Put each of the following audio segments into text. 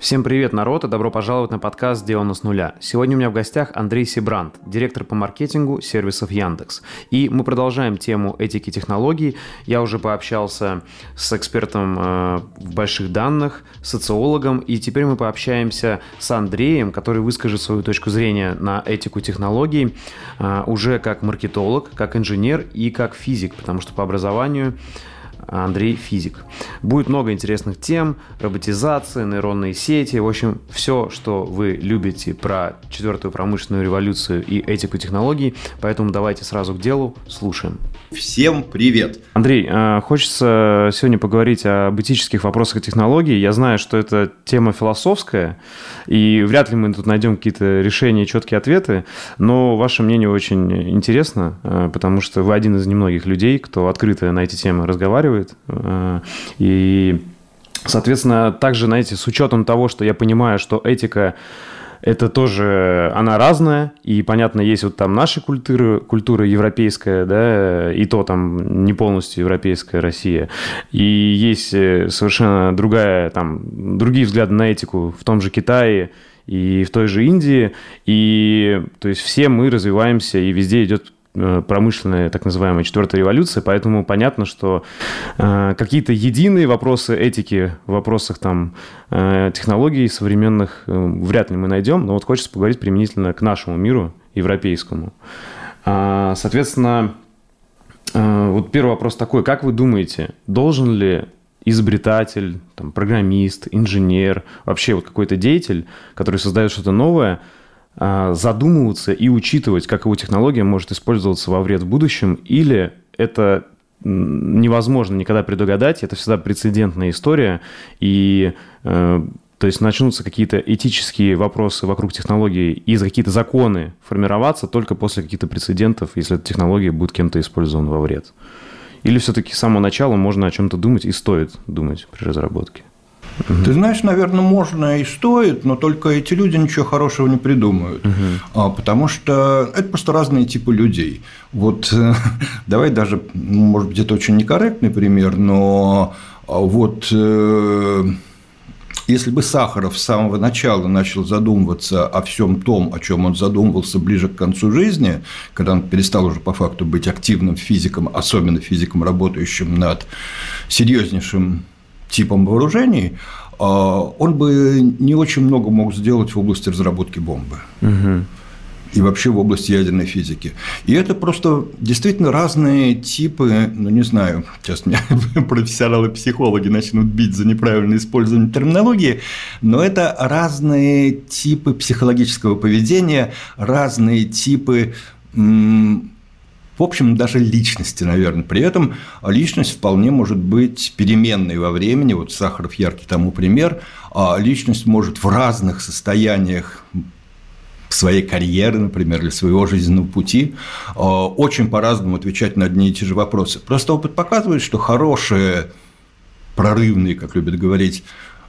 Всем привет, народ, и добро пожаловать на подкаст «Сделано с нуля». Сегодня у меня в гостях Андрей Сибрант, директор по маркетингу сервисов Яндекс. И мы продолжаем тему этики технологий. Я уже пообщался с экспертом э, в больших данных, социологом, и теперь мы пообщаемся с Андреем, который выскажет свою точку зрения на этику технологий э, уже как маркетолог, как инженер и как физик, потому что по образованию Андрей физик. Будет много интересных тем, роботизация, нейронные сети, в общем, все, что вы любите про четвертую промышленную революцию и этику технологий, поэтому давайте сразу к делу, слушаем. Всем привет! Андрей, а, хочется сегодня поговорить об этических вопросах технологий. Я знаю, что это тема философская, и вряд ли мы тут найдем какие-то решения четкие ответы, но ваше мнение очень интересно, а, потому что вы один из немногих людей, кто открыто на эти темы разговаривает. Э, и, соответственно, также, знаете, с учетом того, что я понимаю, что этика это тоже, она разная, и, понятно, есть вот там наши культуры, культура европейская, да, и то там не полностью европейская Россия, и есть э, совершенно другая, там, другие взгляды на этику в том же Китае и в той же Индии, и, то есть, все мы развиваемся, и везде идет промышленная так называемая четвертая революция, поэтому понятно, что э, какие-то единые вопросы этики в вопросах там э, технологий современных э, вряд ли мы найдем, но вот хочется поговорить применительно к нашему миру европейскому. А, соответственно, э, вот первый вопрос такой: как вы думаете, должен ли изобретатель, там, программист, инженер, вообще вот какой-то деятель, который создает что-то новое, задумываться и учитывать, как его технология может использоваться во вред в будущем, или это невозможно никогда предугадать, это всегда прецедентная история, и э, то есть начнутся какие-то этические вопросы вокруг технологии и какие-то законы формироваться только после каких-то прецедентов, если эта технология будет кем-то использована во вред. Или все-таки с самого начала можно о чем-то думать и стоит думать при разработке? Угу. Ты знаешь, наверное, можно и стоит, но только эти люди ничего хорошего не придумают, угу. потому что это просто разные типы людей. Вот давай даже, может быть, это очень некорректный пример, но а, вот э, если бы Сахаров с самого начала начал задумываться о всем том, о чем он задумывался ближе к концу жизни, когда он перестал уже по факту быть активным физиком, особенно физиком, работающим над серьезнейшим типом вооружений, а, он бы не очень много мог сделать в области разработки бомбы. Угу и вообще в области ядерной физики. И это просто действительно разные типы, ну не знаю, сейчас меня профессионалы-психологи начнут бить за неправильное использование терминологии, но это разные типы психологического поведения, разные типы в общем, даже личности, наверное. При этом личность вполне может быть переменной во времени. Вот Сахаров яркий тому пример. А личность может в разных состояниях своей карьеры, например, или своего жизненного пути, а, очень по-разному отвечать на одни и те же вопросы. Просто опыт показывает, что хорошие, прорывные, как любят говорить,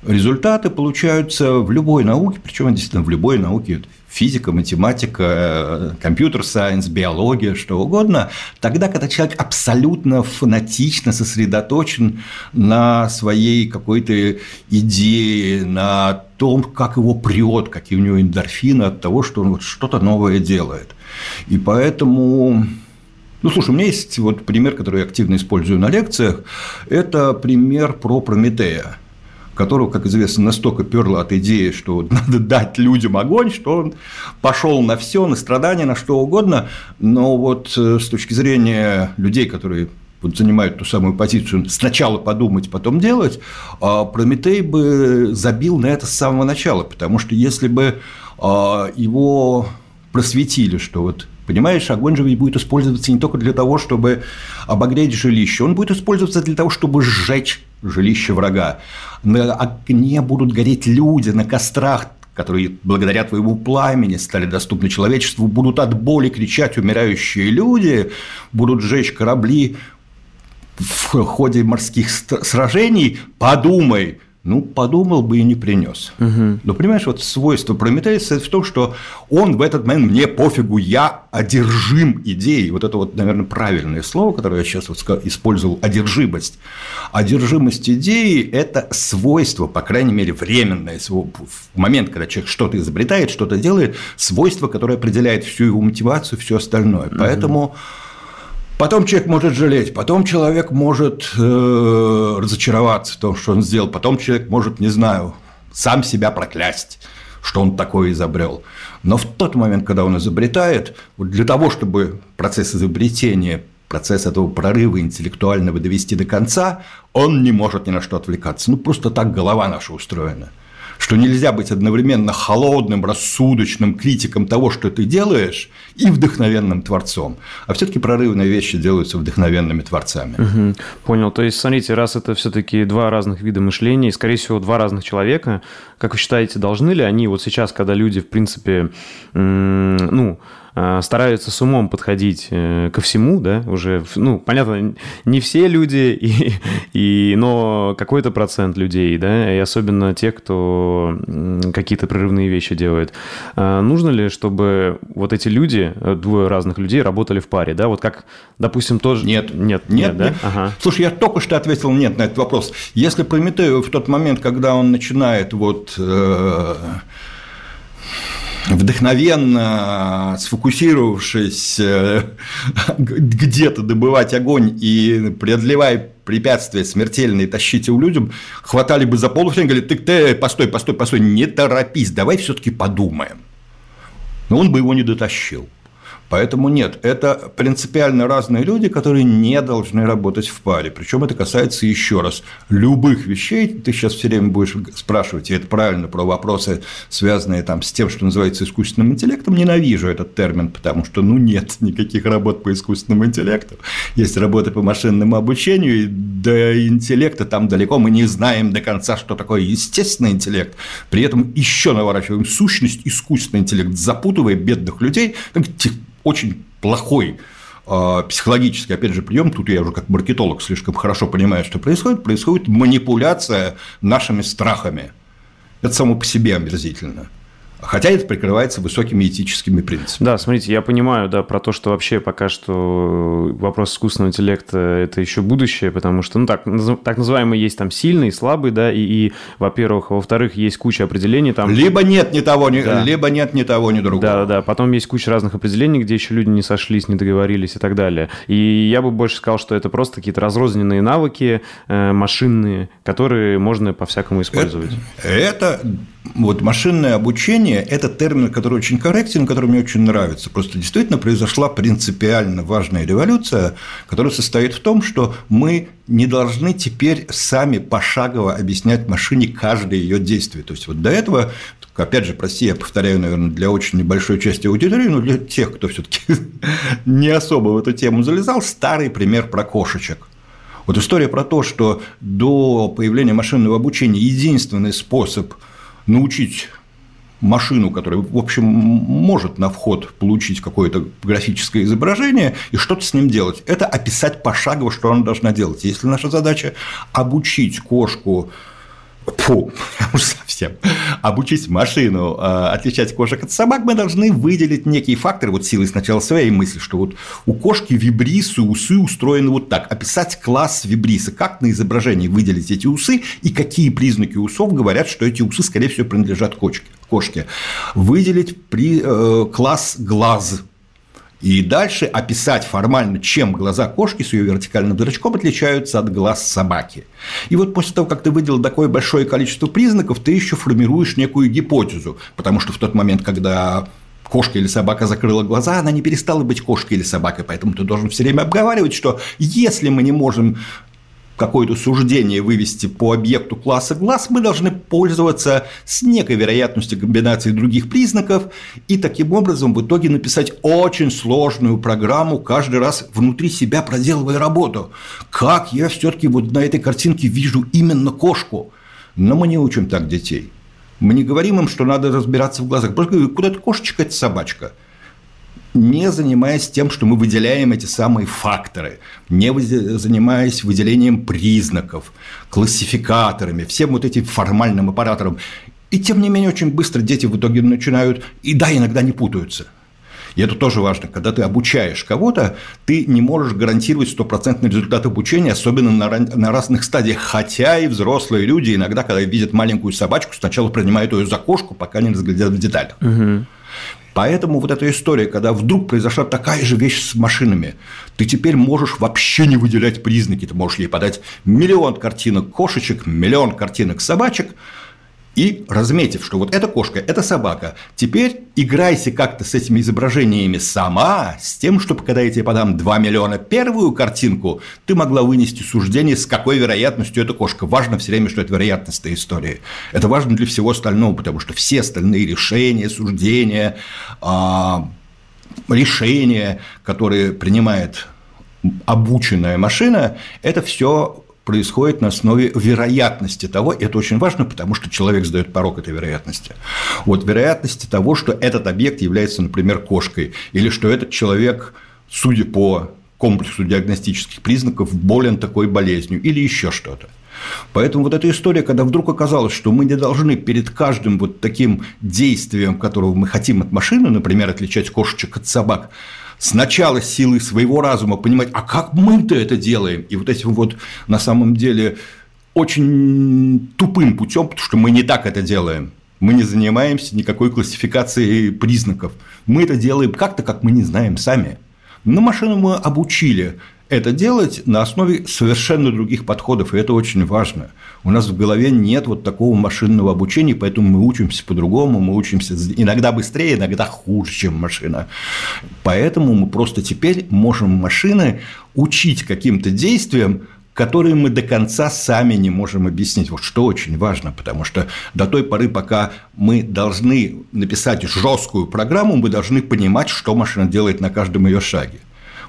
результаты получаются в любой науке, причем действительно в любой науке, физика, математика, э, компьютер-сайенс, биология, что угодно, тогда, когда человек абсолютно фанатично сосредоточен на своей какой-то идее, на том, как его прет, какие у него эндорфины от того, что он вот что-то новое делает. И поэтому ну, слушай, у меня есть вот пример, который я активно использую на лекциях. Это пример про Прометея которого, как известно, настолько перло от идеи, что надо дать людям огонь, что он пошел на все, на страдания, на что угодно. Но вот э, с точки зрения людей, которые вот занимают ту самую позицию сначала подумать, потом делать, а Прометей бы забил на это с самого начала, потому что если бы а, его просветили, что вот Понимаешь, огонь же будет использоваться не только для того, чтобы обогреть жилище, он будет использоваться для того, чтобы сжечь жилище врага. На огне будут гореть люди, на кострах которые благодаря твоему пламени стали доступны человечеству, будут от боли кричать умирающие люди, будут сжечь корабли в ходе морских сражений. Подумай, ну, подумал бы и не принес. Угу. Но понимаешь, вот свойство Прометея состоит в том, что он в этот момент, мне пофигу, я одержим идеей. Вот это вот, наверное, правильное слово, которое я сейчас вот использовал, одержимость. Одержимость идеи – это свойство, по крайней мере, временное, в момент, когда человек что-то изобретает, что-то делает, свойство, которое определяет всю его мотивацию, все остальное. Угу. Поэтому Потом человек может жалеть, потом человек может э, разочароваться в том, что он сделал, потом человек может, не знаю, сам себя проклясть, что он такое изобрел. Но в тот момент, когда он изобретает, вот для того, чтобы процесс изобретения, процесс этого прорыва интеллектуального довести до конца, он не может ни на что отвлекаться. Ну, просто так голова наша устроена что нельзя быть одновременно холодным, рассудочным критиком того, что ты делаешь, и вдохновенным творцом. А все-таки прорывные вещи делаются вдохновенными творцами. Угу. Понял. То есть, смотрите, раз это все-таки два разных вида мышления, и, скорее всего, два разных человека, как вы считаете, должны ли они вот сейчас, когда люди, в принципе, ну, стараются с умом подходить э, ко всему, да, уже, ну, понятно, не все люди, и, и, но какой-то процент людей, да, и особенно те, кто какие-то прерывные вещи делает. Э, нужно ли, чтобы вот эти люди, двое разных людей, работали в паре, да, вот как, допустим, тоже... Нет. Нет, нет, нет, да? Ага. Слушай, я только что ответил нет на этот вопрос. Если Прометею в тот момент, когда он начинает вот вдохновенно, сфокусировавшись э, где-то добывать огонь и преодолевая препятствия смертельные, тащить его людям, хватали бы за полу и говорили, ты, ты, постой, постой, постой, не торопись, давай все-таки подумаем. Но он бы его не дотащил. Поэтому нет, это принципиально разные люди, которые не должны работать в паре. Причем это касается еще раз любых вещей. Ты сейчас все время будешь спрашивать, и это правильно, про вопросы, связанные там с тем, что называется искусственным интеллектом. Ненавижу этот термин, потому что ну нет никаких работ по искусственному интеллекту. Есть работы по машинному обучению, и до интеллекта там далеко мы не знаем до конца, что такое естественный интеллект. При этом еще наворачиваем сущность искусственный интеллект, запутывая бедных людей, очень плохой а, психологический, опять же, прием, тут я уже как маркетолог слишком хорошо понимаю, что происходит, происходит манипуляция нашими страхами. Это само по себе омерзительно. Хотя это прикрывается высокими этическими принципами. Да, смотрите, я понимаю, да, про то, что вообще пока что вопрос искусственного интеллекта – это еще будущее, потому что, ну, так, так называемый есть там сильный, слабый, да, и, и во-первых, во-вторых, есть куча определений там. Либо нет ни того, ни, да. либо нет ни того, ни другого. Да, да, да. Потом есть куча разных определений, где еще люди не сошлись, не договорились и так далее. И я бы больше сказал, что это просто какие-то разрозненные навыки э, машинные, которые можно по-всякому использовать. Это, это вот машинное обучение – это термин, который очень корректен, который мне очень нравится. Просто действительно произошла принципиально важная революция, которая состоит в том, что мы не должны теперь сами пошагово объяснять машине каждое ее действие. То есть вот до этого опять же, прости, я повторяю, наверное, для очень небольшой части аудитории, но для тех, кто все-таки не особо в эту тему залезал, старый пример про кошечек. Вот история про то, что до появления машинного обучения единственный способ – научить машину, которая, в общем, может на вход получить какое-то графическое изображение и что-то с ним делать. Это описать пошагово, что она должна делать. Если наша задача обучить кошку Фу, уж совсем. Обучить машину э, отличать кошек от собак, мы должны выделить некие факторы, вот силой сначала своей мысли, что вот у кошки вибрисы, усы устроены вот так. Описать класс вибриса, как на изображении выделить эти усы и какие признаки усов говорят, что эти усы, скорее всего, принадлежат кошке. кошке. Выделить при, э, класс глаз, и дальше описать формально, чем глаза кошки с ее вертикальным зрачком отличаются от глаз собаки. И вот после того, как ты выделил такое большое количество признаков, ты еще формируешь некую гипотезу, потому что в тот момент, когда кошка или собака закрыла глаза, она не перестала быть кошкой или собакой, поэтому ты должен все время обговаривать, что если мы не можем какое-то суждение вывести по объекту класса глаз, мы должны пользоваться с некой вероятностью комбинации других признаков и таким образом в итоге написать очень сложную программу, каждый раз внутри себя проделывая работу. Как я все-таки вот на этой картинке вижу именно кошку? Но мы не учим так детей. Мы не говорим им, что надо разбираться в глазах. Просто говорим, куда-то кошечка – это собачка. Не занимаясь тем, что мы выделяем эти самые факторы, не занимаясь выделением признаков, классификаторами, всем вот этим формальным аппаратом. И тем не менее очень быстро дети в итоге начинают, и да, иногда не путаются. И это тоже важно. Когда ты обучаешь кого-то, ты не можешь гарантировать стопроцентный результат обучения, особенно на, на разных стадиях. Хотя и взрослые люди иногда, когда видят маленькую собачку, сначала принимают ее за кошку, пока не разглядят в деталях. Угу. Поэтому вот эта история, когда вдруг произошла такая же вещь с машинами, ты теперь можешь вообще не выделять признаки, ты можешь ей подать миллион картинок кошечек, миллион картинок собачек, и разметив, что вот эта кошка, это собака, теперь играйся как-то с этими изображениями сама, с тем, чтобы когда я тебе подам 2 миллиона первую картинку, ты могла вынести суждение, с какой вероятностью эта кошка. Важно все время, что это вероятностная история. Это важно для всего остального, потому что все остальные решения, суждения, а, решения, которые принимает обученная машина, это все происходит на основе вероятности того, и это очень важно, потому что человек задает порог этой вероятности. Вот вероятности того, что этот объект является, например, кошкой, или что этот человек, судя по комплексу диагностических признаков, болен такой болезнью, или еще что-то. Поэтому вот эта история, когда вдруг оказалось, что мы не должны перед каждым вот таким действием, которого мы хотим от машины, например, отличать кошечек от собак, сначала силой своего разума понимать, а как мы-то это делаем? И вот этим вот на самом деле очень тупым путем, потому что мы не так это делаем. Мы не занимаемся никакой классификацией признаков. Мы это делаем как-то, как мы не знаем сами. Но машину мы обучили это делать на основе совершенно других подходов, и это очень важно. У нас в голове нет вот такого машинного обучения, поэтому мы учимся по-другому, мы учимся иногда быстрее, иногда хуже, чем машина. Поэтому мы просто теперь можем машины учить каким-то действиям, которые мы до конца сами не можем объяснить. Вот что очень важно, потому что до той поры, пока мы должны написать жесткую программу, мы должны понимать, что машина делает на каждом ее шаге.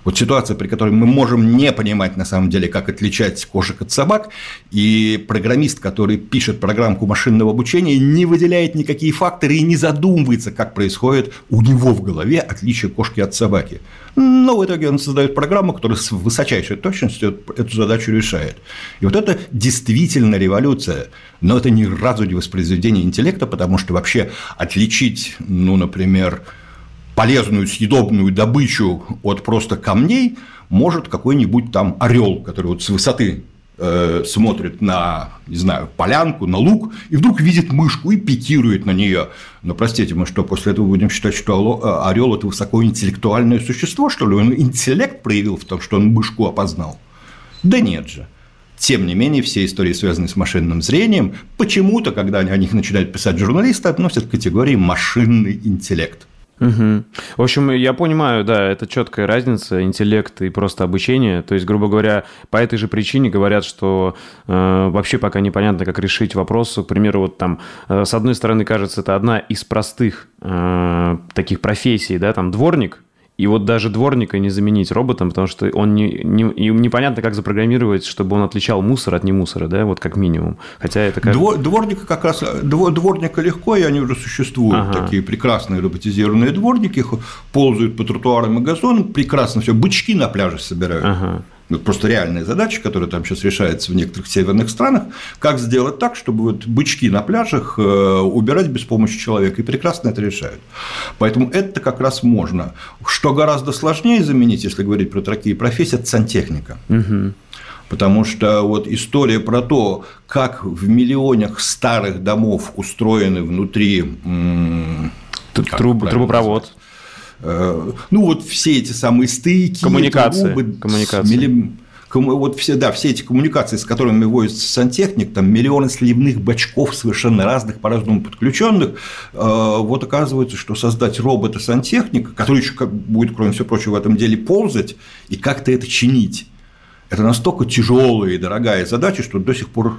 Вот ситуация, при которой мы можем не понимать на самом деле, как отличать кошек от собак, и программист, который пишет программку машинного обучения, не выделяет никакие факторы и не задумывается, как происходит у него в голове отличие кошки от собаки. Но в итоге он создает программу, которая с высочайшей точностью эту задачу решает. И вот это действительно революция. Но это ни разу не воспроизведение интеллекта, потому что вообще отличить, ну, например, полезную съедобную добычу от просто камней может какой-нибудь там орел, который вот с высоты э, смотрит на, не знаю, полянку, на луг, и вдруг видит мышку и пикирует на нее. Но простите, мы что, после этого будем считать, что э, орел это высокоинтеллектуальное существо, что ли? Он интеллект проявил в том, что он мышку опознал? Да нет же. Тем не менее, все истории, связанные с машинным зрением, почему-то, когда о них начинают писать журналисты, относят к категории машинный интеллект. Угу. В общем, я понимаю, да, это четкая разница, интеллект и просто обучение. То есть, грубо говоря, по этой же причине говорят, что э, вообще пока непонятно, как решить вопрос. К примеру, вот там, э, с одной стороны, кажется, это одна из простых э, таких профессий, да, там дворник, и вот даже дворника не заменить роботом, потому что он не, не, непонятно, как запрограммировать, чтобы он отличал мусор от не мусора, да, вот как минимум. Хотя это как... Двор, дворника как раз дворника легко, и они уже существуют. Ага. Такие прекрасные роботизированные дворники ползают по тротуарам и газонам, прекрасно все. Бычки на пляже собирают. Ага. Ну, просто реальная задача, которая там сейчас решается в некоторых северных странах, как сделать так, чтобы вот бычки на пляжах э, убирать без помощи человека, и прекрасно это решают. Поэтому это как раз можно. Что гораздо сложнее заменить, если говорить про такие профессии, это сантехника. Угу. Потому что вот история про то, как в миллионах старых домов устроены внутри Труб, трубопровод. Э, ну, вот все эти самые стыки, коммуникации, трубы, коммуникации. Мили... Вот все, да, все эти коммуникации, с которыми возится сантехник, там миллионы сливных бачков совершенно разных, по-разному подключенных, э, вот оказывается, что создать робота-сантехника, который еще как будет, кроме всего прочего, в этом деле ползать и как-то это чинить, это настолько тяжелая и дорогая задача, что до сих пор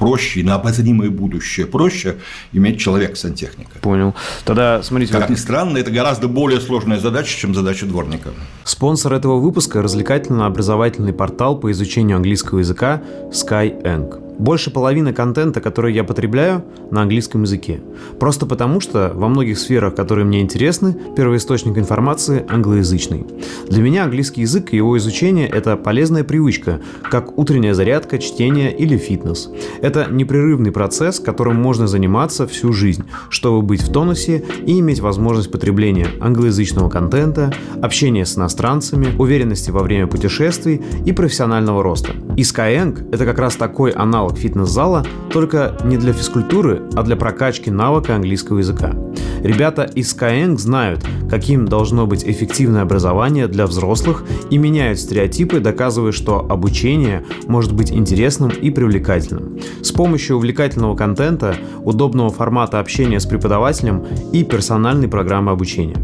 проще и на обозримое будущее проще иметь человека-сантехника. Понял. Тогда смотрите. Как ни странно, это гораздо более сложная задача, чем задача дворника. Спонсор этого выпуска – развлекательно-образовательный портал по изучению английского языка Skyeng. Больше половины контента, который я потребляю, на английском языке. Просто потому, что во многих сферах, которые мне интересны, первоисточник информации англоязычный. Для меня английский язык и его изучение – это полезная привычка, как утренняя зарядка, чтение или фитнес. Это непрерывный процесс, которым можно заниматься всю жизнь, чтобы быть в тонусе и иметь возможность потребления англоязычного контента, общения с иностранцами, уверенности во время путешествий и профессионального роста. И Skyeng – это как раз такой аналог фитнес-зала, только не для физкультуры, а для прокачки навыка английского языка. Ребята из Skyeng знают, каким должно быть эффективное образование для взрослых и меняют стереотипы, доказывая, что обучение может быть интересным и привлекательным. С помощью увлекательного контента, удобного формата общения с преподавателем и персональной программы обучения.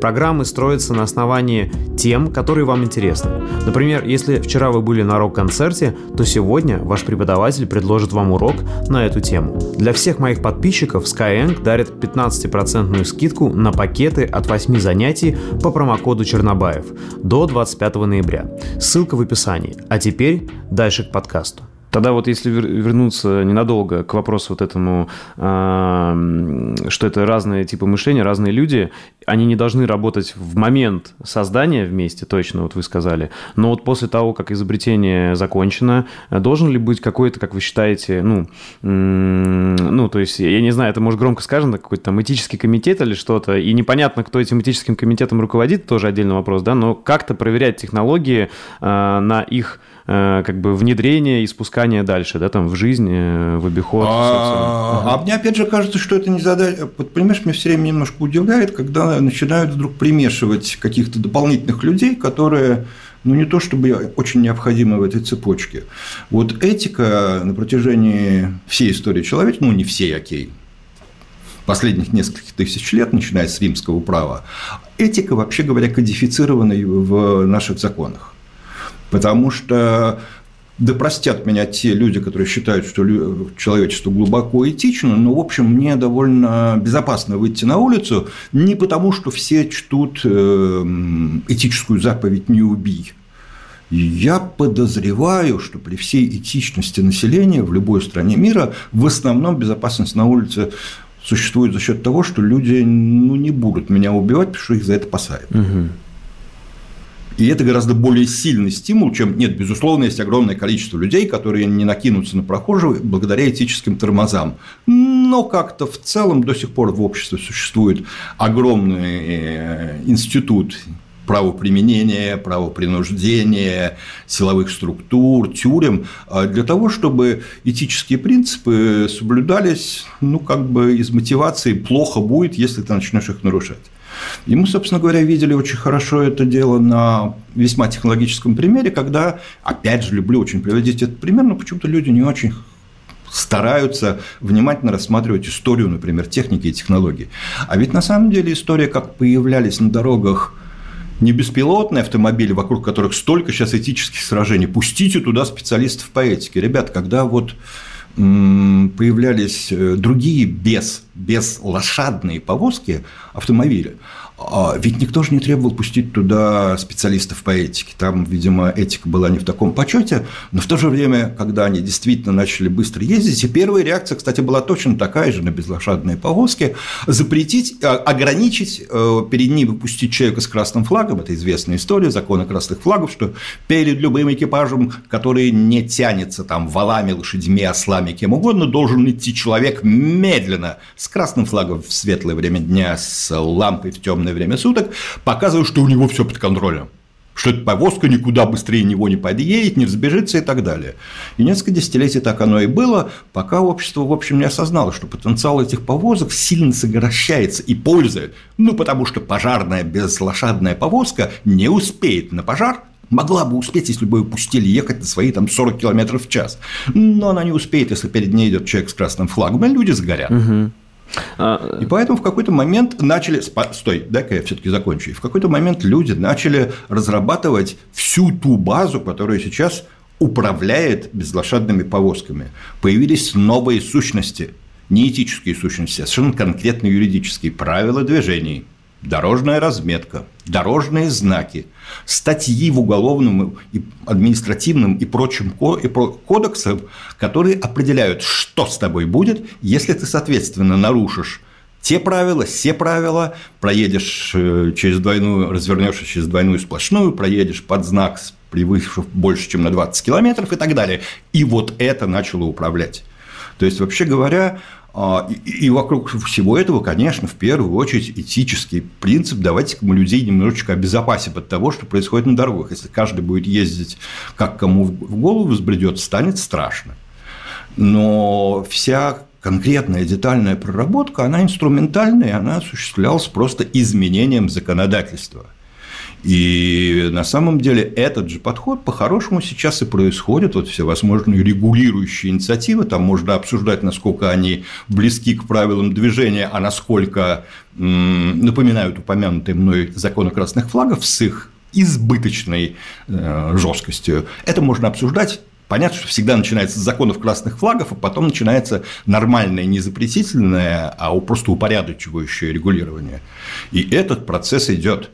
Программы строятся на основании тем, которые вам интересны. Например, если вчера вы были на рок-концерте, то сегодня ваш преподаватель предложит вам урок на эту тему. Для всех моих подписчиков Skyeng дарит 15% скидку на пакеты от 8 занятий по промокоду Чернобаев до 25 ноября. Ссылка в описании. А теперь дальше к подкасту. Тогда вот если вернуться ненадолго к вопросу вот этому, а, что это разные типы мышления, разные люди, они не должны работать в момент создания вместе, точно, вот вы сказали, но вот после того, как изобретение закончено, должен ли быть какой-то, как вы считаете, ну, ну, то есть, я не знаю, это может громко сказано, какой-то там этический комитет или что-то, и непонятно, кто этим этическим комитетом руководит, тоже отдельный вопрос, да, но как-то проверять технологии а, на их как бы внедрение и спускание дальше, да, там в жизнь, э, в обиход. А, а мне опять же кажется, что это не задача. Понимаешь, меня все время немножко удивляет, когда начинают вдруг примешивать каких-то дополнительных людей, которые ну, не то чтобы очень необходимы в этой цепочке. Вот этика на протяжении всей истории человека, ну, не всей, окей, последних нескольких тысяч лет, начиная с римского права, этика, вообще говоря, кодифицирована в наших законах. Потому что да простят меня те люди, которые считают, что человечество глубоко этично, но, в общем, мне довольно безопасно выйти на улицу не потому, что все чтут э, этическую заповедь «не убий». Я подозреваю, что при всей этичности населения в любой стране мира в основном безопасность на улице существует за счет того, что люди ну, не будут меня убивать, потому что их за это посадят. Угу. И это гораздо более сильный стимул, чем нет, безусловно, есть огромное количество людей, которые не накинутся на прохожего благодаря этическим тормозам. Но как-то в целом до сих пор в обществе существует огромный э, институт правоприменения, правопринуждения, силовых структур, тюрем, а для того, чтобы этические принципы соблюдались, ну, как бы из мотивации плохо будет, если ты начнешь их нарушать. И мы, собственно говоря, видели очень хорошо это дело на весьма технологическом примере, когда, опять же, люблю очень приводить этот пример, но почему-то люди не очень стараются внимательно рассматривать историю, например, техники и технологий. А ведь на самом деле история, как появлялись на дорогах не беспилотные автомобили, вокруг которых столько сейчас этических сражений, пустите туда специалистов по этике. Ребят, когда вот появлялись э, другие без, без лошадные повозки автомобили, ведь никто же не требовал пустить туда специалистов по этике. Там, видимо, этика была не в таком почете, но в то же время, когда они действительно начали быстро ездить, и первая реакция, кстати, была точно такая же на безлошадные повозки, запретить, а, ограничить, э, перед ним выпустить человека с красным флагом, это известная история, закона красных флагов, что перед любым экипажем, который не тянется там валами, лошадьми, ослами, кем угодно, должен идти человек медленно с красным флагом в светлое время дня, с лампой в темное темное время суток, показывают, что у него все под контролем что эта повозка никуда быстрее него не подъедет, не взбежится и так далее. И несколько десятилетий так оно и было, пока общество, в общем, не осознало, что потенциал этих повозок сильно сокращается и пользы, ну, потому что пожарная безлошадная повозка не успеет на пожар, могла бы успеть, если бы ее пустили ехать на свои там 40 км в час, но она не успеет, если перед ней идет человек с красным флагом, и люди сгорят. Угу. А, и поэтому в какой-то момент начали... Стой, дай-ка я все-таки закончу. И в какой-то момент люди начали разрабатывать всю ту базу, которая сейчас управляет безлошадными повозками. Появились новые сущности, не этические сущности, а совершенно конкретные юридические правила движений, дорожная разметка, дорожные знаки, статьи в уголовном и административном и прочем кодексах, которые определяют, что с тобой будет, если ты, соответственно, нарушишь те правила, все правила, проедешь э, через двойную, развернешься через двойную сплошную, проедешь под знак, превысив больше, чем на 20 километров и так далее. И вот это начало управлять. То есть, вообще говоря, а, и вокруг всего этого, конечно, в первую очередь этический принцип давайте мы людей немножечко обезопасим от того, что происходит на дорогах. Если каждый будет ездить, как кому в голову взбредет, станет страшно. Но вся конкретная детальная проработка, она инструментальная, она осуществлялась просто изменением законодательства. И на самом деле этот же подход по-хорошему сейчас и происходит. Вот все возможные регулирующие инициативы, там можно обсуждать, насколько они близки к правилам движения, а насколько напоминают упомянутые мной законы красных флагов с их избыточной э, жесткостью. Это можно обсуждать Понятно, что всегда начинается с законов красных флагов, а потом начинается нормальное, не запретительное, а просто упорядочивающее регулирование. И этот процесс идет.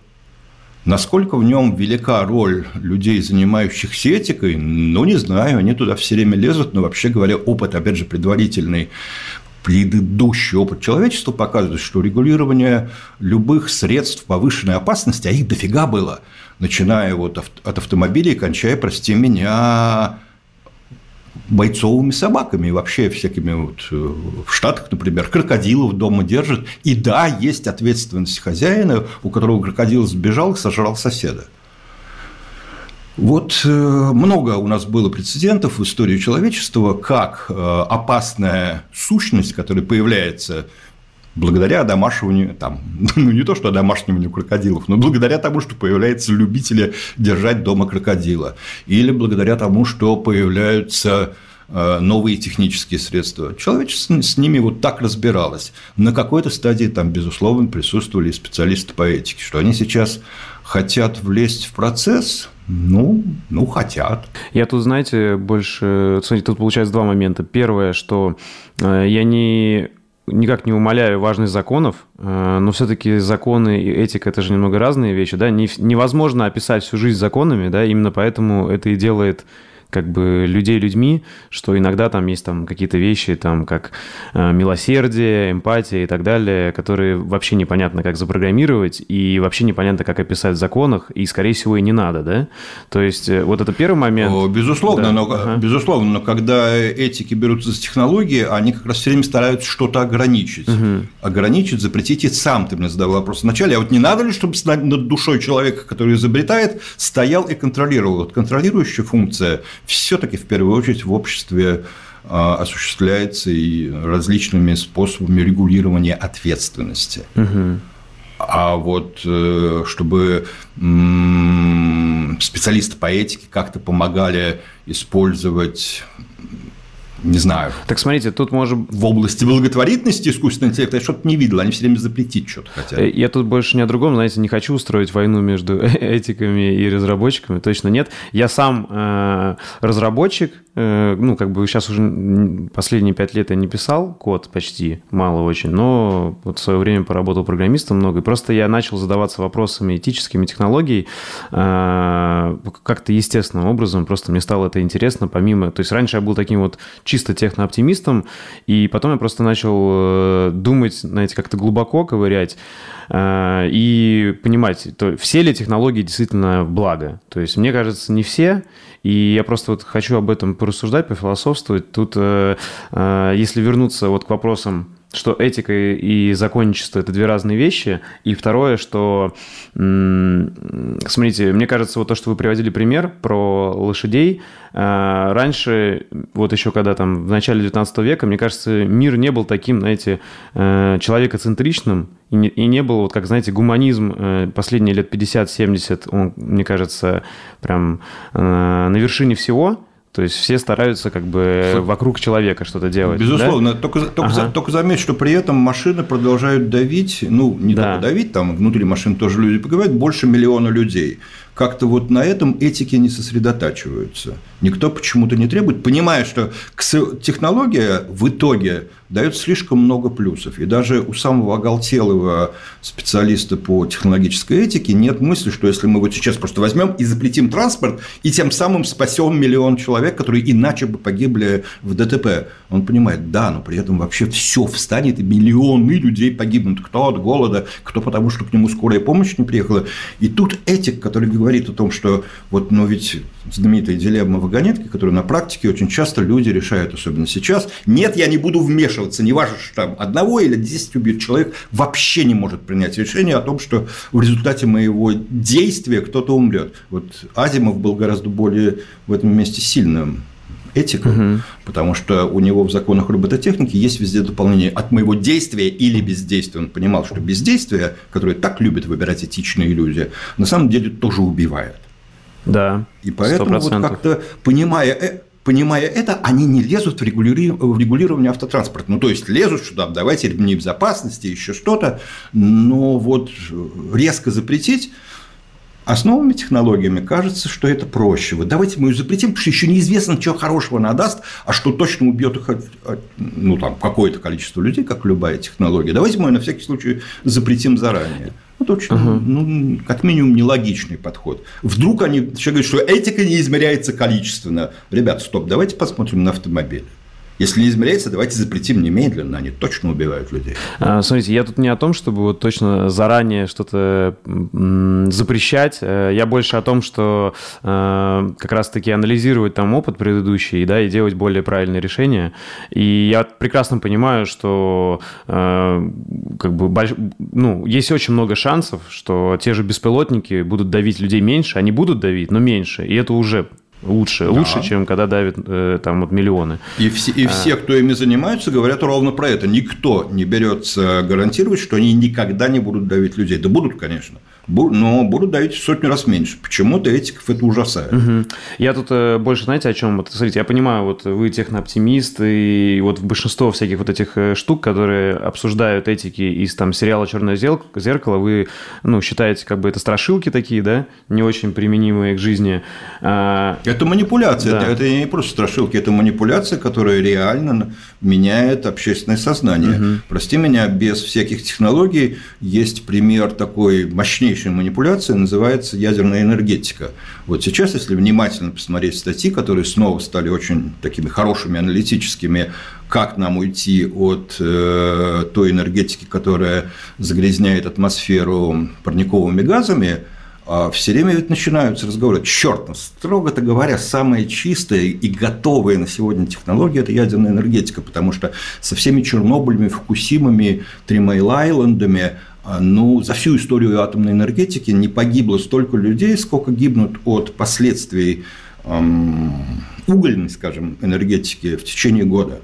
Насколько в нем велика роль людей, занимающихся этикой, ну, не знаю, они туда все время лезут, но вообще говоря, опыт, опять же, предварительный предыдущий опыт человечества показывает, что регулирование любых средств повышенной опасности, а их дофига было, начиная вот от автомобилей, кончая, прости меня, бойцовыми собаками и вообще всякими вот э, в Штатах, например, крокодилов дома держат. И да, есть ответственность хозяина, у которого крокодил сбежал и сожрал соседа. Вот э, много у нас было прецедентов в истории человечества, как э, опасная сущность, которая появляется благодаря домашнему, там, ну не то, что домашнему крокодилов, но благодаря тому, что появляются любители держать дома крокодила, или благодаря тому, что появляются э, новые технические средства. Человечество с ними вот так разбиралось. На какой-то стадии там, безусловно, присутствовали специалисты по этике, что они сейчас хотят влезть в процесс, ну, ну, хотят. Я тут, знаете, больше... Смотрите, тут получается два момента. Первое, что э, я не никак не умаляю важность законов, э, но все-таки законы и этика это же немного разные вещи, да, невозможно описать всю жизнь законами, да, именно поэтому это и делает как бы людей людьми, что иногда там есть там какие-то вещи, там как э, милосердие, эмпатия и так далее, которые вообще непонятно, как запрограммировать, и вообще непонятно, как описать в законах, и, скорее всего, и не надо, да? То есть, э, вот это первый момент. Безусловно, да. но, ага. безусловно, но когда этики берутся за технологии, они как раз все время стараются что-то ограничить. Угу. Ограничить, запретить, и сам ты мне задавал вопрос вначале, а вот не надо ли, чтобы над душой человека, который изобретает, стоял и контролировал? Вот контролирующая функция все-таки в первую очередь в обществе а, осуществляется и различными способами регулирования ответственности. Угу. А вот э, чтобы специалисты по этике как-то помогали использовать не знаю. Так смотрите, тут можем... В области благотворительности искусственного интеллекта я что-то не видел. Они все время запретить что-то хотят. Э, я тут больше не о другом, знаете, не хочу устроить войну между этиками и разработчиками. Точно нет. Я сам э, разработчик, э, ну, как бы сейчас уже последние пять лет я не писал код почти, мало очень, но вот в свое время поработал программистом много. И просто я начал задаваться вопросами этическими технологий э, как-то естественным образом. Просто мне стало это интересно, помимо... То есть раньше я был таким вот чисто технооптимистом, и потом я просто начал э, думать, знаете, как-то глубоко ковырять э, и понимать, то все ли технологии действительно благо. То есть, мне кажется, не все, и я просто вот хочу об этом порассуждать, пофилософствовать. Тут, э, если вернуться вот к вопросам что этика и законничество – это две разные вещи. И второе, что, смотрите, мне кажется, вот то, что вы приводили пример про лошадей, э, раньше, вот еще когда там в начале 19 века, мне кажется, мир не был таким, знаете, э, человекоцентричным, и не, и не был, вот как, знаете, гуманизм э, последние лет 50-70, он, мне кажется, прям на вершине всего – то есть все стараются как бы вокруг человека что-то делать. Безусловно. Да? Только, только, ага. за, только заметь, что при этом машины продолжают давить, ну, не да. только давить, там внутри машин тоже люди поговорят, больше миллиона людей. Как-то вот на этом этики не сосредотачиваются. Никто почему-то не требует, понимая, что технология в итоге дает слишком много плюсов. И даже у самого оголтелого специалиста по технологической этике нет мысли, что если мы вот сейчас просто возьмем и запретим транспорт, и тем самым спасем миллион человек, которые иначе бы погибли в ДТП. Он понимает, да, но при этом вообще все встанет, и миллионы людей погибнут. Кто от голода, кто потому, что к нему скорая помощь не приехала. И тут этик, который говорит о том, что вот, ну ведь знаменитая дилемма вагонетки, которую на практике очень часто люди решают, особенно сейчас. Нет, я не буду вмешиваться, не важно, что там одного или десять убит человек, вообще не может принять решение о том, что в результате моего действия кто-то умрет. Вот Азимов был гораздо более в этом месте сильным этиком, угу. потому что у него в законах робототехники есть везде дополнение от моего действия или бездействия. Он понимал, что бездействие, которое так любят выбирать этичные люди, на самом деле тоже убивает. Да. И поэтому 100%. вот как-то понимая э, понимая это, они не лезут в, регули... в регулирование автотранспорта. Ну, то есть лезут, там, давайте ремни безопасности, еще что-то, но вот резко запретить основными технологиями кажется, что это проще. Вот давайте мы ее запретим, потому что еще неизвестно, что хорошего она даст, а что точно убьет их ну, там, какое-то количество людей, как любая технология. Давайте мы ее на всякий случай запретим заранее. Это очень, угу. ну, как минимум, нелогичный подход. Вдруг они еще говорят, что этика не измеряется количественно. Ребят, стоп, давайте посмотрим на автомобиль. Если не измеряется, давайте запретим немедленно, они точно убивают людей. А, смотрите, я тут не о том, чтобы вот точно заранее что-то запрещать, э, я больше о том, что э, как раз-таки анализировать там опыт предыдущий, да, и делать более правильные решения. И я прекрасно понимаю, что э, как бы больш... ну, есть очень много шансов, что те же беспилотники будут давить людей меньше, они будут давить, но меньше, и это уже лучше, да. лучше, чем когда давят э, там вот миллионы. И все, и все, кто ими занимаются, говорят ровно про это. Никто не берется гарантировать, что они никогда не будут давить людей. Да будут, конечно но будут давить в сотню раз меньше. Почему-то этиков это ужасает. Угу. Я тут э, больше, знаете, о чем? Вот, смотрите, я понимаю, вот вы технооптимист, и вот большинство всяких вот этих э, штук, которые обсуждают этики из там сериала «Черное зеркало», вы, ну, считаете, как бы это страшилки такие, да, не очень применимые к жизни. А... Это манипуляция, да. это, это не просто страшилки, это манипуляция, которая реально меняет общественное сознание. Угу. Прости меня, без всяких технологий есть пример такой мощнейший крупнейшая манипуляция называется ядерная энергетика. Вот сейчас, если внимательно посмотреть статьи, которые снова стали очень такими хорошими, аналитическими, как нам уйти от э, той энергетики, которая загрязняет атмосферу парниковыми газами, а все время ведь начинаются разговоры. Черт, ну, строго-то говоря, самая чистая и готовая на сегодня технология – это ядерная энергетика, потому что со всеми Чернобылями, Фукусимами, Тримейл-Айлендами – ну, за всю историю атомной энергетики не погибло столько людей, сколько гибнут от последствий эм, угольной, скажем, энергетики в течение года.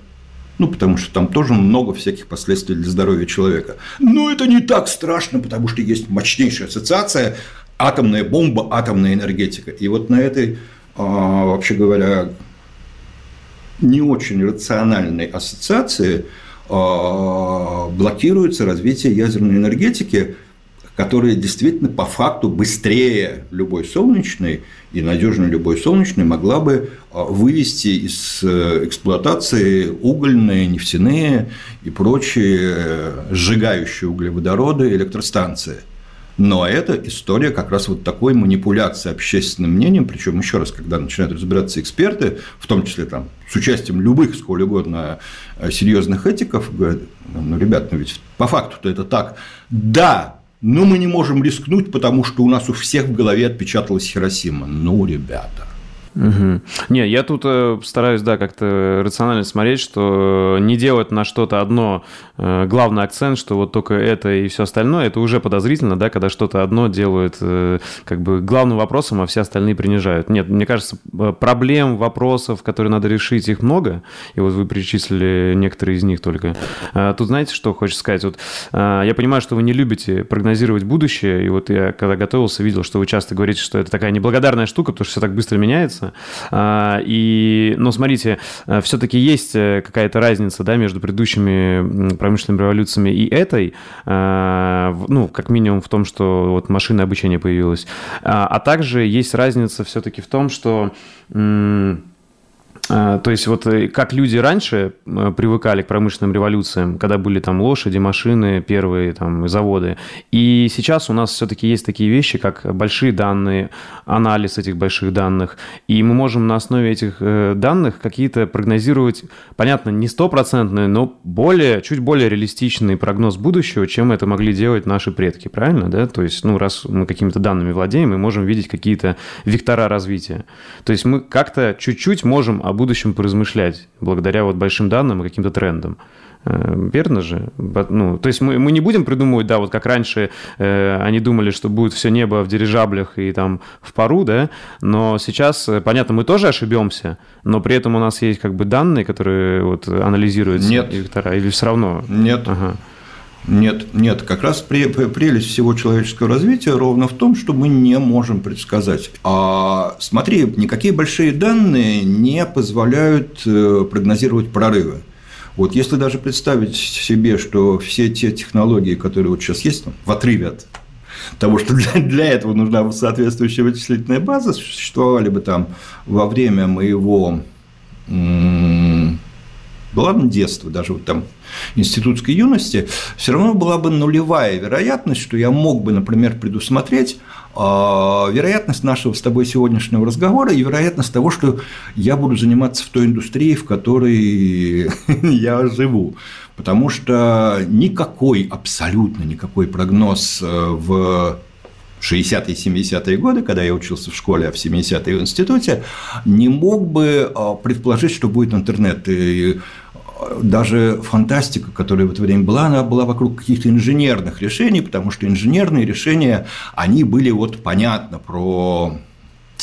Ну, потому что там тоже много всяких последствий для здоровья человека. Но это не так страшно, потому что есть мощнейшая ассоциация атомная бомба, атомная энергетика. И вот на этой, а, вообще говоря, не очень рациональной ассоциации – а, блокируется развитие ядерной энергетики, которая действительно по факту быстрее любой солнечной и надежнее любой солнечной могла бы а, вывести из э, эксплуатации угольные, нефтяные и прочие э, сжигающие углеводороды электростанции – но это история как раз вот такой манипуляции общественным мнением, причем еще раз, когда начинают разбираться эксперты, в том числе там с участием любых сколь угодно э, серьезных этиков, говорят, ну, ребят, ну ведь по факту-то это так. Да, но мы не можем рискнуть, потому что у нас у всех в голове отпечаталась Хиросима. Ну, ребята. Угу. Не, я тут э, стараюсь, да, как-то рационально смотреть, что не делать на что-то одно э, главный акцент, что вот только это и все остальное, это уже подозрительно, да, когда что-то одно делают э, как бы главным вопросом, а все остальные принижают. Нет, мне кажется, э, проблем, вопросов, которые надо решить, их много, и вот вы перечислили некоторые из них только. А тут знаете, что хочется сказать? Вот э, я понимаю, что вы не любите прогнозировать будущее, и вот я, когда готовился, видел, что вы часто говорите, что это такая неблагодарная штука, потому что все так быстро меняется, интересно. А, и, но смотрите, э, все-таки есть э, какая-то разница да, между предыдущими промышленными революциями и этой, а, ну, как минимум в том, что вот машинное обучение появилось. А, а также есть разница все-таки в том, что то есть вот э, как люди раньше э, привыкали к промышленным революциям, когда были там лошади, машины, первые там заводы. И сейчас у нас все-таки есть такие вещи, как большие данные, анализ этих больших данных. И мы можем на основе этих э, данных какие-то прогнозировать, понятно, не стопроцентные, но более, чуть более реалистичный прогноз будущего, чем это могли делать наши предки, правильно? Да? То есть, ну, раз мы какими-то данными владеем, мы можем видеть какие-то вектора развития. То есть мы как-то чуть-чуть можем будущем поразмышлять благодаря вот большим данным и каким-то трендам. Э, верно же? Ну, то есть мы, мы не будем придумывать, да, вот как раньше э, они думали, что будет все небо в дирижаблях и там в пару, да, но сейчас, э, понятно, мы тоже ошибемся, но при этом у нас есть как бы данные, которые вот анализируют Нет. вектора, или все равно? Нет. Ага. Нет, нет, как раз прелесть всего человеческого развития ровно в том, что мы не можем предсказать. А смотри, никакие большие данные не позволяют э, прогнозировать прорывы. Вот если даже представить себе, что все те технологии, которые вот сейчас есть, в отрыве от того, что для, для этого нужна соответствующая вычислительная база, существовали бы там во время моего ладно детства, даже вот там институтской юности, все равно была бы нулевая вероятность, что я мог бы, например, предусмотреть а, вероятность нашего с тобой сегодняшнего разговора и вероятность того, что я буду заниматься в той индустрии, в которой я живу. Потому что никакой, абсолютно никакой прогноз э, в 60-е, 70-е годы, когда я учился в школе, а в 70-е в институте, не мог бы а, предположить, что будет интернет. И даже фантастика, которая в это время была, она была вокруг каких-то инженерных решений, потому что инженерные решения, они были вот понятно про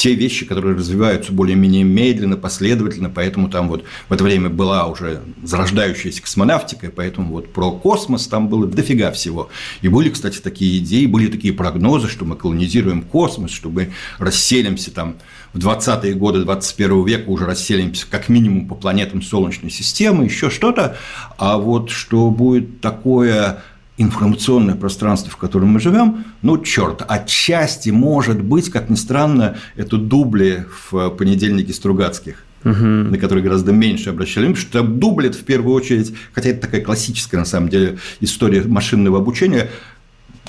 те вещи, которые развиваются более-менее медленно, последовательно, поэтому там вот в это время была уже зарождающаяся космонавтика, поэтому вот про космос там было дофига всего. И были, кстати, такие идеи, были такие прогнозы, что мы колонизируем космос, что мы расселимся там в 20-е годы 21 века уже расселимся как минимум по планетам Солнечной системы, еще что-то, а вот что будет такое информационное пространство, в котором мы живем, ну, черт, отчасти, может быть, как ни странно, это дубли в понедельнике Стругацких угу. на которые гораздо меньше обращали внимание, что дубли это в первую очередь, хотя это такая классическая, на самом деле, история машинного обучения,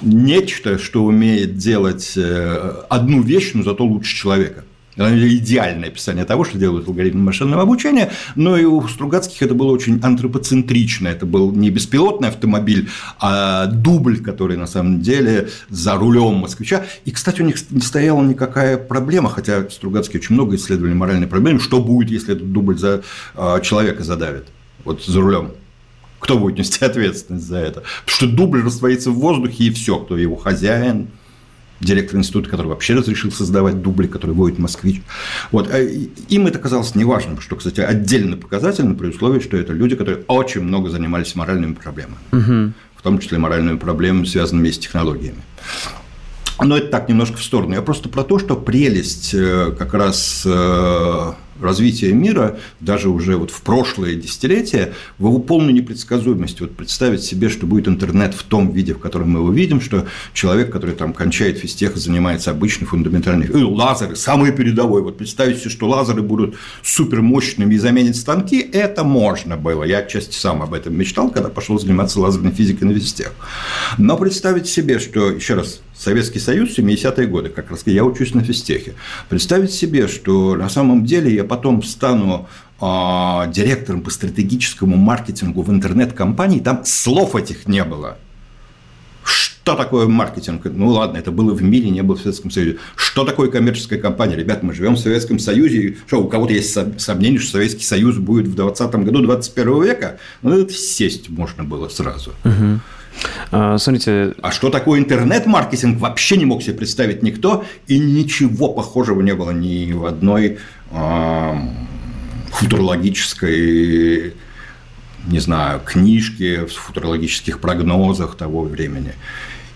нечто, что умеет делать э, одну вещь, но зато лучше человека идеальное описание того, что делают алгоритмы машинного обучения, но и у Стругацких это было очень антропоцентрично. Это был не беспилотный автомобиль, а дубль, который на самом деле за рулем москвича. И, кстати, у них не стояла никакая проблема, хотя Стругацкие очень много исследовали моральные проблемы, что будет, если этот дубль за а, человека задавит, вот за рулем кто будет нести ответственность за это? Потому что дубль растворится в воздухе, и все, кто его хозяин, директор института, который вообще разрешил создавать дубли, который водит москвич. Вот. А им это казалось неважным, что, кстати, отдельно показательно при условии, что это люди, которые очень много занимались моральными проблемами, угу. в том числе моральными проблемами, связанными с технологиями. Но это так немножко в сторону. Я просто про то, что прелесть э, как раз э, развития мира, даже уже вот в прошлое десятилетие, в его полной непредсказуемости. Вот представить себе, что будет интернет в том виде, в котором мы его видим, что человек, который там кончает физтех, занимается обычной фундаментальной... Э, лазеры, самые передовой. Вот представить себе, что лазеры будут супермощными и заменят станки, это можно было. Я отчасти сам об этом мечтал, когда пошел заниматься лазерной физикой на физтех. Но представить себе, что, еще раз, Советский Союз, 70-е годы, как раз я учусь на физтехе. Представить себе, что на самом деле я потом стану э, директором по стратегическому маркетингу в интернет-компании, там слов этих не было. Что такое маркетинг? Ну ладно, это было в мире, не было в Советском Союзе. Что такое коммерческая компания? Ребят, мы живем в Советском Союзе. Что, у кого-то есть сомнение, что Советский Союз будет в 20 году 21 века? Ну, это сесть можно было сразу. Угу. А, смотрите. А что такое интернет-маркетинг, вообще не мог себе представить никто, и ничего похожего не было ни в одной э, футурологической, не знаю, книжке, в футурологических прогнозах того времени.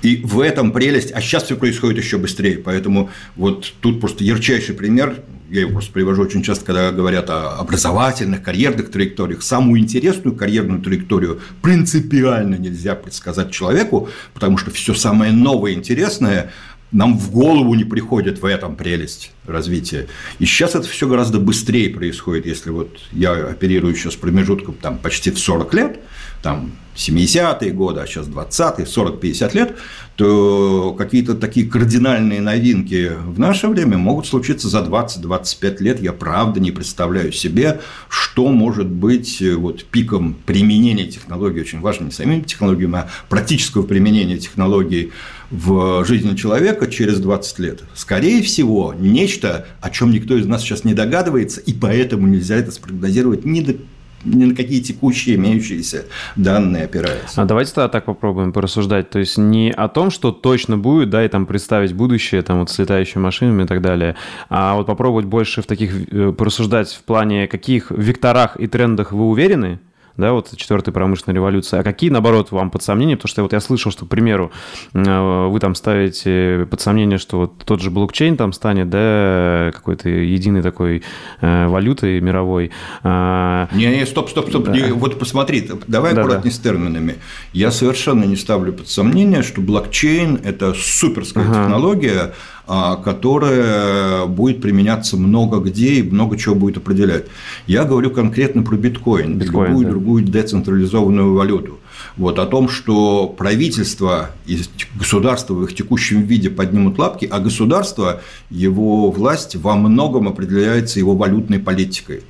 И в этом прелесть, а сейчас все происходит еще быстрее, поэтому вот тут просто ярчайший пример, я его просто привожу очень часто, когда говорят о образовательных, карьерных траекториях. Самую интересную карьерную траекторию принципиально нельзя предсказать человеку, потому что все самое новое, интересное нам в голову не приходит в этом прелесть развития. И сейчас это все гораздо быстрее происходит, если вот я оперирую сейчас промежутком там почти в 40 лет, там 70-е годы, а сейчас 20-е, 40-50 лет, то какие-то такие кардинальные новинки в наше время могут случиться за 20-25 лет. Я правда не представляю себе, что может быть э, вот пиком применения технологий, очень важно не самими технологиями, а практического применения технологий в жизни человека через 20 лет. Скорее всего, нечто, о чем никто из нас сейчас не догадывается, и поэтому нельзя это спрогнозировать ни до ни на какие текущие имеющиеся данные опирается. А давайте тогда так попробуем порассуждать. То есть не о том, что точно будет, да, и там представить будущее там вот с летающими машинами и так далее, а вот попробовать больше в таких э, порассуждать в плане каких векторах и трендах вы уверены, да, вот четвертая промышленная революция, а какие, наоборот, вам под сомнение, потому что вот я слышал, что, к примеру, э, вы там ставите под сомнение, что вот тот же блокчейн там станет, да, какой-то единой такой э, валютой мировой. А, не, не, стоп, стоп, стоп, да. вот посмотри, давай да, аккуратнее да. с терминами. Я совершенно не ставлю под сомнение, что блокчейн – это суперская ага. технология, а, которая будет применяться много где и много чего будет определять. Я говорю конкретно про биткоин, биткоин любую да. другую децентрализованную валюту. Вот, о том, что правительство и государство в их текущем виде поднимут лапки, а государство, его власть во многом определяется его валютной политикой.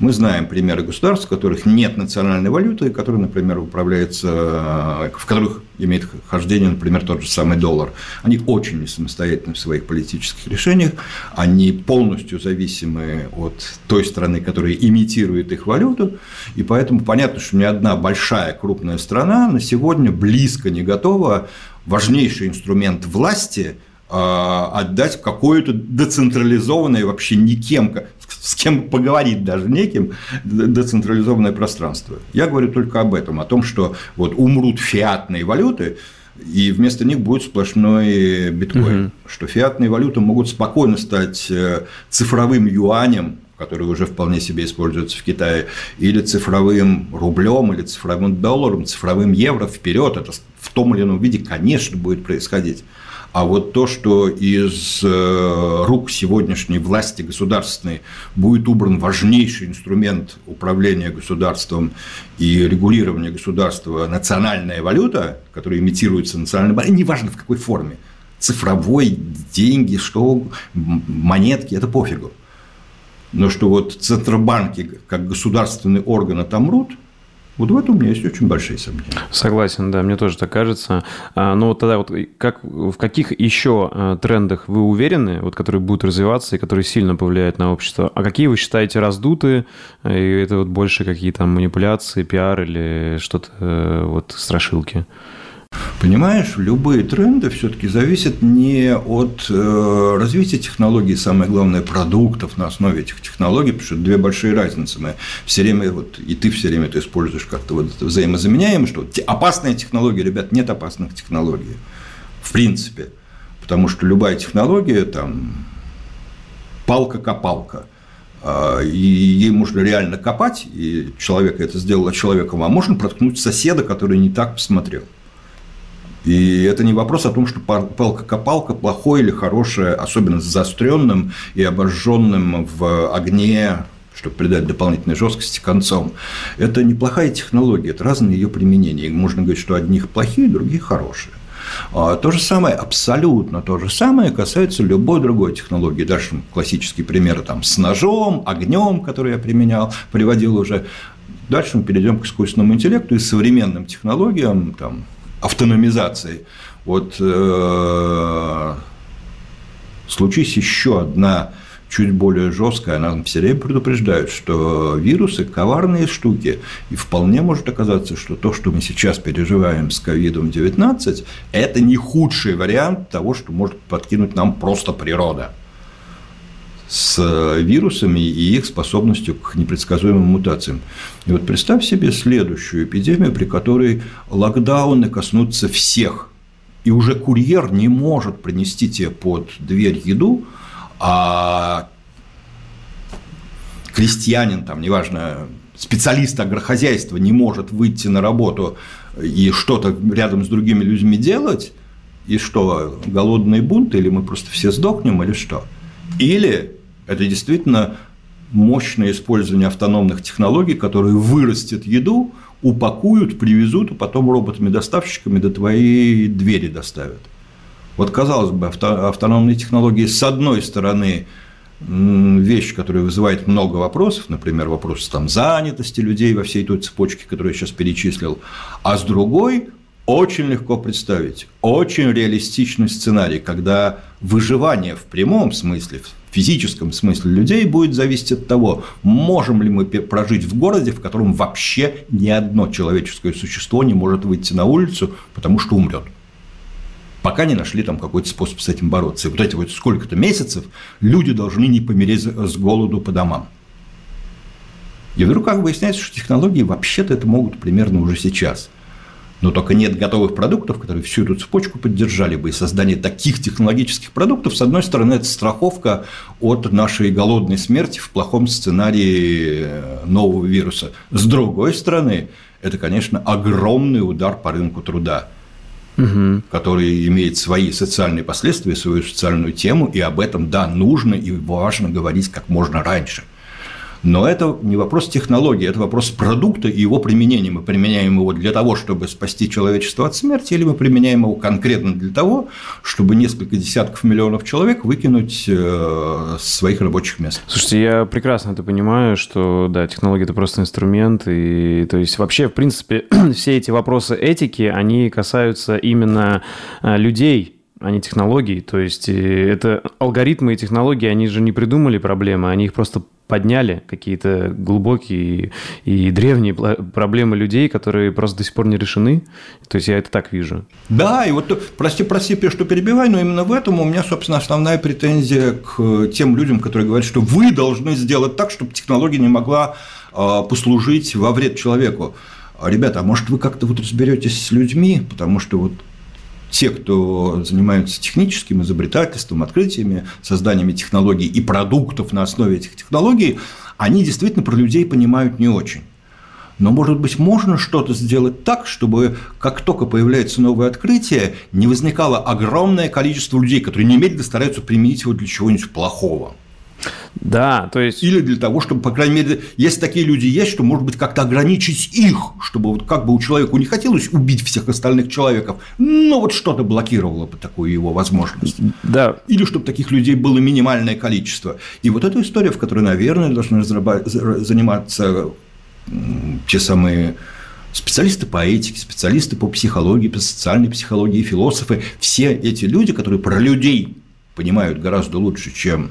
Мы знаем примеры государств, в которых нет национальной валюты, которые, например, управляются, в которых имеет хождение, например, тот же самый доллар. Они очень самостоятельны в своих политических решениях, они полностью зависимы от той страны, которая имитирует их валюту, и поэтому понятно, что ни одна большая крупная страна на сегодня близко не готова. Важнейший инструмент власти а, отдать какое-то децентрализованное вообще никем, с кем поговорить даже неким, децентрализованное пространство. Я говорю только об этом, о том, что вот умрут фиатные валюты, и вместо них будет сплошной биткоин. Угу. Что фиатные валюты могут спокойно стать э, цифровым юанем, который уже вполне себе используется в Китае, или цифровым рублем, или цифровым долларом, цифровым евро вперед. Это в том или ином виде, конечно, будет происходить. А вот то, что из э, рук сегодняшней власти государственной будет убран важнейший инструмент управления государством и регулирования государства, национальная валюта, которая имитируется национальной валютой, неважно в какой форме, цифровой, деньги, что, монетки, это пофигу. Но что вот центробанки, как государственные органы отомрут – вот в этом у меня есть очень большие сомнения. Согласен, да, мне тоже так кажется. А, но вот тогда вот как, в каких еще а, трендах вы уверены, вот, которые будут развиваться и которые сильно повлияют на общество? А какие вы считаете раздуты? И это вот больше какие то манипуляции, пиар или что-то э, вот страшилки? Понимаешь, любые тренды все-таки зависят не от э, развития технологий, самое главное, продуктов на основе этих технологий, потому что это две большие разницы. Мы все время, вот, и ты все время это используешь как-то вот взаимозаменяемо, что опасные технологии, ребят, нет опасных технологий. В принципе. Потому что любая технология, там, палка-копалка а, – и ей можно реально копать, и человек это сделал человеком, а можно проткнуть соседа, который не так посмотрел. И это не вопрос о том, что палка-копалка плохое или хорошее, особенно с заостренным и обожженным в огне чтобы придать дополнительной жесткости концом. Это неплохая технология, это разные ее применения. можно говорить, что одних плохие, других хорошие. А то же самое, абсолютно то же самое касается любой другой технологии. Дальше классические примеры там, с ножом, огнем, который я применял, приводил уже. Дальше мы перейдем к искусственному интеллекту и современным технологиям, там, автономизации. Вот э, случись еще одна чуть более жесткая, она все время предупреждает, что вирусы – коварные штуки, и вполне может оказаться, что то, что мы сейчас переживаем с COVID-19, это не худший вариант того, что может подкинуть нам просто природа с вирусами и их способностью к непредсказуемым мутациям. И вот представь себе следующую эпидемию, при которой локдауны коснутся всех и уже курьер не может принести тебе под дверь еду, а крестьянин, там, неважно, специалист агрохозяйства не может выйти на работу и что-то рядом с другими людьми делать, и что, голодный бунт, или мы просто все сдохнем, или что? Или это действительно мощное использование автономных технологий, которые вырастет еду, упакуют, привезут, а потом роботами-доставщиками до твоей двери доставят. Вот, казалось бы, автономные технологии, с одной стороны, вещь, которая вызывает много вопросов, например, вопрос там, занятости людей во всей той цепочке, которую я сейчас перечислил, а с другой очень легко представить, очень реалистичный сценарий, когда выживание в прямом смысле, физическом смысле людей будет зависеть от того, можем ли мы прожить в городе, в котором вообще ни одно человеческое существо не может выйти на улицу, потому что умрет пока не нашли там какой-то способ с этим бороться. И вот эти вот сколько-то месяцев люди должны не помереть с голоду по домам. И вдруг как выясняется, что технологии вообще-то это могут примерно уже сейчас. Но только нет готовых продуктов, которые всю эту цепочку поддержали бы. И создание таких технологических продуктов, с одной стороны, это страховка от нашей голодной смерти в плохом сценарии э, нового вируса. С другой стороны, это, конечно, огромный удар по рынку труда угу. который имеет свои социальные последствия, свою социальную тему, и об этом, да, нужно и важно говорить как можно раньше. Но это не вопрос технологии, это вопрос продукта и его применения. Мы применяем его для того, чтобы спасти человечество от смерти, или мы применяем его конкретно для того, чтобы несколько десятков миллионов человек выкинуть э, с своих рабочих мест. Слушайте, я прекрасно это понимаю, что да, технология это просто инструмент, и то есть вообще, в принципе, все эти вопросы этики, они касаются именно э, людей, а не технологий. То есть э, это алгоритмы и технологии, они же не придумали проблемы, они их просто подняли какие-то глубокие и древние проблемы людей, которые просто до сих пор не решены. То есть я это так вижу. Да, и вот, прости, прости, что перебиваю, но именно в этом у меня, собственно, основная претензия к тем людям, которые говорят, что вы должны сделать так, чтобы технология не могла а, послужить во вред человеку. Ребята, а может вы как-то вот разберетесь с людьми, потому что вот те, кто занимаются техническим изобретательством, открытиями, созданиями технологий и продуктов на основе этих технологий, они действительно про людей понимают не очень. Но, может быть, можно что-то сделать так, чтобы как только появляется новое открытие, не возникало огромное количество людей, которые немедленно стараются применить его для чего-нибудь плохого. Да, то есть... Или для того, чтобы, по крайней мере, если такие люди есть, что, может быть, как-то ограничить их, чтобы вот как бы у человека не хотелось убить всех остальных человеков, но вот что-то блокировало бы такую его возможность. Да. Или чтобы таких людей было минимальное количество. И вот эта история, в которой, наверное, должны заниматься те самые специалисты по этике, специалисты по психологии, по социальной психологии, философы, все эти люди, которые про людей понимают гораздо лучше, чем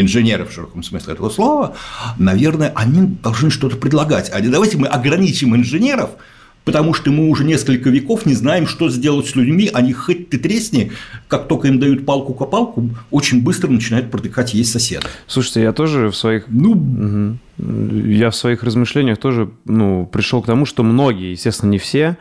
инженеры в широком смысле этого слова, наверное, они должны что-то предлагать. А не давайте мы ограничим инженеров, потому что мы уже несколько веков не знаем, что сделать с людьми, они хоть ты тресни, как только им дают палку-копалку, очень быстро начинают протыкать есть соседа. Слушайте, я тоже в своих... Ну... Угу. Я в своих размышлениях тоже ну, пришел к тому, что многие, естественно, не все,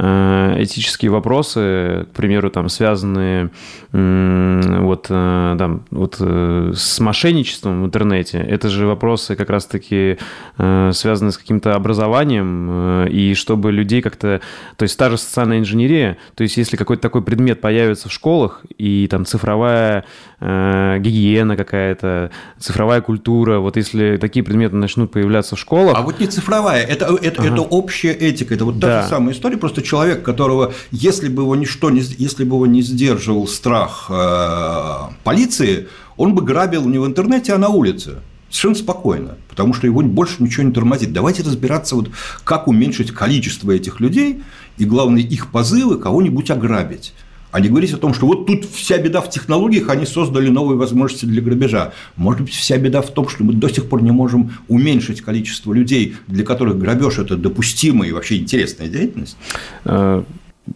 этические вопросы, к примеру, там связанные вот, э, там, вот э, с мошенничеством в интернете, это же вопросы как раз-таки связаны с каким-то образованием, и чтобы людей как-то... То есть та же социальная инженерия, то есть если какой-то такой предмет появится в школах, и там цифровая гигиена какая-то, цифровая культура, вот если такие предметы начнут появляться в школах... А вот не цифровая, это, это, ага. это общая этика, это вот та да. же самая история, просто человек, которого, если бы его ничто не, если бы его не сдерживал страх э, полиции, он бы грабил не в интернете, а на улице. Совершенно спокойно, потому что его больше ничего не тормозит. Давайте разбираться, вот, как уменьшить количество этих людей и, главное, их позывы кого-нибудь ограбить а не говорить о том, что вот тут вся беда в технологиях, они создали новые возможности для грабежа. Может быть, вся беда в том, что мы до сих пор не можем уменьшить количество людей, для которых грабеж – это допустимая и вообще интересная деятельность?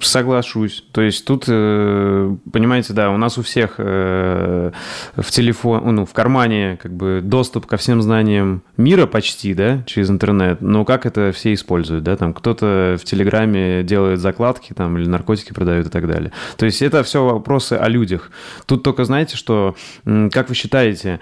Соглашусь. То есть тут, э, понимаете, да, у нас у всех э, в телефон, ну, в кармане как бы доступ ко всем знаниям мира почти, да, через интернет. Но как это все используют, да? Там кто-то в Телеграме делает закладки там или наркотики продают и так далее. То есть это все вопросы о людях. Тут только знаете, что, как вы считаете,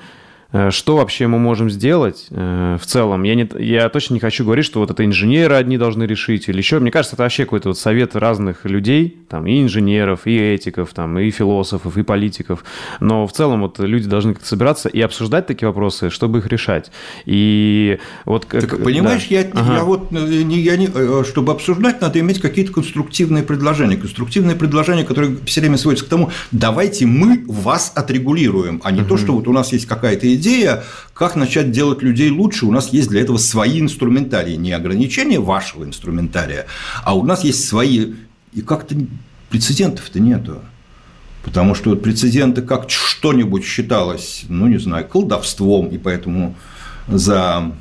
что вообще мы можем сделать э, в целом? Я, не, я точно не хочу говорить, что вот это инженеры одни должны решить или еще. Мне кажется, это вообще какой-то вот совет разных людей, там, и инженеров, и этиков, там, и философов, и политиков. Но в целом вот люди должны как-то собираться и обсуждать такие вопросы, чтобы их решать. И вот как... Так, понимаешь, да. я, ага. я вот, э, не, я не, чтобы обсуждать, надо иметь какие-то конструктивные предложения. Конструктивные предложения, которые все время сводятся к тому, давайте мы вас отрегулируем, а не угу. то, что вот у нас есть какая-то идея, идея, как начать делать людей лучше. У нас есть для этого свои инструментарии, не ограничения вашего инструментария, а у нас есть свои. И как-то прецедентов-то нету. Потому что прецеденты как что-нибудь считалось, ну, не знаю, колдовством, и поэтому за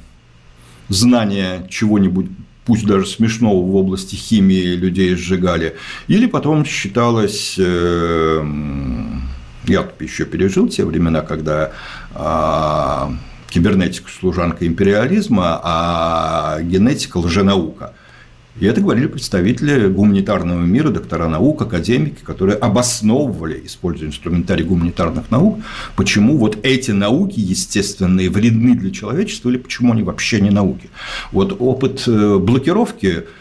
знание чего-нибудь пусть даже смешного в области химии людей сжигали, или потом считалось э, я еще пережил те времена, когда кибернетика – служанка империализма, а генетика – лженаука. И это говорили представители гуманитарного мира, доктора наук, академики, которые обосновывали, используя инструментарий гуманитарных наук, почему вот эти науки естественные вредны для человечества или почему они вообще не науки. Вот опыт э, блокировки а,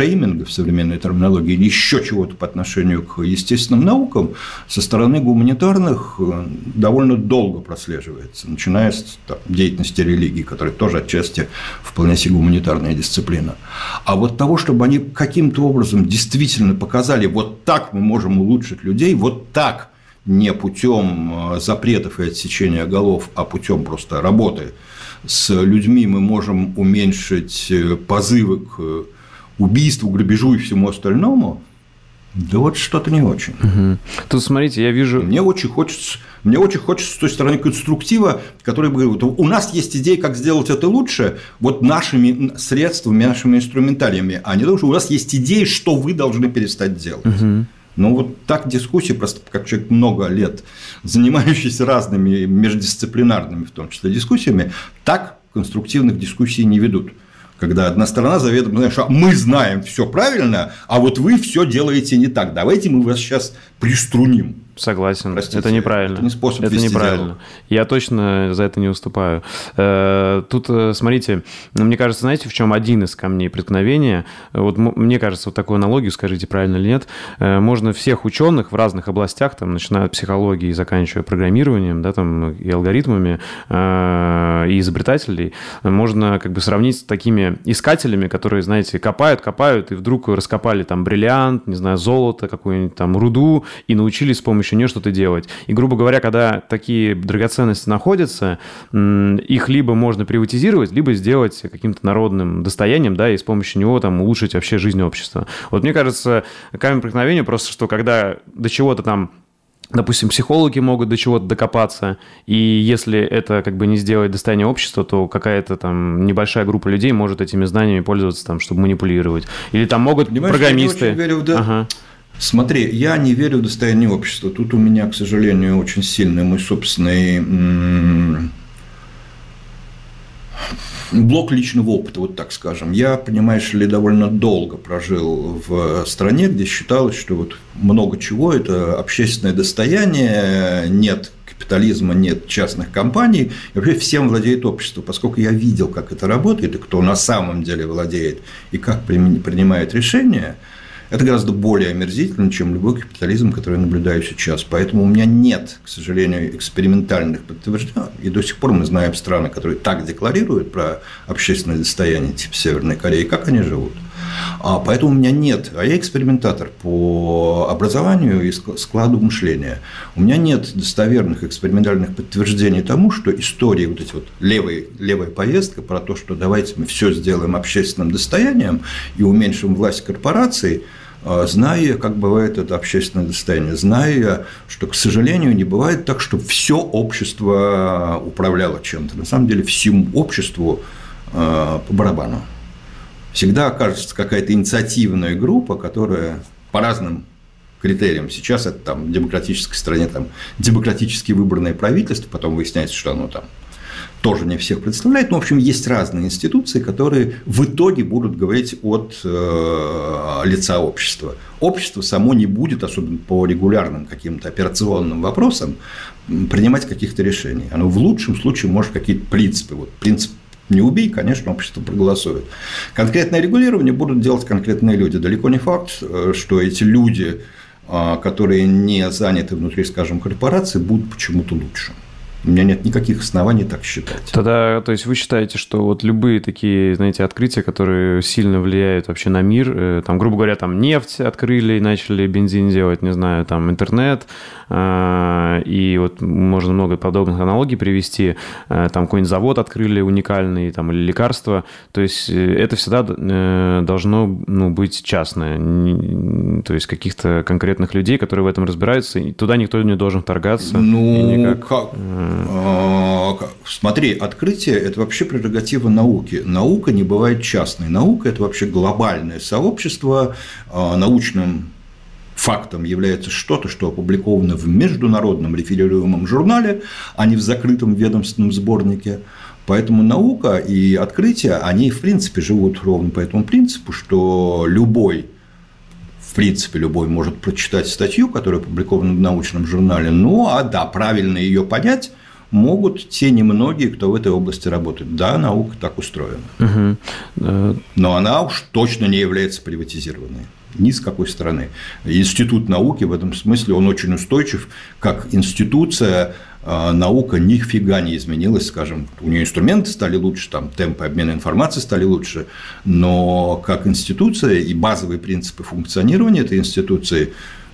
шейминга в современной терминологии или еще чего-то по отношению к естественным наукам со стороны гуманитарных э, довольно долго прослеживается, начиная с там, деятельности религии, которая тоже отчасти вполне себе гуманитарная дисциплина. А вот того, чтобы они каким-то образом действительно показали, вот так мы можем улучшить людей, вот так не путем э, запретов и отсечения голов, а путем просто работы с людьми мы можем уменьшить э, позывы к э, убийству, грабежу и всему остальному, да вот что-то не очень. Угу. Тут смотрите, я вижу. Мне очень хочется, мне очень хочется с той стороны конструктива, который бы говорил, у нас есть идея, как сделать это лучше, вот нашими средствами, нашими инструментариями, а не то, что у нас есть идеи, что вы должны перестать делать. Угу. Ну, вот так дискуссии, просто как человек много лет, занимающийся разными междисциплинарными, в том числе, дискуссиями, так конструктивных дискуссий не ведут. Когда одна сторона заведомо, знаешь, а мы знаем все правильно, а вот вы все делаете не так. Давайте мы вас сейчас приструним. Согласен. Простите, это неправильно. Это не способ Это неправильно. Диалог. Я точно за это не уступаю. Э, тут, э, смотрите, ну, мне кажется, знаете, в чем один из камней преткновения? Вот мне кажется, вот такую аналогию, скажите, правильно или нет, э, можно всех ученых в разных областях, там, начиная от психологии и заканчивая программированием, да, там, и алгоритмами, и изобретателей, можно как бы сравнить с такими искателями, которые, знаете, копают, копают, и вдруг раскопали там бриллиант, не знаю, золото, какую-нибудь там руду, и научились с помощью помощью нее что-то делать. И, грубо говоря, когда такие драгоценности находятся, их либо можно приватизировать, либо сделать каким-то народным достоянием, да, и с помощью него там улучшить вообще жизнь общества. Вот мне кажется, камень преткновения просто, что когда до чего-то там Допустим, психологи могут до чего-то докопаться, и если это как бы не сделать достояние общества, то какая-то там небольшая группа людей может этими знаниями пользоваться, там, чтобы манипулировать. Или там могут Понимаешь, программисты... Я не очень верю да, ага. Смотри, я не верю в достояние общества. Тут у меня, к сожалению, очень сильный мой собственный блок личного опыта, вот так скажем. Я, понимаешь ли, довольно долго прожил в стране, где считалось, что вот много чего – это общественное достояние, нет капитализма, нет частных компаний, и вообще всем владеет общество, поскольку я видел, как это работает, и кто на самом деле владеет, и как принимает решения – это гораздо более омерзительно, чем любой капитализм, который я наблюдаю сейчас. Поэтому у меня нет, к сожалению, экспериментальных подтверждений. И до сих пор мы знаем страны, которые так декларируют про общественное достояние типа Северной Кореи, как они живут. А поэтому у меня нет, а я экспериментатор по образованию и складу мышления. У меня нет достоверных экспериментальных подтверждений тому, что истории, вот эти вот левые, левая повестка про то, что давайте мы все сделаем общественным достоянием и уменьшим власть корпораций – а, зная, как бывает это общественное достояние, зная, что, к сожалению, не бывает так, что все общество управляло чем-то. На самом деле, всему обществу а, по барабану. Всегда окажется какая-то инициативная группа, которая по разным критериям. Сейчас это там в демократической стране там демократически выбранное правительство, потом выясняется, что оно там тоже не всех представляет. Но, в общем, есть разные институции, которые в итоге будут говорить от э, лица общества. Общество само не будет, особенно по регулярным каким-то операционным вопросам, принимать каких-то решений. Оно в лучшем случае может какие-то принципы. Вот принцип не убей, конечно, общество проголосует. Конкретное регулирование будут делать конкретные люди. Далеко не факт, э, что эти люди, э, которые не заняты внутри, скажем, корпорации, будут почему-то лучше. У меня нет никаких оснований так считать. Тогда, то есть вы считаете, что вот любые такие, знаете, открытия, которые сильно влияют вообще на мир, э, там, грубо говоря, там нефть открыли и начали бензин делать, не знаю, там интернет, и вот можно много подобных аналогий привести, э, там какой-нибудь завод открыли уникальный, там, или лекарство, то есть это всегда должно ну, быть частное, то есть каких-то конкретных людей, которые в этом разбираются, и туда никто не должен вторгаться. Ну, никак... как? А, смотри, открытие – это вообще прерогатива науки. Наука не бывает частной. Наука – это вообще глобальное сообщество. А, научным фактом является что-то, что опубликовано в международном реферируемом журнале, а не в закрытом ведомственном сборнике. Поэтому наука и открытие, они в принципе живут ровно по этому принципу, что любой в принципе, любой может прочитать статью, которая опубликована в научном журнале, ну, а да, правильно ее понять могут те немногие, кто в этой области работает. Да, наука так устроена. Угу. Но она уж точно не является приватизированной ни с какой стороны. Институт науки в этом смысле, он очень устойчив, как институция, а, наука нифига не изменилась, скажем, у нее инструменты стали лучше, там темпы обмена информацией стали лучше, но как институция и базовые принципы функционирования этой институции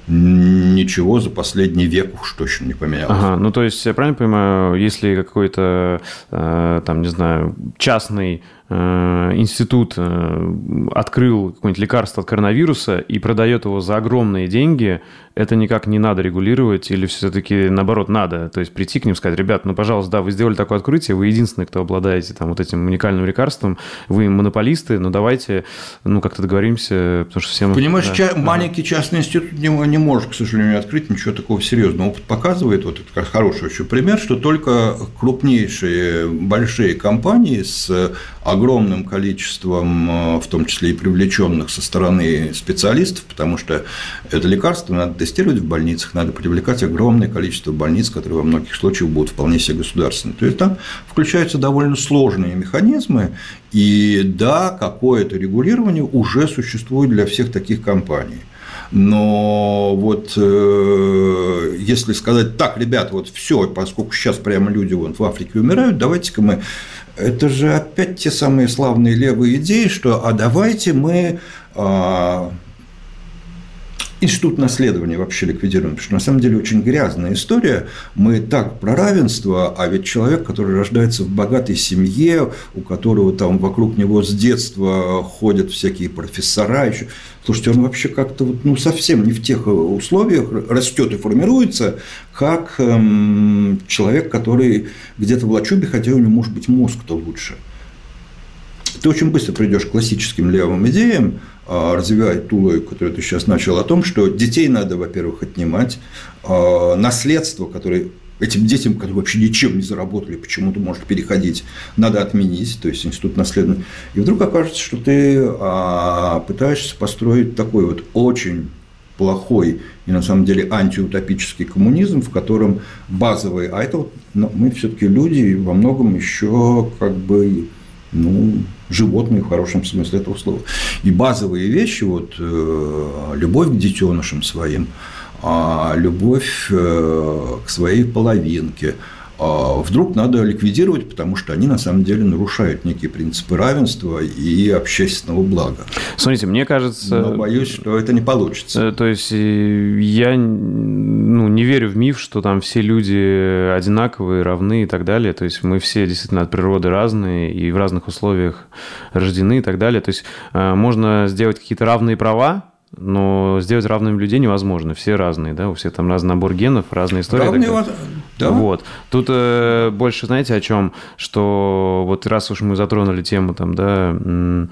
ничего за последний век уж точно не поменялось. Ага, ну то есть я правильно понимаю, если какой-то, э, там, не знаю, частный институт э, открыл какое-нибудь лекарство от коронавируса и продает его за огромные деньги, это никак не надо регулировать или все-таки наоборот надо? То есть прийти к ним сказать, ребят, ну, пожалуйста, да, вы сделали такое открытие, вы единственные, кто обладаете там вот этим уникальным лекарством, вы монополисты, но давайте, ну, как-то договоримся, потому что всем... Понимаешь, да. ча- ага. маленький частный институт не, не может, к сожалению, открыть ничего такого серьезного. Опыт показывает, вот это хороший еще пример, что только крупнейшие, большие компании с огромным количеством, э, в том числе и привлеченных со стороны специалистов, потому что это лекарство надо тестировать в больницах, надо привлекать огромное количество больниц, которые во многих случаях будут вполне себе государственные. То есть там включаются довольно сложные механизмы, и да, какое-то регулирование уже существует для всех таких компаний. Но вот э, если сказать так, ребята, вот все, поскольку сейчас прямо люди вот в Африке умирают, давайте-ка мы это же опять те самые славные левые идеи, что а давайте мы а, институт наследования вообще ликвидируем, потому что на самом деле очень грязная история. Мы так про равенство, а ведь человек, который рождается в богатой семье, у которого там вокруг него с детства ходят всякие профессора, еще, слушайте, он вообще как-то вот, ну, совсем не в тех условиях растет и формируется, как эм, человек, который где-то в лачубе, хотя у него может быть мозг-то лучше. Ты очень быстро придешь к классическим левым идеям, развивает ту логику, которую ты сейчас начал, о том, что детей надо, во-первых, отнимать, а, наследство, которое этим детям, которые вообще ничем не заработали, почему-то может переходить, надо отменить, то есть институт наследования. И вдруг окажется, что ты а, пытаешься построить такой вот очень плохой и на самом деле антиутопический коммунизм, в котором базовые, а это вот, ну, мы все-таки люди во многом еще как бы ну, животные в хорошем смысле этого слова. И базовые вещи, вот э, любовь к детенышам своим, а любовь э, к своей половинке – вдруг надо ликвидировать, потому что они на самом деле нарушают некие принципы равенства и общественного блага. Смотрите, мне кажется... Но боюсь, что это не получится. Э, то есть э, я ну, не верю в миф, что там все люди одинаковые, равны и так далее. То есть мы все действительно от природы разные и в разных условиях рождены и так далее. То есть э, можно сделать какие-то равные права, но сделать равными людей невозможно. Все разные, да, у всех там разный набор генов, разные истории. Равные, Да? Вот. Тут э, больше, знаете, о чем? Что вот раз уж мы затронули тему там, да, э,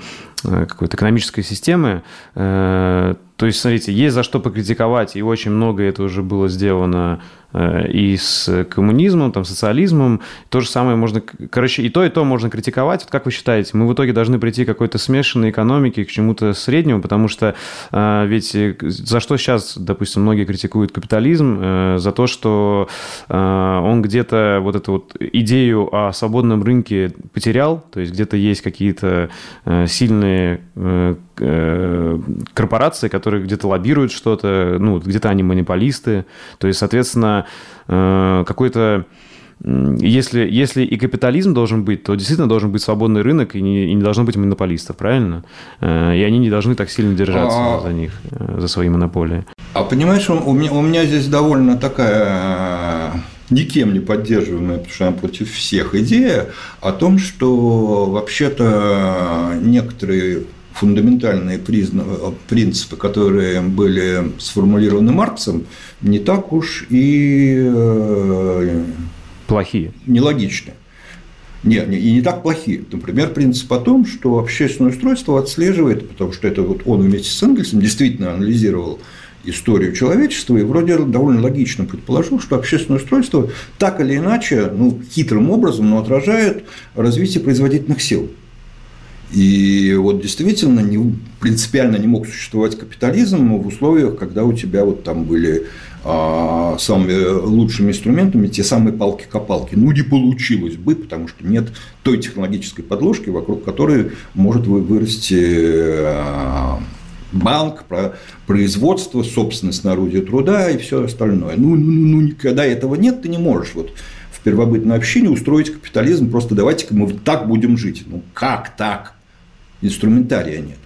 какой-то экономической системы, э, то есть, смотрите, есть за что покритиковать, и очень много это уже было сделано и с коммунизмом, там, социализмом. То же самое можно... Короче, и то, и то можно критиковать. Вот как вы считаете, мы в итоге должны прийти к какой-то смешанной экономике, к чему-то среднему, потому что э, ведь за что сейчас, допустим, многие критикуют капитализм? Э, за то, что э, он где-то вот эту вот идею о свободном рынке потерял, то есть где-то есть какие-то э, сильные э, э корпорации, которые где-то лоббируют что-то, ну, где-то они монополисты. То есть, соответственно, Э, какой-то если, если и капитализм должен быть, то действительно должен быть свободный рынок и не, и не должно быть монополистов, правильно? Э, и они не должны так сильно держаться а... за них, э, за свои монополии. А понимаешь, у меня, у меня здесь довольно такая никем не поддерживаемая, потому что она против всех идея о том, что вообще-то некоторые фундаментальные принципы, которые были сформулированы Марксом, не так уж и э, плохие. Нелогичны. Нет, и не так плохие. Например, принцип о том, что общественное устройство отслеживает, потому что это вот он вместе с Энгельсом действительно анализировал историю человечества и вроде довольно логично предположил, что общественное устройство так или иначе, ну, хитрым образом, но отражает развитие производительных сил. И вот действительно не, принципиально не мог существовать капитализм в условиях, когда у тебя вот там были а, самыми лучшими инструментами те самые палки-копалки. Ну, не получилось бы, потому что нет той технологической подложки, вокруг которой может вырасти а, банк, производство, собственность на орудие труда и все остальное. Ну, ну, ну, ну, этого нет, ты не можешь вот в первобытной общине устроить капитализм, просто давайте-ка мы так будем жить. Ну, как так? Инструментария нет.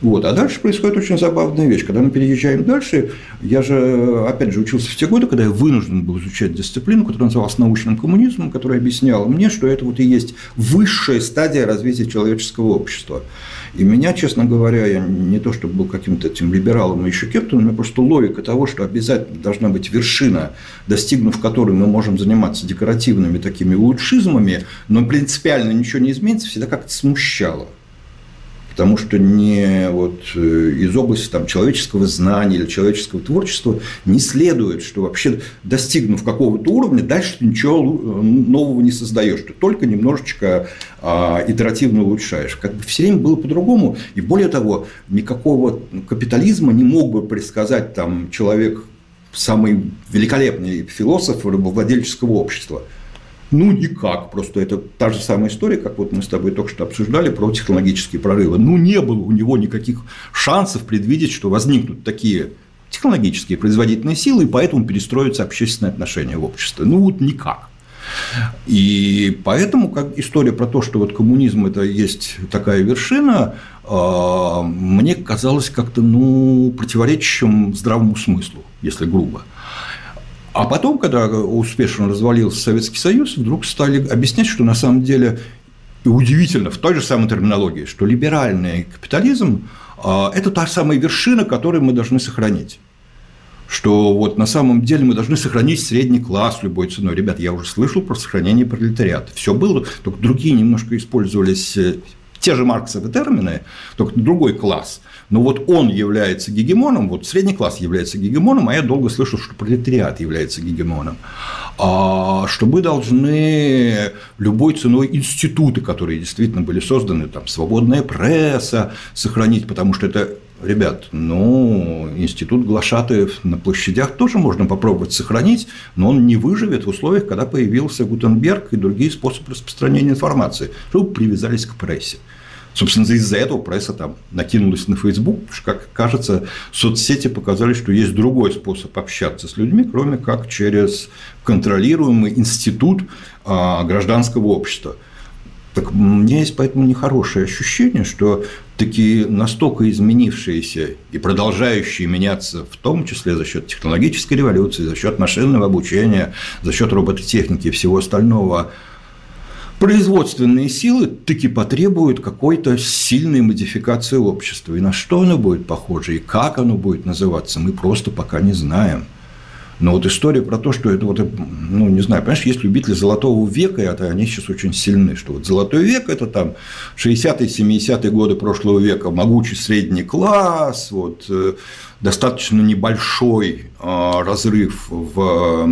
Вот. А дальше происходит очень забавная вещь. Когда мы переезжаем дальше, я же, опять же, учился в те годы, когда я вынужден был изучать дисциплину, которая называлась научным коммунизмом, которая объясняла мне, что это вот и есть высшая стадия развития человеческого общества. И меня, честно говоря, я не то чтобы был каким-то этим либералом и еще кем-то, но у меня просто логика того, что обязательно должна быть вершина, достигнув которой мы можем заниматься декоративными такими лучшизмами, но принципиально ничего не изменится, всегда как-то смущало потому что не вот э, из области там, человеческого знания или человеческого творчества не следует, что вообще достигнув какого-то уровня, дальше ты ничего э, нового не создаешь, ты только немножечко а, итеративно улучшаешь. Как бы все время было по-другому, и более того, никакого капитализма не мог бы предсказать там человек самый великолепный философ рабовладельческого общества – ну, никак. Просто это та же самая история, как вот мы с тобой только что обсуждали про технологические прорывы. Ну, не было у него никаких шансов предвидеть, что возникнут такие технологические производительные силы, и поэтому перестроятся общественные отношения в обществе. Ну, вот никак. И поэтому как история про то, что вот коммунизм это есть такая вершина, а, мне казалось как-то ну, противоречащим здравому смыслу, если грубо. А потом, когда успешно развалился Советский Союз, вдруг стали объяснять, что на самом деле и удивительно, в той же самой терминологии, что либеральный капитализм а, – это та самая вершина, которую мы должны сохранить что вот на самом деле мы должны сохранить средний класс любой ценой. Ребят, я уже слышал про сохранение пролетариата. Все было, только другие немножко использовались э, те же марксовые термины, только другой класс. Но вот он является гегемоном, вот средний класс является гегемоном, а я долго слышал, что пролетариат является гегемоном. А что мы должны любой ценой институты, которые действительно были созданы, там, свободная пресса сохранить, потому что это Ребят, ну, институт глашатаев на площадях тоже можно попробовать сохранить, но он не выживет в условиях, когда появился Гутенберг и другие способы распространения информации, чтобы привязались к прессе. Собственно, из-за этого пресса там накинулась на Facebook, потому что, как кажется, соцсети показали, что есть другой способ общаться с людьми, кроме как через контролируемый институт а, гражданского общества. Так у меня есть поэтому нехорошее ощущение, что такие настолько изменившиеся и продолжающие меняться, в том числе за счет технологической революции, за счет машинного обучения, за счет робототехники и всего остального, производственные силы таки потребуют какой-то сильной модификации общества. И на что оно будет похоже, и как оно будет называться, мы просто пока не знаем. Но вот история про то, что это вот, ну, не знаю, понимаешь, есть любители золотого века, это они сейчас очень сильны, что вот золотой век – это там 60-е, 70-е годы прошлого века, могучий средний класс, вот, э, достаточно небольшой а, разрыв в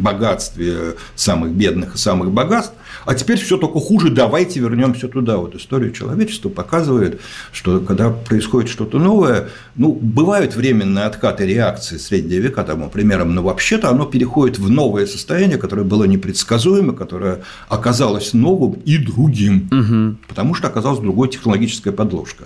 богатстве самых бедных и самых богатств, а теперь все только хуже, давайте вернемся туда. Вот история человечества показывает, что когда происходит что-то новое, ну, бывают временные откаты реакции среднего века тому примером, но вообще-то оно переходит в новое состояние, которое было непредсказуемо, которое оказалось новым и другим, угу. потому что оказалась другой технологическая подложка.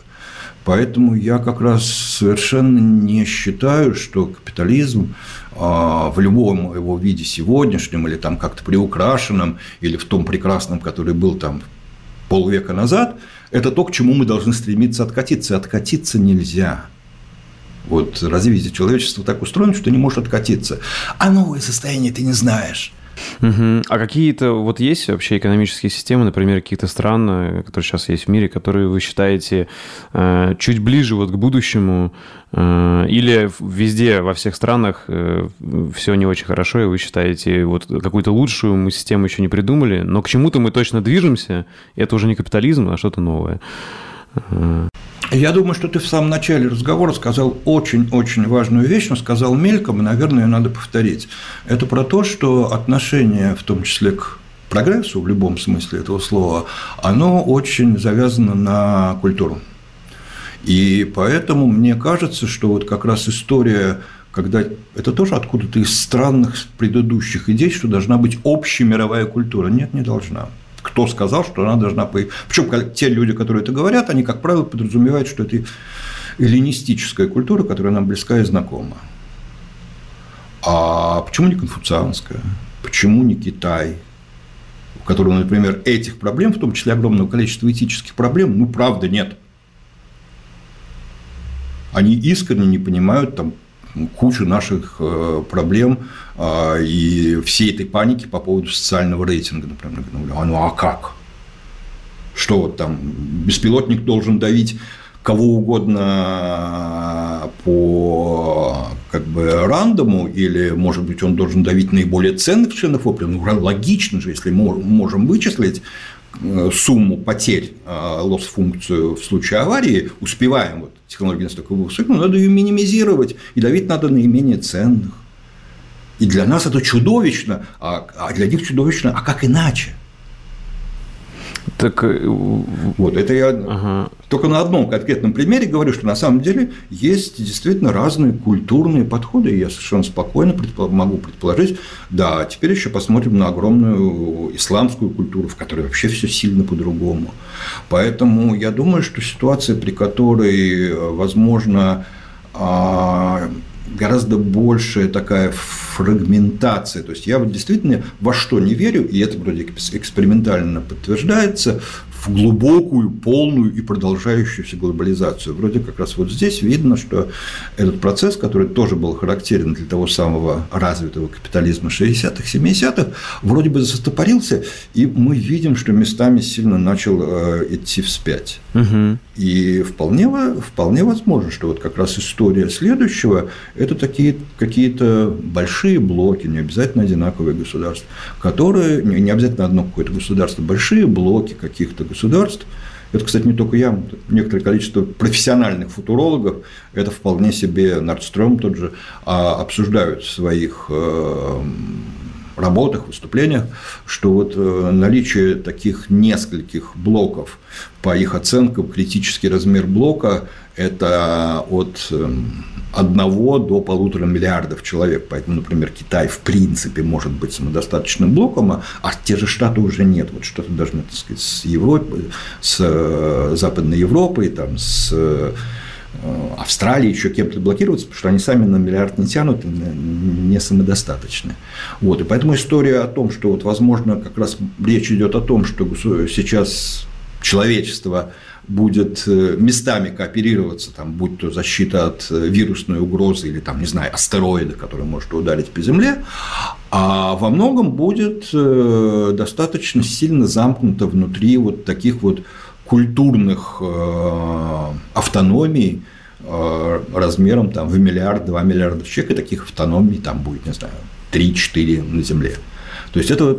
Поэтому я как раз совершенно не считаю, что капитализм а, в любом его виде сегодняшнем или там как-то приукрашенном, или в том прекрасном, который был там полвека назад, это то, к чему мы должны стремиться откатиться. Откатиться нельзя. Вот развитие человечества так устроено, что не может откатиться. А новое состояние ты не знаешь. Угу. А какие-то вот есть вообще экономические системы, например, какие-то страны, которые сейчас есть в мире, которые вы считаете э, чуть ближе вот к будущему, э, или везде во всех странах э, все не очень хорошо, и вы считаете вот какую-то лучшую мы систему еще не придумали, но к чему-то мы точно движемся, это уже не капитализм, а что-то новое. Я думаю, что ты в самом начале разговора сказал очень-очень важную вещь, но сказал мельком, и, наверное, ее надо повторить. Это про то, что отношение, в том числе к прогрессу в любом смысле этого слова, оно очень завязано на культуру. И поэтому мне кажется, что вот как раз история когда это тоже откуда-то из странных предыдущих идей, что должна быть общая мировая культура. Нет, не должна кто сказал, что она должна быть. Причем те люди, которые это говорят, они, как правило, подразумевают, что это эллинистическая культура, которая нам близка и знакома. А почему не конфуцианская? Почему не Китай? У которого, например, этих проблем, в том числе огромного количества этических проблем, ну, правда, нет. Они искренне не понимают там, кучу наших э, проблем а, и всей этой паники по поводу социального рейтинга, например. А ну а как? Что вот там беспилотник должен давить кого угодно по как бы рандому, или, может быть, он должен давить наиболее ценных членов общества. Ну, логично же, если мы можем вычислить сумму потерь э, лосс-функцию в случае аварии, успеваем, вот технология настолько высокая, надо ее минимизировать, и давить надо наименее ценных. И для нас это чудовищно, а, а для них чудовищно, а как иначе? Так... Э, вот, это я ага. только на одном конкретном примере говорю, что на самом деле есть действительно разные культурные подходы, и я совершенно спокойно могу предположить, да, теперь еще посмотрим на огромную исламскую культуру, в которой вообще все сильно по-другому. Поэтому я думаю, что ситуация, при которой, возможно, а, гораздо большая такая фрагментация. То есть я вот действительно во что не верю, и это вроде экспериментально подтверждается, в глубокую, полную и продолжающуюся глобализацию. Вроде как раз вот здесь видно, что этот процесс, который тоже был характерен для того самого развитого капитализма 60-х, 70-х, вроде бы застопорился, и мы видим, что местами сильно начал э, идти вспять. Угу. И вполне, вполне возможно, что вот как раз история следующего – это такие какие-то большие блоки, не обязательно одинаковые государства, которые, не обязательно одно какое-то государство, большие блоки каких-то государств. Это, кстати, не только я, некоторое количество профессиональных футурологов, это вполне себе Нордстром тот же, а, обсуждают в своих э, работах, выступлениях, что вот э, наличие таких нескольких блоков, по их оценкам, критический размер блока – это от эм, одного до полутора миллиардов человек. Поэтому, например, Китай в принципе может быть самодостаточным блоком, а, а те же Штаты уже нет. Вот что-то должны, так сказать, с Европой, с э, Западной Европой, там, с э, Австралией еще кем-то блокироваться, потому что они сами на миллиард не тянут, не самодостаточны. Вот, и поэтому история о том, что вот, возможно, как раз речь идет о том, что сейчас человечество будет э, местами кооперироваться, там, будь то защита от э, вирусной угрозы или, там, не знаю, астероида, который может ударить по Земле, а во многом будет достаточно сильно замкнуто внутри вот таких вот культурных автономий, э, размером там, в миллиард, два миллиарда человек, и таких автономий там будет, не знаю, 3-4 на Земле. То есть это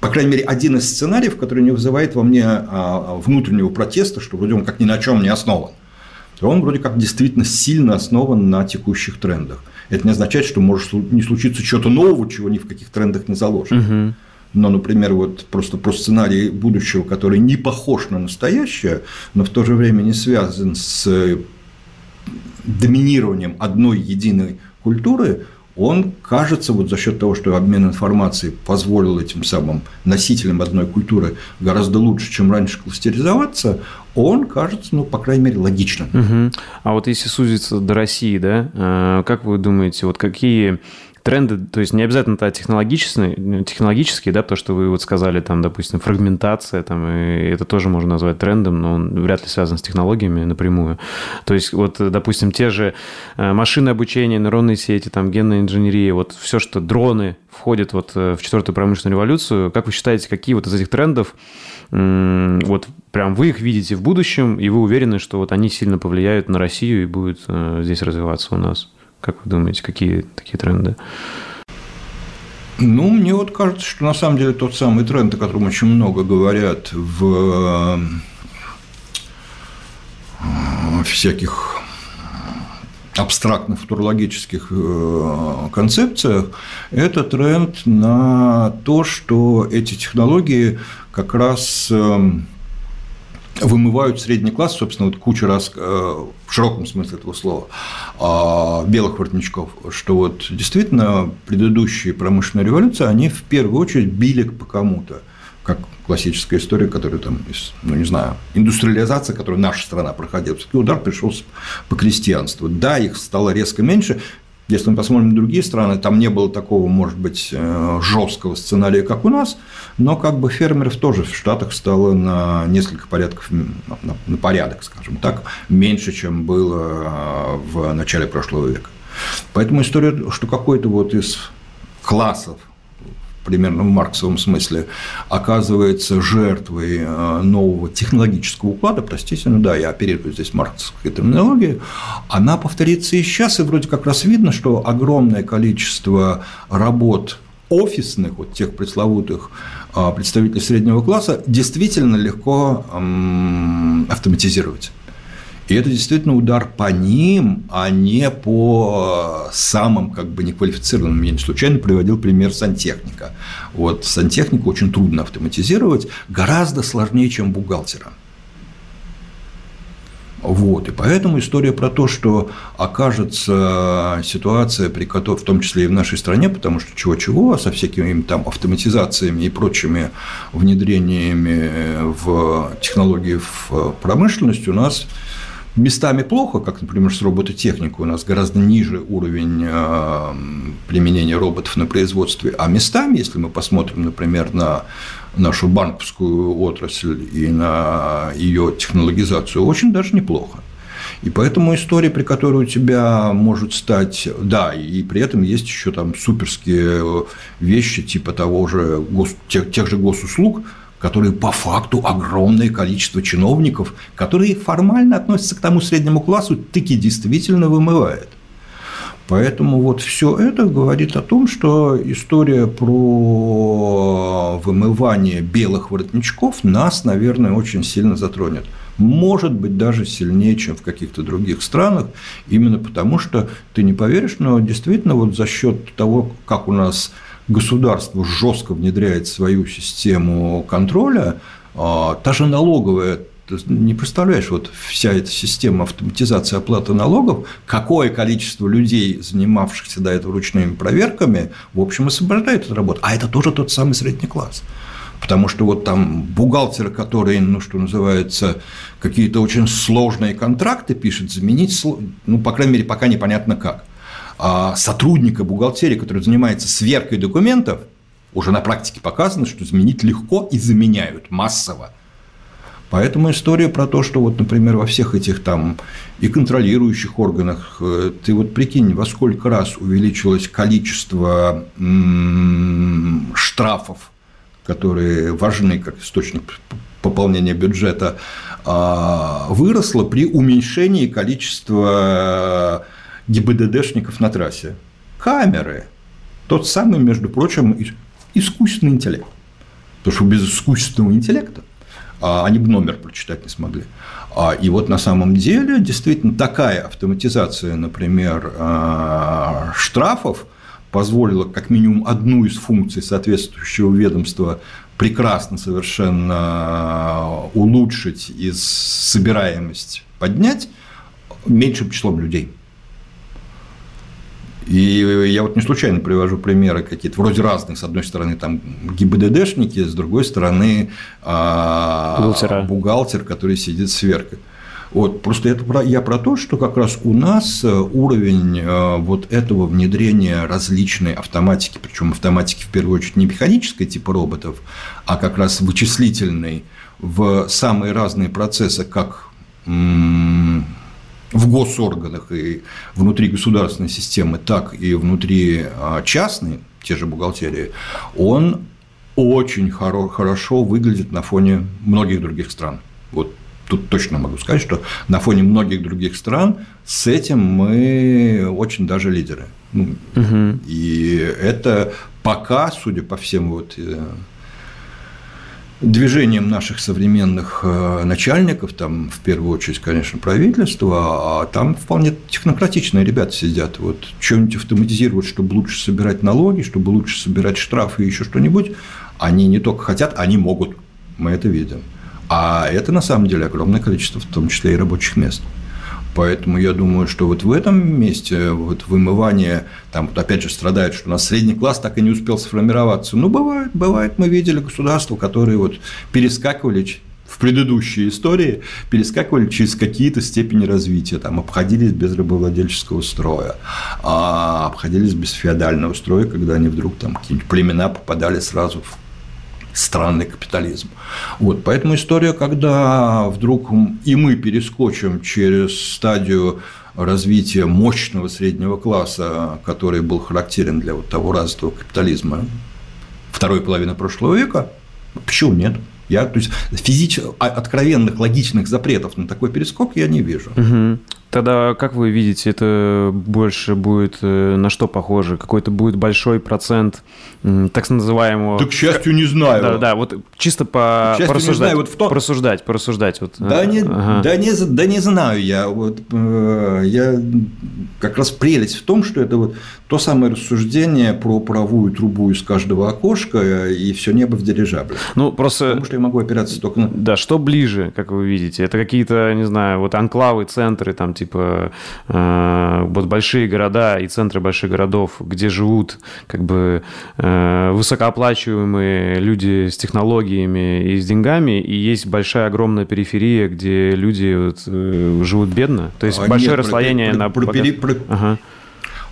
по крайней мере, один из сценариев, который не вызывает во мне а, внутреннего протеста, что вроде он как ни на чем не основан. Он вроде как действительно сильно основан на текущих трендах. Это не означает, что может не случиться чего-то нового, чего ни в каких трендах не заложено. Угу. Но, например, вот просто про сценарий будущего, который не похож на настоящее, но в то же время не связан с доминированием одной единой культуры, он кажется вот за счет того, что обмен информацией позволил этим самым носителям одной культуры гораздо лучше, чем раньше кластеризоваться, он кажется, ну, по крайней мере, логичным. Угу. А вот если сузиться до России, да, э, как вы думаете, вот какие тренды, то есть не обязательно это технологические, технологические, да, то, что вы вот сказали, там, допустим, фрагментация, там, и это тоже можно назвать трендом, но он вряд ли связан с технологиями напрямую. То есть вот, допустим, те же э, машины обучения, нейронные сети, там, генная инженерия, вот все, что дроны входят вот э, в четвертую промышленную революцию, как вы считаете, какие вот из этих трендов вот прям вы их видите в будущем, и вы уверены, что вот они сильно повлияют на Россию и будут э, здесь развиваться у нас? Как вы думаете, какие такие тренды? Ну, мне вот кажется, что на самом деле тот самый тренд, о котором очень много говорят в э, всяких абстрактных футурологических э, концепциях, это тренд на то, что эти технологии как раз эм, вымывают средний класс, собственно, вот куча раз, э, в широком смысле этого слова, а, белых воротничков, что вот действительно предыдущие промышленные революции, они в первую очередь били по кому-то, как классическая история, которая там, ну не знаю, индустриализация, которую наша страна проходила, все-таки удар пришелся по крестьянству. Да, их стало резко меньше, если мы посмотрим на другие страны, там не было такого, может быть, э, жесткого сценария, как у нас, но как бы фермеров тоже в Штатах стало на несколько порядков, на порядок, скажем так, меньше, чем было э, в начале прошлого века. Поэтому история, что какой-то вот из классов примерно в марксовом смысле, оказывается жертвой э, нового технологического уклада, простите, ну да, я оперирую здесь марксовской терминологией, она повторится и сейчас, и вроде как раз видно, что огромное количество работ офисных, вот тех пресловутых э, представителей среднего класса, действительно легко автоматизировать. И это действительно удар по ним, а не по самым как бы неквалифицированным. Я не случайно приводил пример сантехника. Вот сантехнику очень трудно автоматизировать, гораздо сложнее, чем бухгалтера. Вот. И поэтому история про то, что окажется ситуация, при которой, в том числе и в нашей стране, потому что чего-чего, со всякими там автоматизациями и прочими внедрениями в технологии в промышленность у нас местами плохо, как, например, с робототехникой у нас гораздо ниже уровень э, применения роботов на производстве, а местами, если мы посмотрим, например, на нашу банковскую отрасль и на ее технологизацию, очень даже неплохо. И поэтому история, при которой у тебя может стать, да, и при этом есть еще там суперские вещи типа того же гос, тех, тех же госуслуг, которые по факту огромное количество чиновников, которые формально относятся к тому среднему классу, таки действительно вымывает. Поэтому вот все это говорит о том, что история про вымывание белых воротничков нас, наверное, очень сильно затронет. Может быть, даже сильнее, чем в каких-то других странах, именно потому что ты не поверишь, но действительно вот за счет того, как у нас государство жестко внедряет свою систему контроля, а, та же налоговая не представляешь, вот вся эта система автоматизации оплаты налогов, какое количество людей, занимавшихся до этого ручными проверками, в общем, освобождает от работы. А это тоже тот самый средний класс. Потому что вот там бухгалтер, который, ну, что называется, какие-то очень сложные контракты пишет, заменить, ну, по крайней мере, пока непонятно как. А, сотрудника бухгалтерии, который занимается сверкой документов, уже на практике показано, что заменить легко и заменяют массово. Поэтому история про то, что вот, например, во всех этих там и контролирующих органах, э, ты вот прикинь, во сколько раз увеличилось количество штрафов, которые важны как источник пополнения бюджета а, выросло при уменьшении количества ГИБДДшников на трассе. Камеры. Тот самый, между прочим, искусственный интеллект. Потому что без искусственного интеллекта а, они бы номер прочитать не смогли. А, и вот на самом деле действительно такая автоматизация, например, а, штрафов позволила как минимум одну из функций соответствующего ведомства прекрасно совершенно улучшить и собираемость поднять меньшим числом людей. И я вот не случайно привожу примеры какие-то вроде разных. С одной стороны, там ГИБДДшники, с другой стороны, Бухгалтера. бухгалтер, который сидит сверху. Вот, просто это про, я про то, что как раз у нас э, уровень э, вот этого внедрения различной автоматики, причем автоматики в первую очередь не механической типа роботов, а как раз вычислительной в самые разные процессы, как в госорганах и внутри государственной системы, так и внутри а, частной, те же бухгалтерии, он очень хорошо выглядит на фоне многих других стран. Вот тут точно могу сказать, что на фоне многих других стран с этим мы очень даже лидеры. Ну, угу. И это пока, судя по всем вот э, движением наших современных э, начальников, там в первую очередь, конечно, правительство, а там вполне технократичные ребята сидят. Вот что-нибудь автоматизировать, чтобы лучше собирать налоги, чтобы лучше собирать штрафы и еще что-нибудь, они не только хотят, они могут. Мы это видим. А это на самом деле огромное количество, в том числе и рабочих мест. Поэтому я думаю, что вот в этом месте вот вымывание, там вот опять же страдает, что у нас средний класс так и не успел сформироваться. Ну, бывает, бывает, мы видели государства, которые вот перескакивали в предыдущей истории перескакивали через какие-то степени развития, там, обходились без рабовладельческого строя, а обходились без феодального строя, когда они вдруг там какие-нибудь племена попадали сразу в странный капитализм. Вот, поэтому история, когда вдруг и мы перескочим через стадию развития мощного среднего класса, который был характерен для вот того развитого капитализма второй половины прошлого века, почему нет? Я, то есть, физич... А, откровенных логичных запретов на такой перескок я не вижу. Угу. Тогда как вы видите, это больше будет э, на что похоже? Какой-то будет большой процент так называемого... Да, к счастью, не знаю. Да, да, вот чисто по... К порассуждать, не знаю. Вот в том... порассуждать, порассуждать. Вот. Да, не, ага. да, не, да не знаю я. Вот, э, я как раз прелесть в том, что это вот то самое рассуждение про правую трубу из каждого окошка и все небо в дирижабле. Ну, просто... Потому что я могу опираться только на... Да, что ближе, как вы видите? Это какие-то, не знаю, вот анклавы, центры, там, типа э, вот большие города и центры больших городов, где живут как бы э, высокооплачиваемые люди с технологиями и с деньгами, и есть большая огромная периферия, где люди вот, э, живут бедно. То есть а большое нет, расслоение про, на... Про, про, про, ага.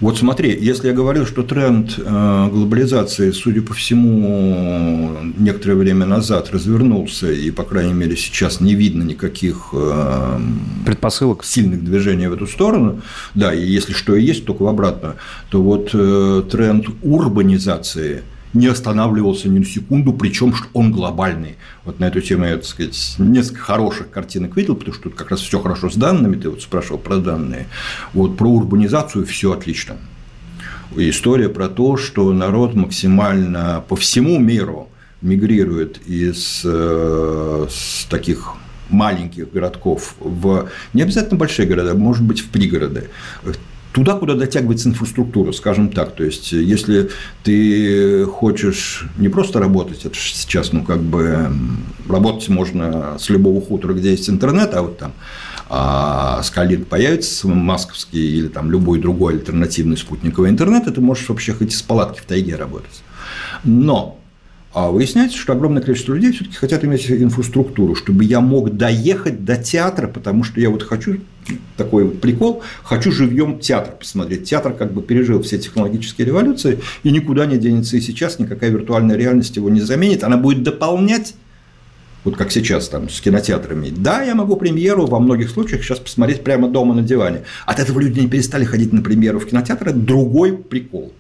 Вот смотри, если я говорил, что тренд э, глобализации, судя по всему, некоторое время назад развернулся, и, по крайней мере, сейчас не видно никаких э, предпосылок. сильных движений в эту сторону, да, и если что и есть, только в обратную, то вот э, тренд урбанизации – не останавливался ни на секунду, причем что он глобальный. Вот на эту тему я, так сказать, несколько хороших картинок видел, потому что тут как раз все хорошо с данными, ты вот спрашивал про данные. Вот про урбанизацию все отлично. История про то, что народ максимально по всему миру мигрирует из э, с таких маленьких городков в не обязательно большие города, может быть, в пригороды туда, куда дотягивается инфраструктура, скажем так. То есть, если ты хочешь не просто работать, это сейчас, ну, как бы, работать можно с любого хутора, где есть интернет, а вот там а Скалин появится, масковский или там любой другой альтернативный спутниковый интернет, и ты можешь вообще хоть из палатки в тайге работать. Но а выясняется, что огромное количество людей все-таки хотят иметь инфраструктуру, чтобы я мог доехать до театра, потому что я вот хочу такой прикол, хочу живьем театр посмотреть. Театр как бы пережил все технологические революции и никуда не денется и сейчас, никакая виртуальная реальность его не заменит, она будет дополнять вот как сейчас там с кинотеатрами. Да, я могу премьеру во многих случаях сейчас посмотреть прямо дома на диване. От этого люди не перестали ходить на премьеру в кинотеатр, это другой прикол.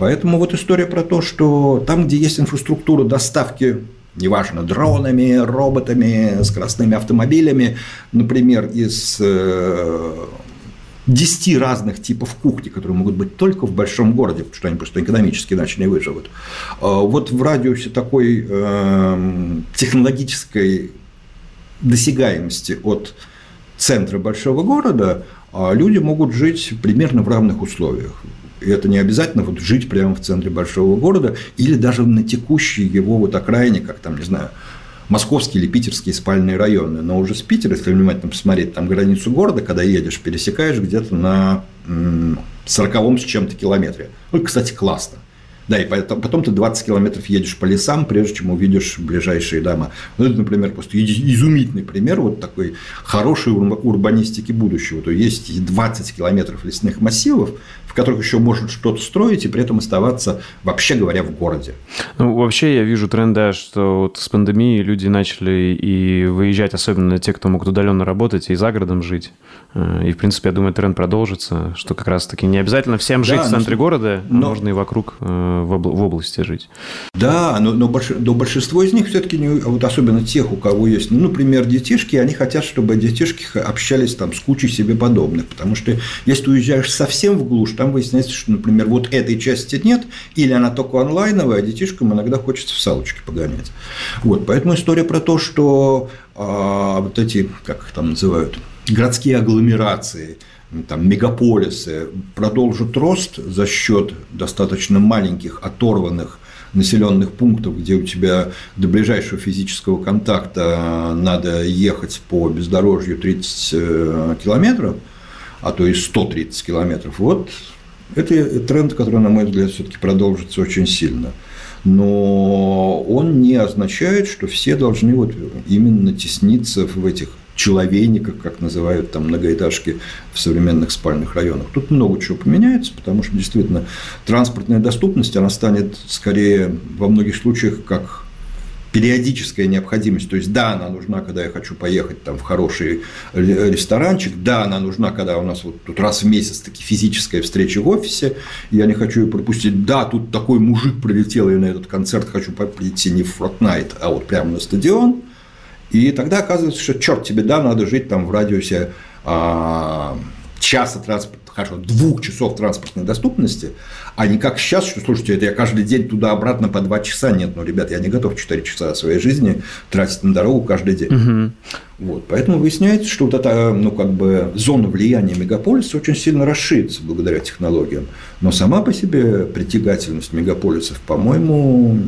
Поэтому вот история про то, что там, где есть инфраструктура доставки неважно, дронами, роботами, скоростными автомобилями, например, из 10 разных типов кухни, которые могут быть только в большом городе, потому что они просто экономически иначе не выживут. А вот в радиусе такой э, технологической досягаемости от центра большого города а люди могут жить примерно в равных условиях. Это не обязательно вот жить прямо в центре большого города или даже на текущей его вот окраине, как там, не знаю, московские или питерские спальные районы. Но уже с Питера, если внимательно посмотреть там границу города, когда едешь, пересекаешь где-то на 40 с чем-то километре. Ну, кстати, классно. Да, и потом, потом ты 20 километров едешь по лесам, прежде чем увидишь ближайшие дома. Ну, это, например, просто изумительный пример вот такой хорошей урбанистики будущего. То есть 20 километров лесных массивов, в которых еще может что-то строить и при этом оставаться, вообще говоря, в городе. Ну, вообще я вижу тренда, что вот с пандемией люди начали и выезжать, особенно те, кто могут удаленно работать и за городом жить. Э, и, в принципе, я думаю, тренд продолжится, что как раз-таки не обязательно всем жить да, в центре но, города, но, можно и вокруг э, в, в области жить. Да, но, но, больш, но большинство из них все-таки, не, вот особенно тех, у кого есть, ну, например, детишки, они хотят, чтобы детишки общались там с кучей себе подобных, потому что если ты уезжаешь совсем в глушь, там выясняется, что, например, вот этой части нет, или она только онлайновая, а детишкам иногда хочется в салочки погонять. Вот, поэтому история про то, что а, вот эти, как их там называют, городские агломерации, там, мегаполисы продолжат рост за счет достаточно маленьких оторванных населенных пунктов, где у тебя до ближайшего физического контакта надо ехать по бездорожью 30 э, километров, а то и 130 километров, вот это тренд, который, на мой взгляд, все-таки продолжится очень сильно. Но он не означает, что все должны вот именно тесниться в этих человейниках, как называют там многоэтажки в современных спальных районах. Тут много чего поменяется, потому что действительно транспортная доступность, она станет скорее во многих случаях как периодическая необходимость. То есть, да, она нужна, когда я хочу поехать там, в хороший ресторанчик, да, она нужна, когда у нас вот тут раз в месяц таки физическая встреча в офисе, я не хочу ее пропустить. Да, тут такой мужик прилетел, я на этот концерт хочу прийти не в Fortnite, а вот прямо на стадион. И тогда оказывается, что черт тебе, да, надо жить там в радиусе а, часа транспорта хорошо, двух часов транспортной доступности, а не как сейчас, что, слушайте, это я каждый день туда-обратно по два часа. Нет, ну, ребят, я не готов 4 часа своей жизни тратить на дорогу каждый день. Угу. Вот, поэтому выясняется, что вот эта ну, как бы, зона влияния мегаполиса очень сильно расширится благодаря технологиям. Но сама по себе притягательность мегаполисов, по-моему,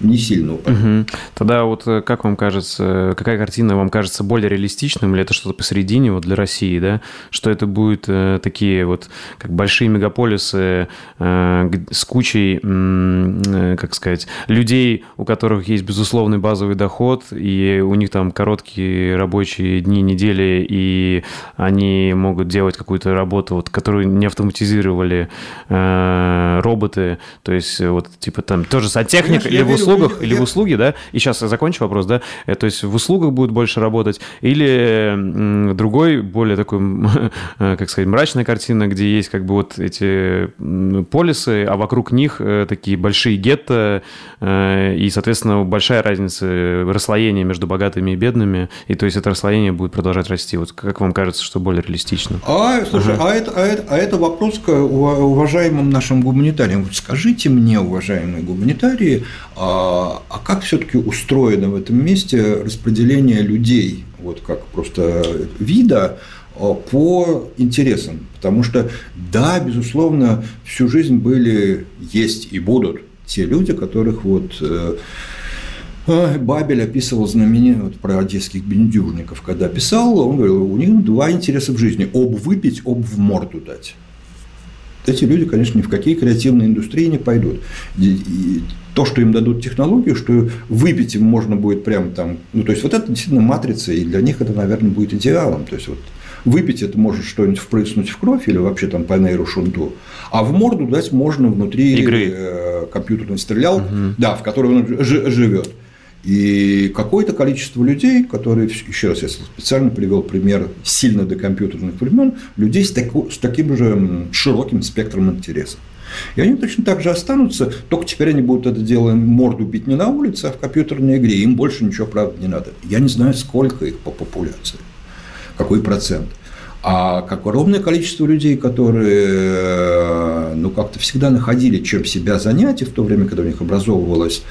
не сильно упали. Угу. Тогда вот э, как вам кажется, какая картина вам кажется более реалистичным, или это что-то посередине вот для России, да? Что это будет э, такие вот как большие мегаполисы э, с кучей, э, как сказать, людей, у которых есть безусловный базовый доход, и у них там короткие рабочие дни, недели, и они могут делать какую-то работу, вот, которую не автоматизировали э, роботы, то есть вот типа там тоже сантехник или в услугах или в услуге, да, и сейчас я закончу вопрос, да, э, то есть в услугах будет больше работать, или другой, более такой, э, как сказать, мрачная картина, где есть как бы вот эти полисы, а вокруг них э, такие большие гетто, и, соответственно, большая разница расслоения между богатыми и бедными, и то есть это расслоение будет продолжать расти. Вот как вам кажется, что более реалистично? А, слушай, ага. а, это, а, это, а это вопрос к уважаемым нашим гуманитариям. Вот скажите мне, уважаемые гуманитарии, а а, а как все-таки устроено в этом месте распределение людей, вот как просто вида, а, по интересам. Потому что, да, безусловно, всю жизнь были, есть и будут те люди, которых вот э, а, Бабель описывал знаменитый вот, про одесских бендюжников, когда писал, он говорил, у них два интереса в жизни – об выпить, об в морду дать. Эти люди, конечно, ни в какие креативные индустрии не пойдут то, что им дадут технологию, что выпить им можно будет прям там, ну, то есть, вот это действительно матрица, и для них это, наверное, будет идеалом, то есть, вот выпить это может что-нибудь впрыснуть в кровь или вообще там по нейру шунту, а в морду дать можно внутри Игры. Э, компьютерной стрелялки, угу. да, в которой он живет. И какое-то количество людей, которые, еще раз, я специально привел пример сильно до компьютерных времен, людей с, таку, с таким же широким спектром интересов. И они точно так же останутся, только теперь они будут это дело морду бить не на улице, а в компьютерной игре. Им больше ничего, правда, не надо. Я не знаю, сколько их по популяции, какой процент. А как огромное количество людей, которые ну, как-то всегда находили, чем себя занять, и в то время, когда у них образовывалось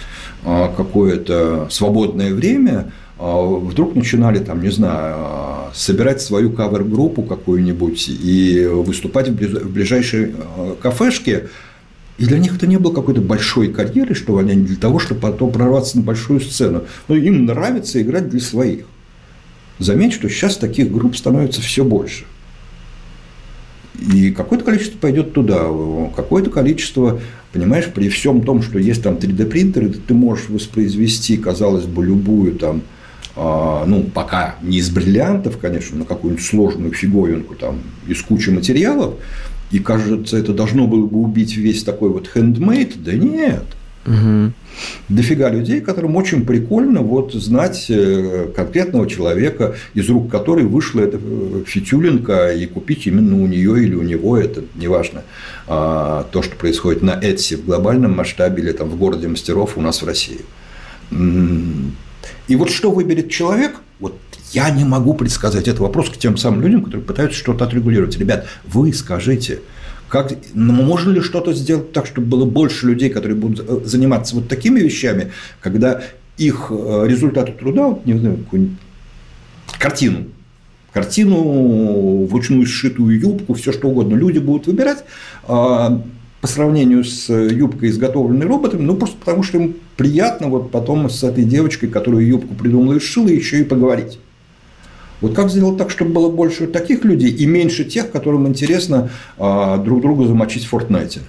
какое-то свободное время, а, вдруг начинали, там, не знаю, собирать свою кавер-группу какую-нибудь и выступать в ближайшей а, кафешке, и для них это не было какой-то большой карьеры, что они для того, чтобы потом прорваться на большую сцену. Но им нравится играть для своих. Заметь, что сейчас таких групп становится все больше. И какое-то количество пойдет туда, какое-то количество Понимаешь, при всем том, что есть там 3D принтеры, ты можешь воспроизвести, казалось бы, любую там, а, ну, пока не из бриллиантов, конечно, но какую-нибудь сложную фиговинку там из кучи материалов, и кажется, это должно было бы убить весь такой вот хендмейд. Да нет. Угу. Дофига людей, которым очень прикольно вот знать э, конкретного человека, из рук которой вышла эта э, фитюлинка, и купить именно у нее или у него, это неважно, а, то, что происходит на Etsy в глобальном масштабе или там в городе мастеров у нас в России. И вот что выберет человек, вот я не могу предсказать. Это вопрос к тем самым людям, которые пытаются что-то отрегулировать. Ребят, вы скажите, как, ну, можно ли что-то сделать так, чтобы было больше людей, которые будут э, заниматься вот такими вещами, когда их э, результаты труда, вот, не знаю, какую-нибудь картину, картину, вручную сшитую юбку, все что угодно, люди будут выбирать а, по сравнению с юбкой, изготовленной роботами, ну, просто потому что им приятно вот потом с этой девочкой, которую юбку придумала и сшила, еще и поговорить. Вот как сделать так, чтобы было больше таких людей и меньше тех, которым интересно а, друг друга замочить в Фортнайте?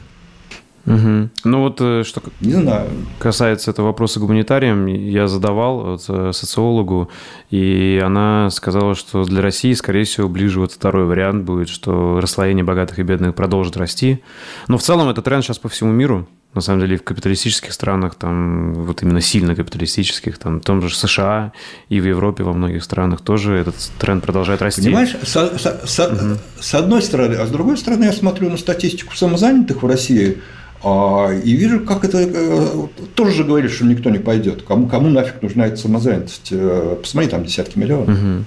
Угу. Ну вот э, что не знаю. касается этого вопроса гуманитариям, я задавал вот, э, социологу, и она сказала, что для России, скорее всего, ближе вот второй вариант будет, что расслоение богатых и бедных продолжит расти. Но в целом это тренд сейчас по всему миру на самом деле в капиталистических странах, там вот именно сильно капиталистических, там в том же США и в Европе во многих странах тоже этот тренд продолжает расти. Понимаешь, со, со, со, угу. с одной стороны, а с другой стороны я смотрю на статистику самозанятых в России а, и вижу, как это э, тоже же говорили, что никто не пойдет. Кому, кому нафиг нужна эта самозанятость? Э, посмотри, там десятки миллионов. Угу.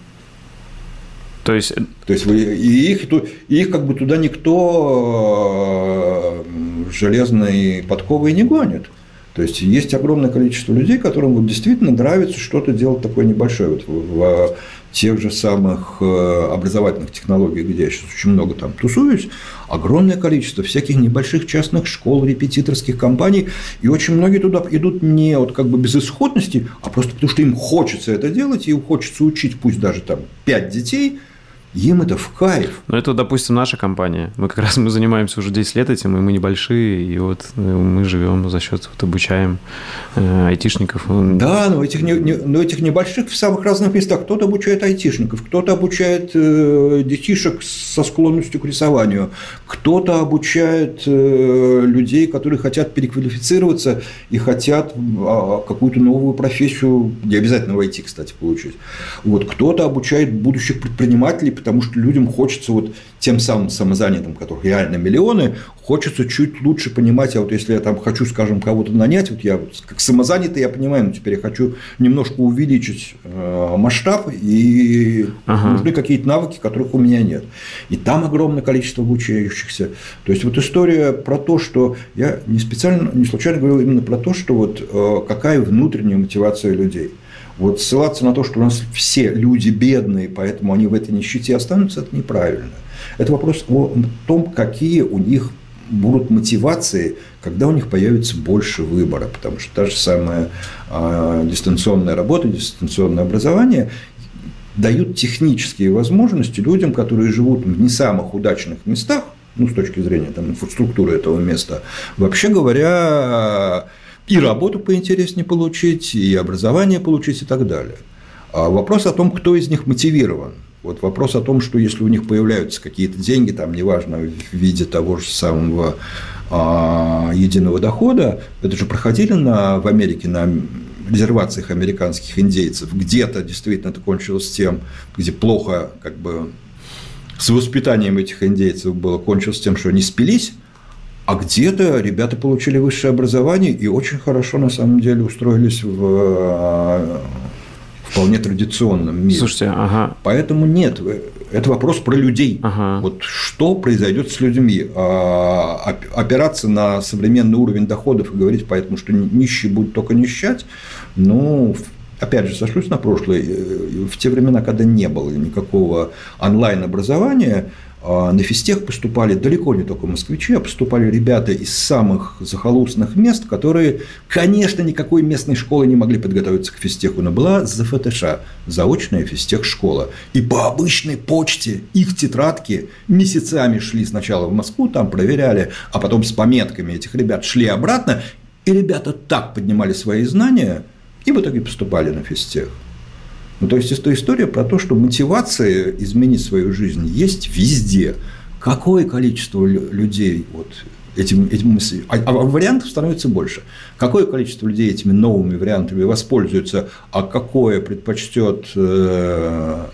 То есть, То есть и их, и их как бы туда никто э, железной подковой не гонит. То есть есть огромное количество людей, которым вот действительно нравится что-то делать такое небольшое. Вот в, в тех же самых э, образовательных технологиях, где я сейчас очень много там тусуюсь, огромное количество всяких небольших частных школ, репетиторских компаний, и очень многие туда идут не вот как бы без исходности, а просто потому, что им хочется это делать, и им хочется учить, пусть даже там пять детей, им это в кайф. Ну, это, допустим, наша компания. Мы как раз мы занимаемся уже 10 лет этим, и мы небольшие, и вот э, мы живем за счет, вот обучаем э, айтишников. Да, но этих, не, не, но этих небольших в самых разных местах. Кто-то обучает айтишников, кто-то обучает э, детишек со склонностью к рисованию, кто-то обучает э, людей, которые хотят переквалифицироваться и хотят э, какую-то новую профессию, не обязательно войти, кстати, получить. Вот, кто-то обучает будущих предпринимателей, потому что людям хочется вот тем самым самозанятым, которых реально миллионы, хочется чуть лучше понимать, а вот если я там хочу, скажем, кого-то нанять, вот я вот как самозанятый, я понимаю, но теперь я хочу немножко увеличить э, масштаб, и ага. нужны какие-то навыки, которых у меня нет. И там огромное количество обучающихся. То есть вот история про то, что я не специально, не случайно говорил именно про то, что вот э, какая внутренняя мотивация людей. Вот ссылаться на то, что у нас все люди бедные, поэтому они в этой нищете останутся, это неправильно. Это вопрос о том, какие у них будут мотивации, когда у них появится больше выбора, потому что та же самая э, дистанционная работа, дистанционное образование дают технические возможности людям, которые живут в не самых удачных местах, ну, с точки зрения там, инфраструктуры этого места, вообще говоря, и работу поинтереснее получить, и образование получить и так далее. А вопрос о том, кто из них мотивирован. Вот вопрос о том, что если у них появляются какие-то деньги, там, неважно, в виде того же самого а, единого дохода, это же проходили на, в Америке на резервациях американских индейцев. Где-то действительно это кончилось тем, где плохо как бы с воспитанием этих индейцев было, кончилось тем, что они спились, а где-то ребята получили высшее образование и очень хорошо, на самом деле, устроились в э, вполне традиционном мире. Слушайте, ага. Поэтому нет, это вопрос про людей. Ага. Вот что произойдет с людьми? А, опираться на современный уровень доходов и говорить поэтому, что нищие будут только нищать, ну, опять же, сошлюсь на прошлое, э, в те времена, когда не было никакого онлайн-образования, на физтех поступали далеко не только москвичи, а поступали ребята из самых захолустных мест, которые, конечно, никакой местной школы не могли подготовиться к физтеху, но была ЗФТШ, заочная физтех-школа. И по обычной почте их тетрадки месяцами шли сначала в Москву, там проверяли, а потом с пометками этих ребят шли обратно, и ребята так поднимали свои знания, и в итоге поступали на физтех. Ну, то есть, это история про то, что мотивация изменить свою жизнь есть везде. Какое количество людей вот этим, этим а, а вариантов становится больше. Какое количество людей этими новыми вариантами воспользуется, а какое предпочтет э,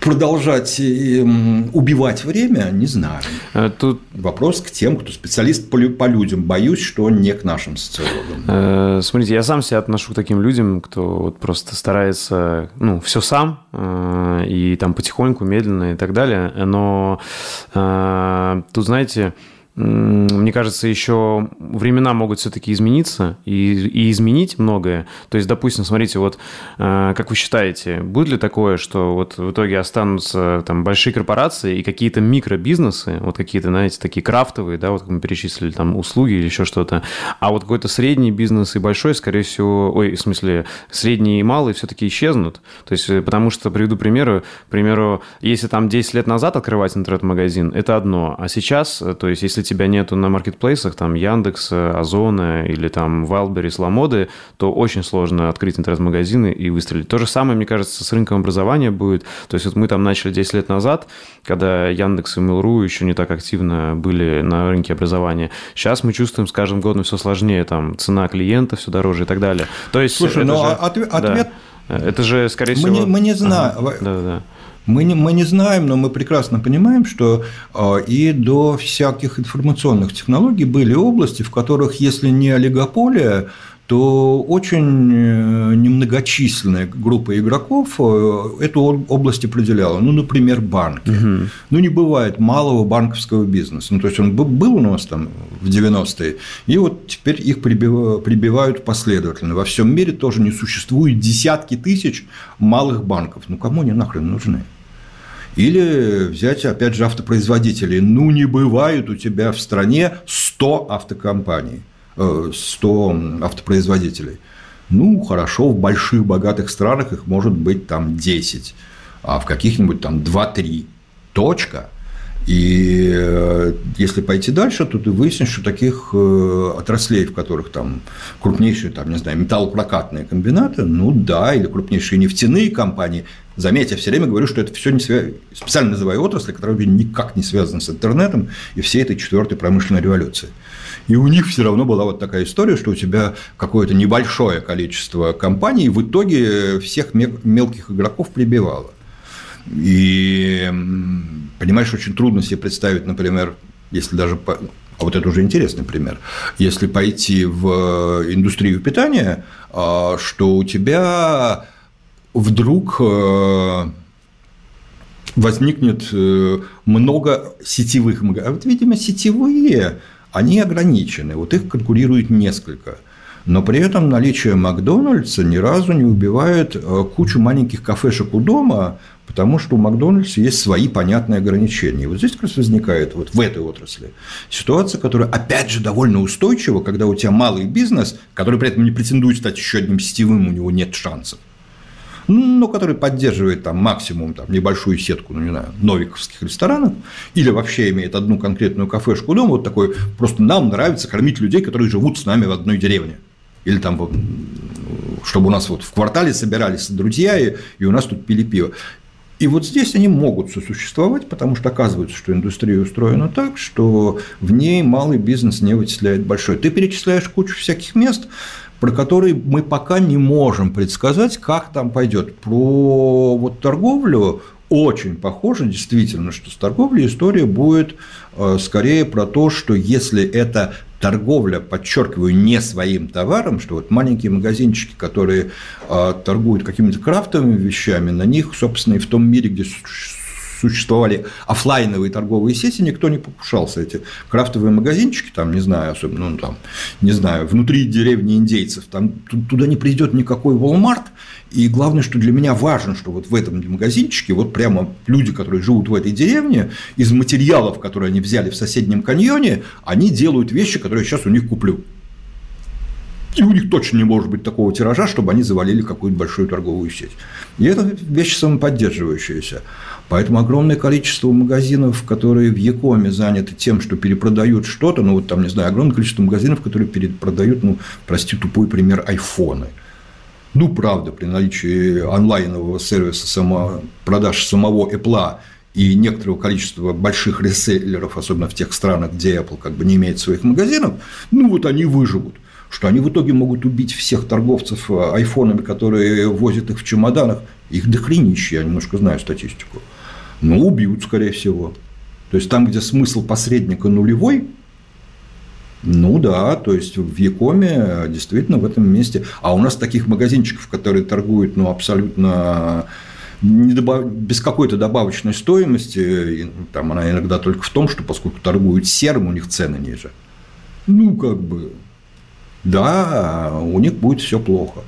продолжать убивать время, не знаю. Э, тут... Вопрос к тем, кто специалист по, людям. Боюсь, что не к нашим социологам. Э, смотрите, я сам себя отношу к таким людям, кто вот просто старается, ну, все сам, э, и там потихоньку, медленно и так далее. Но тут, знаете, мне кажется, еще времена могут все-таки измениться и, и изменить многое. То есть, допустим, смотрите, вот э, как вы считаете, будет ли такое, что вот в итоге останутся там большие корпорации и какие-то микробизнесы, вот какие-то, знаете, такие крафтовые, да, вот как мы перечислили, там услуги или еще что-то, а вот какой-то средний бизнес и большой, скорее всего, ой, в смысле, средний и малый все-таки исчезнут. То есть, э, потому что, приведу примеры, к примеру, если там 10 лет назад открывать интернет-магазин, это одно, а сейчас, э, то есть, если тебя нету на маркетплейсах, там Яндекс, Озона или там Wildberries, Ламоды, то очень сложно открыть интернет-магазины и выстрелить. То же самое, мне кажется, с рынком образования будет. То есть вот мы там начали 10 лет назад, когда Яндекс и Mail.ru еще не так активно были на рынке образования. Сейчас мы чувствуем с каждым годом все сложнее, там цена клиента все дороже и так далее. То есть Слушай, но ну, же, ответ... Да, это же, скорее мы всего... Не, мы не знаем. Ага, да, да. Мы не, мы не знаем, но мы прекрасно понимаем, что а, и до всяких информационных технологий были области, в которых, если не олигополия, то очень э, немногочисленная группа игроков э, эту область определяла. Ну, например, банки. Угу. Ну, не бывает малого банковского бизнеса. Ну, то есть, он был у нас там в 90-е, и вот теперь их прибивают последовательно. Во всем мире тоже не существует десятки тысяч малых банков. Ну, кому они нахрен нужны? Или взять, опять же, автопроизводителей. Ну, не бывает у тебя в стране 100 автокомпаний. 100 автопроизводителей. Ну, хорошо, в больших богатых странах их может быть там 10, а в каких-нибудь там 2-3. Точка. И э, если пойти дальше, то ты выяснишь, что таких э, отраслей, в которых там крупнейшие, там, не знаю, металлопрокатные комбинаты, ну да, или крупнейшие нефтяные компании, заметьте, я все время говорю, что это все не связано, специально называю отрасли, которые никак не связаны с интернетом и всей этой четвертой промышленной революцией. И у них все равно была вот такая история, что у тебя какое-то небольшое количество компаний в итоге всех мелких игроков прибивало. И понимаешь, очень трудно себе представить, например, если даже а вот это уже интересный пример. Если пойти в индустрию питания, а, что у тебя вдруг э, возникнет э, много сетевых магазинов. А вот, видимо, сетевые они ограничены, вот их конкурирует несколько. Но при этом наличие Макдональдса ни разу не убивает э, кучу маленьких кафешек у дома, потому что у Макдональдса есть свои понятные ограничения. И вот здесь как раз возникает вот в этой отрасли ситуация, которая, опять же, довольно устойчива, когда у тебя малый бизнес, который при этом не претендует стать еще одним сетевым, у него нет шансов но который поддерживает там максимум там, небольшую сетку, ну не знаю, новиковских ресторанов, или вообще имеет одну конкретную кафешку дома, вот такой, просто нам нравится кормить людей, которые живут с нами в одной деревне. Или там, чтобы у нас вот в квартале собирались друзья, и, и у нас тут пили пиво. И вот здесь они могут сосуществовать, потому что оказывается, что индустрия устроена так, что в ней малый бизнес не вычисляет большой. Ты перечисляешь кучу всяких мест, про которые мы пока не можем предсказать, как там пойдет. Про вот торговлю очень похоже действительно, что с торговлей история будет э, скорее про то, что если это торговля, подчеркиваю, не своим товаром, что вот маленькие магазинчики, которые э, торгуют какими-то крафтовыми вещами, на них, собственно, и в том мире, где существовали офлайновые торговые сети, никто не покушался. Эти крафтовые магазинчики, там, не знаю, особенно, ну, там, не знаю, внутри деревни индейцев, там туда не придет никакой Walmart, и главное, что для меня важно, что вот в этом магазинчике вот прямо люди, которые живут в этой деревне, из материалов, которые они взяли в соседнем каньоне, они делают вещи, которые я сейчас у них куплю. И у них точно не может быть такого тиража, чтобы они завалили какую-то большую торговую сеть. И это вещь самоподдерживающаяся. Поэтому огромное количество магазинов, которые в Якоме заняты тем, что перепродают что-то, ну вот там, не знаю, огромное количество магазинов, которые перепродают, ну, прости, тупой пример, айфоны. Ну, правда, при наличии онлайнового сервиса само, продаж самого Apple и некоторого количества больших реселлеров, особенно в тех странах, где Apple как бы не имеет своих магазинов, ну вот они выживут. Что они в итоге могут убить всех торговцев э, айфонами, которые возят их в чемоданах. Их дохренище, я немножко знаю статистику. Ну, убьют, скорее всего. То есть там, где смысл посредника нулевой, ну да, то есть в Якоме действительно в этом месте. А у нас таких магазинчиков, которые торгуют ну, абсолютно не добав... без какой-то добавочной стоимости, ну, там она иногда только в том, что поскольку торгуют серым, у них цены ниже. Ну, как бы, да, у них будет все плохо.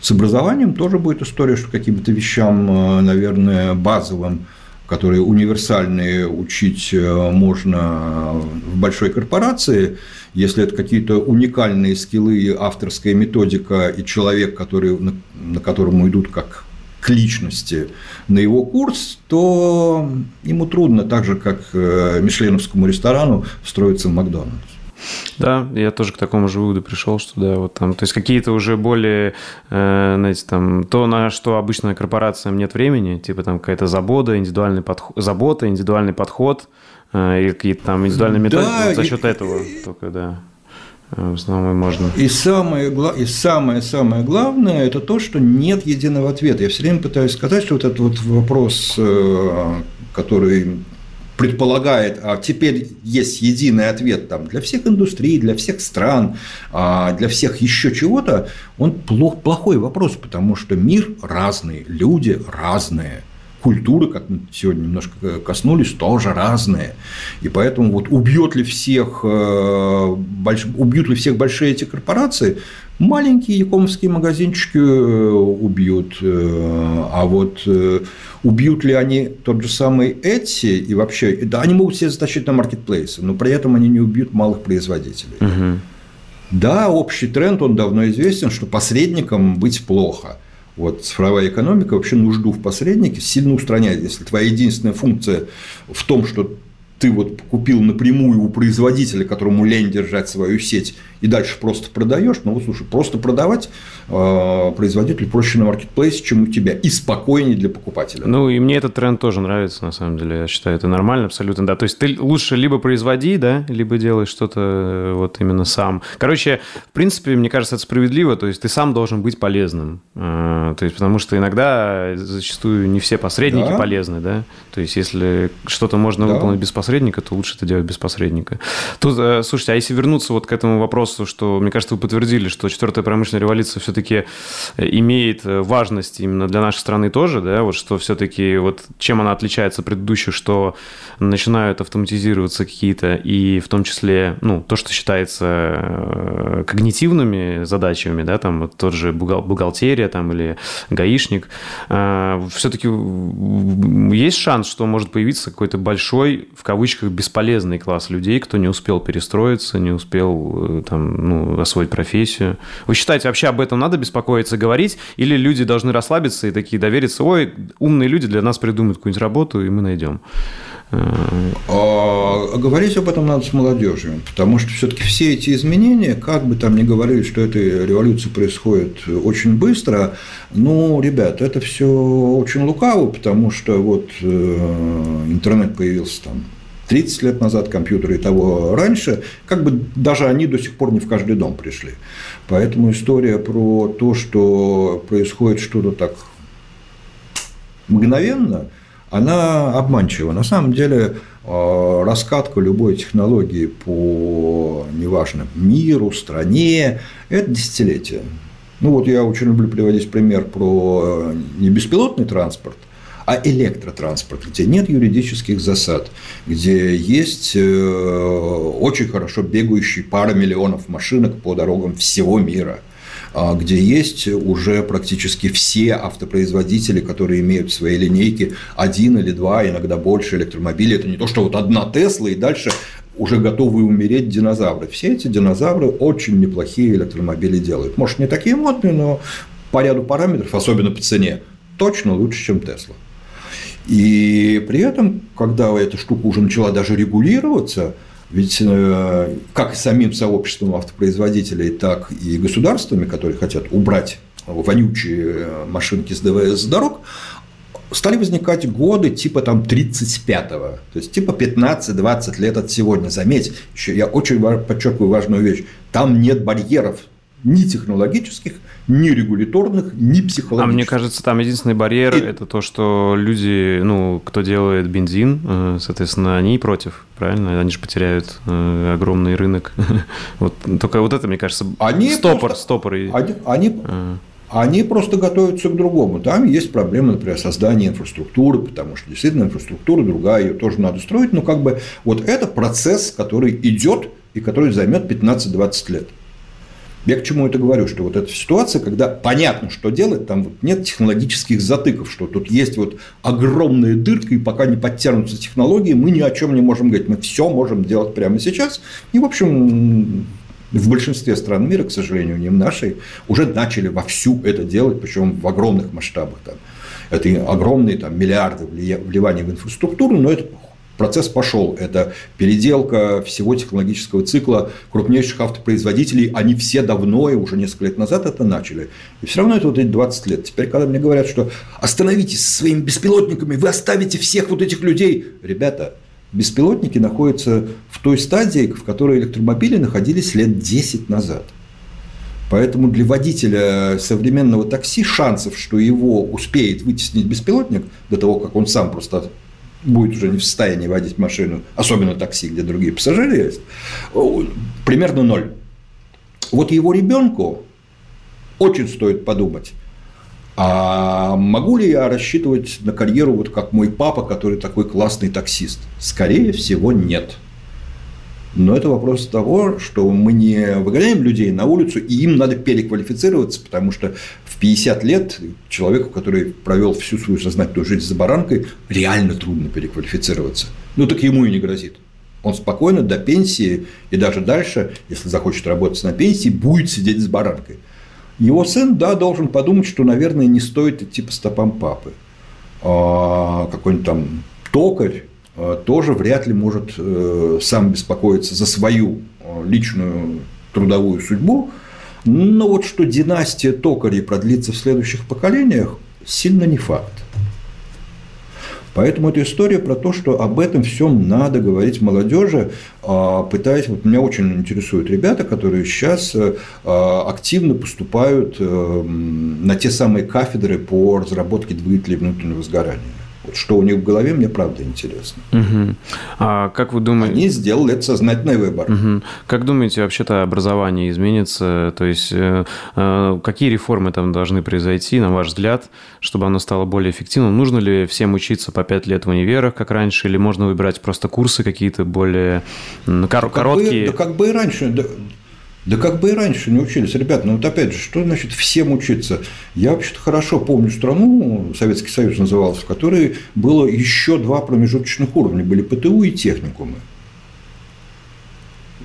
С образованием тоже будет история, что каким-то вещам, э, наверное, базовым которые универсальные учить э, можно в большой корпорации, если это какие-то уникальные скиллы, авторская методика и человек, который, на, которому идут как к личности на его курс, то ему трудно, так же, как э, мишленовскому ресторану, встроиться в Макдональдс. Да, я тоже к такому же выводу пришел, что да, вот там, то есть какие-то уже более, э, знаете, там, то, на что обычно корпорациям нет времени, типа там какая-то забота, индивидуальный подход, забота, индивидуальный подход, э, или какие-то там индивидуальные методы, да, вот за счет и, этого только, да. Э, в основном и можно. И самое, и самое, самое главное – это то, что нет единого ответа. Я все время пытаюсь сказать, что вот этот вот вопрос, который предполагает, а теперь есть единый ответ там, для всех индустрий, для всех стран, а, для всех еще чего-то, он плох, плохой вопрос, потому что мир разный, люди разные – культуры, как мы сегодня немножко коснулись, тоже разные. И поэтому вот убьет ли всех, э, больш... убьют ли всех большие эти корпорации, маленькие якомовские магазинчики э, убьют. Э, а вот убьют ли они тот же самый эти и вообще, да, они могут все затащить на маркетплейсы, но при этом они не убьют малых производителей. Угу. Да, общий тренд, он давно известен, что посредникам быть плохо – вот цифровая экономика вообще нужду в посреднике сильно устраняет. Если твоя единственная функция в том, что ты вот купил напрямую у производителя, которому лень держать свою сеть, и дальше просто продаешь, ну вот слушай, просто продавать э, производителю проще на маркетплейсе, чем у тебя, и спокойнее для покупателя. Ну и мне этот тренд тоже нравится, на самом деле, я считаю, это нормально абсолютно, да. То есть ты лучше либо производи, да, либо делай что-то э, вот именно сам. Короче, в принципе, мне кажется, это справедливо, то есть ты сам должен быть полезным, э, то есть потому что иногда зачастую не все посредники да. полезны, да, то есть если что-то можно да. выполнить без посредника, то лучше это делать без посредника. Тут, слушайте, а если вернуться вот к этому вопросу вопросу, что, мне кажется, вы подтвердили, что четвертая промышленная революция все-таки э, имеет э, важность именно для нашей страны тоже, да, вот что все-таки вот чем она отличается от предыдущих, что начинают автоматизироваться какие-то и в том числе, ну, то, что считается э, когнитивными задачами, да, там вот тот же бухгалтерия там или гаишник, все-таки есть шанс, что может появиться какой-то большой, в кавычках, бесполезный класс людей, кто не успел перестроиться, не успел там ну, освоить профессию. Вы считаете, вообще об этом надо беспокоиться, говорить? Или люди должны расслабиться и такие довериться, ой, умные люди для нас придумают какую-нибудь работу, и мы найдем? А, говорить об этом надо с молодежью, потому что все-таки все эти изменения, как бы там ни говорили, что эта революция происходит очень быстро, ну, ребят, это все очень лукаво, потому что вот э, интернет появился там 30 лет назад, компьютеры и того раньше, как бы даже они до сих пор не в каждый дом пришли. Поэтому история про то, что происходит что-то так мгновенно, она обманчива. На самом деле э, раскатка любой технологии по, неважно, миру, стране – это десятилетие. Ну вот я очень люблю приводить пример про э, не беспилотный транспорт, а электротранспорт, где нет юридических засад, где есть э, очень хорошо бегающие пара миллионов машинок по дорогам всего мира – а, где есть уже практически все автопроизводители, которые имеют в своей линейке один или два, иногда больше электромобилей. Это не то, что вот одна Тесла и дальше уже готовы умереть динозавры. Все эти динозавры очень неплохие электромобили делают. Может, не такие модные, но по ряду параметров, особенно по цене, точно лучше, чем Тесла. И при этом, когда эта штука уже начала даже регулироваться, ведь э, как самим сообществом автопроизводителей, так и государствами, которые хотят убрать вонючие э, машинки с ДВС с дорог, стали возникать годы типа там 35-го, то есть типа 15-20 лет от сегодня. Заметь, еще я очень подчеркиваю важную вещь, там нет барьеров ни технологических, ни регуляторных, ни психологических. А мне кажется, там единственный барьер и... это то, что люди, ну, кто делает бензин, э, соответственно, они против, правильно? Они же потеряют э, огромный рынок. вот только вот это, мне кажется, они стопор, просто... стопор. Они, они... А. Они просто готовятся к другому. Там есть проблемы, например, создания инфраструктуры, потому что действительно инфраструктура другая, ее тоже надо строить. Но как бы вот это процесс, который идет и который займет 15-20 лет. Я к чему это говорю, что вот эта ситуация, когда понятно, что делать, там вот нет технологических затыков, что тут есть вот огромная дырка, и пока не подтянутся технологии, мы ни о чем не можем говорить. Мы все можем делать прямо сейчас. И, в общем, в большинстве стран мира, к сожалению, не в нашей, уже начали вовсю это делать, причем в огромных масштабах. Там. Это огромные там, миллиарды вливаний в инфраструктуру, но это Процесс пошел. Это переделка всего технологического цикла крупнейших автопроизводителей. Они все давно, и уже несколько лет назад это начали. И все равно это вот эти 20 лет. Теперь, когда мне говорят, что остановитесь со своими беспилотниками, вы оставите всех вот этих людей. Ребята, беспилотники находятся в той стадии, в которой электромобили находились лет 10 назад. Поэтому для водителя современного такси шансов, что его успеет вытеснить беспилотник до того, как он сам просто будет уже не в состоянии водить машину, особенно такси, где другие пассажиры есть, примерно ноль. Вот его ребенку очень стоит подумать, а могу ли я рассчитывать на карьеру вот как мой папа, который такой классный таксист? Скорее всего, нет. Но это вопрос того, что мы не выгоняем людей на улицу, и им надо переквалифицироваться, потому что в 50 лет человеку, который провел всю свою сознательную жизнь за баранкой, реально трудно переквалифицироваться. Ну, так ему и не грозит. Он спокойно до пенсии и даже дальше, если захочет работать на пенсии, будет сидеть с баранкой. Его сын, да, должен подумать, что, наверное, не стоит идти по стопам папы. А какой-нибудь там токарь Э, тоже вряд ли может э, сам беспокоиться за свою э, личную трудовую судьбу. Но вот что династия токарей продлится в следующих поколениях, сильно не факт. Поэтому эта история про то, что об этом всем надо говорить молодежи, а, пытаясь, вот меня очень интересуют ребята, которые сейчас активно поступают на те самые кафедры по разработке двигателей внутреннего сгорания. Вот что у них в голове, мне правда интересно. Угу. А как вы думаете? Они сделали это сознательный выбор. Угу. Как думаете, вообще-то образование изменится? То есть, э, э, какие реформы там должны произойти, на ваш взгляд, чтобы оно стало более эффективным? Нужно ли всем учиться по 5 лет в универах, как раньше, или можно выбирать просто курсы какие-то более ну, кор- да короткие? Как бы, да как бы и раньше. Да, да как бы и раньше не учились. Ребята, ну вот опять же, что значит всем учиться? Я вообще-то хорошо помню страну, Советский Союз назывался, в которой было еще два промежуточных уровня. Были ПТУ и техникумы.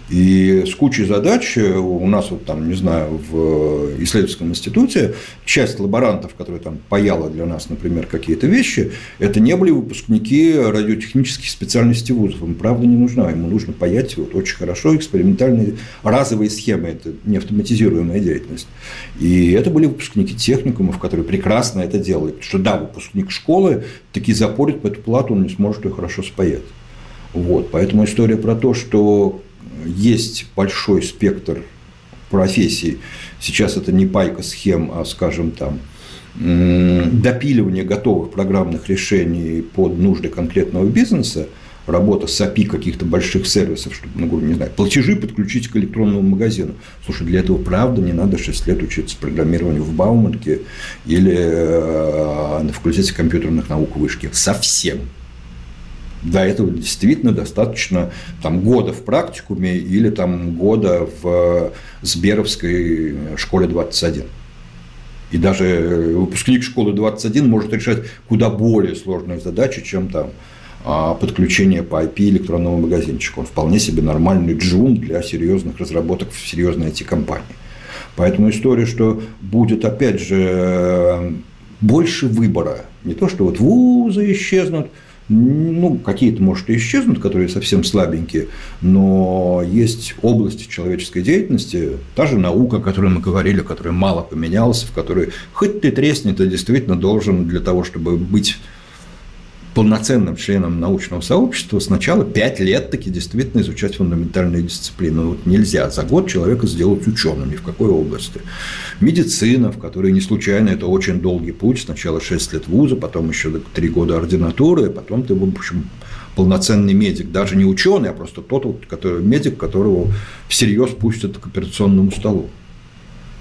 И с кучей задач у нас вот там, не знаю, в исследовательском институте часть лаборантов, которые там паяла для нас, например, какие-то вещи, это не были выпускники радиотехнических специальностей вузов. Им правда не нужна, ему нужно паять вот очень хорошо экспериментальные разовые схемы, это не автоматизируемая деятельность. И это были выпускники техникумов, которые прекрасно это делали. Потому что да, выпускник школы таки запорит по эту плату, он не сможет ее хорошо спаять. Вот. Поэтому история про то, что есть большой спектр профессий. Сейчас это не пайка схем, а, скажем, там, допиливание готовых программных решений под нужды конкретного бизнеса, работа с API каких-то больших сервисов, чтобы, ну, не знаю, платежи подключить к электронному магазину. Слушай, для этого правда не надо 6 лет учиться программированию в Бауманке или э, на факультете компьютерных наук вышки. Совсем. Для этого действительно достаточно там, года в практикуме или там, года в Сберовской школе 21. И даже выпускник школы 21 может решать куда более сложные задачи, чем там а, подключение по IP электронного магазинчика. Он вполне себе нормальный джун для серьезных разработок в серьезной IT-компании. Поэтому история, что будет, опять же, больше выбора. Не то, что вот вузы исчезнут, ну, какие-то, может, и исчезнут, которые совсем слабенькие, но есть области человеческой деятельности, та же наука, о которой мы говорили, которая мало поменялась, в которой хоть ты тресни, ты действительно должен для того, чтобы быть полноценным членом научного сообщества сначала пять лет таки действительно изучать фундаментальные дисциплины. Вот нельзя за год человека сделать ученым ни в какой области. Медицина, в которой не случайно это очень долгий путь. Сначала 6 лет вуза, потом еще 3 года ординатуры, а потом ты, в общем, полноценный медик, даже не ученый, а просто тот который, медик, которого всерьез пустят к операционному столу.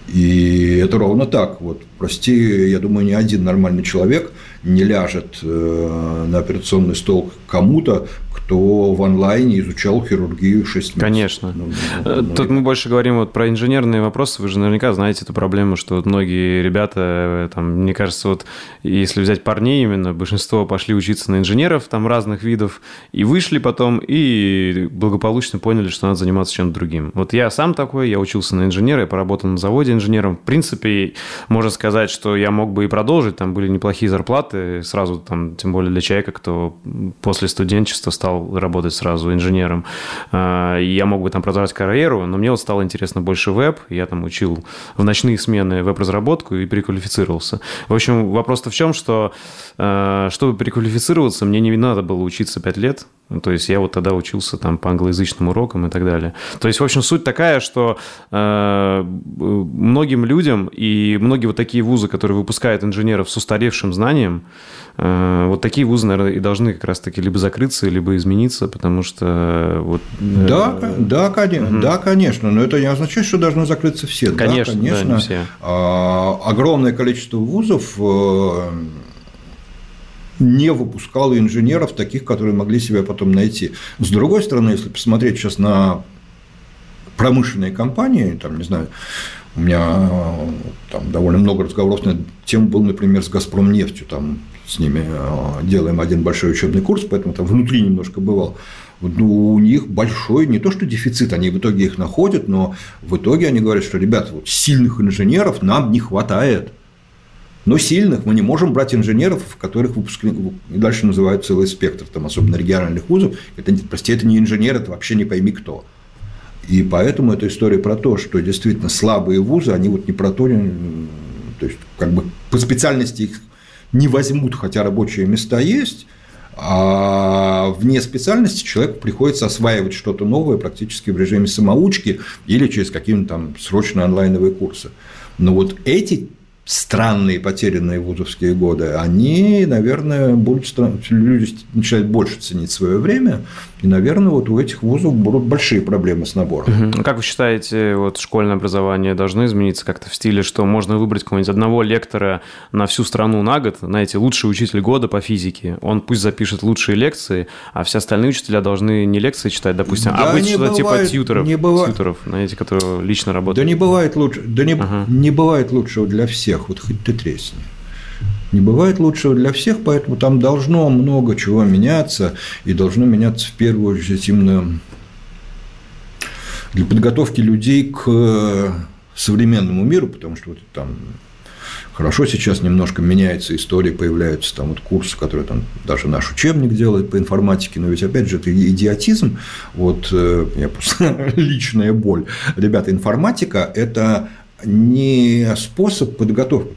И это ровно так. Вот, прости, я думаю, ни один нормальный человек не ляжет э, на операционный стол кому-то, кто в онлайне изучал хирургию 6 месяцев. Конечно. Ну, ну, ну, Тут мы больше говорим вот про инженерные вопросы. Вы же наверняка знаете эту проблему, что вот многие ребята, э, там, мне кажется, вот если взять парней именно, большинство пошли учиться на инженеров там разных видов и вышли потом и благополучно поняли, что надо заниматься чем-то другим. Вот я сам такой, я учился на инженера, я поработал на заводе инженером. В принципе, можно сказать, что я мог бы и продолжить, там были неплохие зарплаты, сразу там, тем более для человека, кто после студенчества стал работать сразу инженером. А, я мог бы там продолжать карьеру, но мне вот стало интересно больше веб. Я там учил в ночные смены веб-разработку и переквалифицировался. В общем, вопрос-то в чем, что а, чтобы переквалифицироваться, мне не надо было учиться 5 лет. То есть я вот тогда учился там по англоязычным урокам и так далее. То есть, в общем, суть такая, что э, многим людям и многие вот такие вузы, которые выпускают инженеров с устаревшим знанием, э, вот такие вузы, наверное, и должны как раз-таки либо закрыться, либо измениться, потому что вот... Э, да, да, конечно, угу. да, конечно, но это не означает, что должны закрыться все. Конечно, да, конечно. Да, не все. А, огромное количество вузов э, не выпускало инженеров таких, которые могли себя потом найти. С другой стороны, если посмотреть сейчас на промышленные компании, там, не знаю, у меня там довольно много разговоров на тему был, например, с «Газпром нефтью», там с ними э, делаем один большой учебный курс, поэтому там внутри немножко бывал. Ну, у них большой не то что дефицит, они в итоге их находят, но в итоге они говорят, что, ребята, вот сильных инженеров нам не хватает. Но сильных мы не можем брать инженеров, в которых выпускники, и дальше называют целый спектр, там, особенно региональных вузов. Это, прости, это не инженер, это вообще не пойми кто. И поэтому эта история про то, что действительно слабые вузы, они вот не про то, то есть как бы по специальности их не возьмут, хотя рабочие места есть, а вне специальности человеку приходится осваивать что-то новое практически в режиме самоучки или через какие-то там срочные онлайновые курсы. Но вот эти странные потерянные вузовские годы, они, наверное, будут люди начинают больше ценить свое время, и, наверное, вот у этих вузов будут большие проблемы с набором. Угу. Как вы считаете, вот школьное образование должно измениться как-то в стиле, что можно выбрать какого-нибудь одного лектора на всю страну на год, знаете, лучший учитель года по физике, он пусть запишет лучшие лекции, а все остальные учителя должны не лекции читать, допустим, а да, а быть что-то типа тьютеров, не бывает. тьютеров, знаете, которые лично работают. Да не бывает лучше, да не, ага. не бывает лучшего для всех всех, вот хоть ты тресни. Не бывает лучшего для всех, поэтому там должно много чего меняться, и должно меняться в первую очередь именно для подготовки людей к современному миру, потому что вот там Хорошо, сейчас немножко меняется история, появляются там вот курсы, которые там даже наш учебник делает по информатике, но ведь опять же это идиотизм, вот э, я просто личная боль. Ребята, информатика – это не способ подготовки.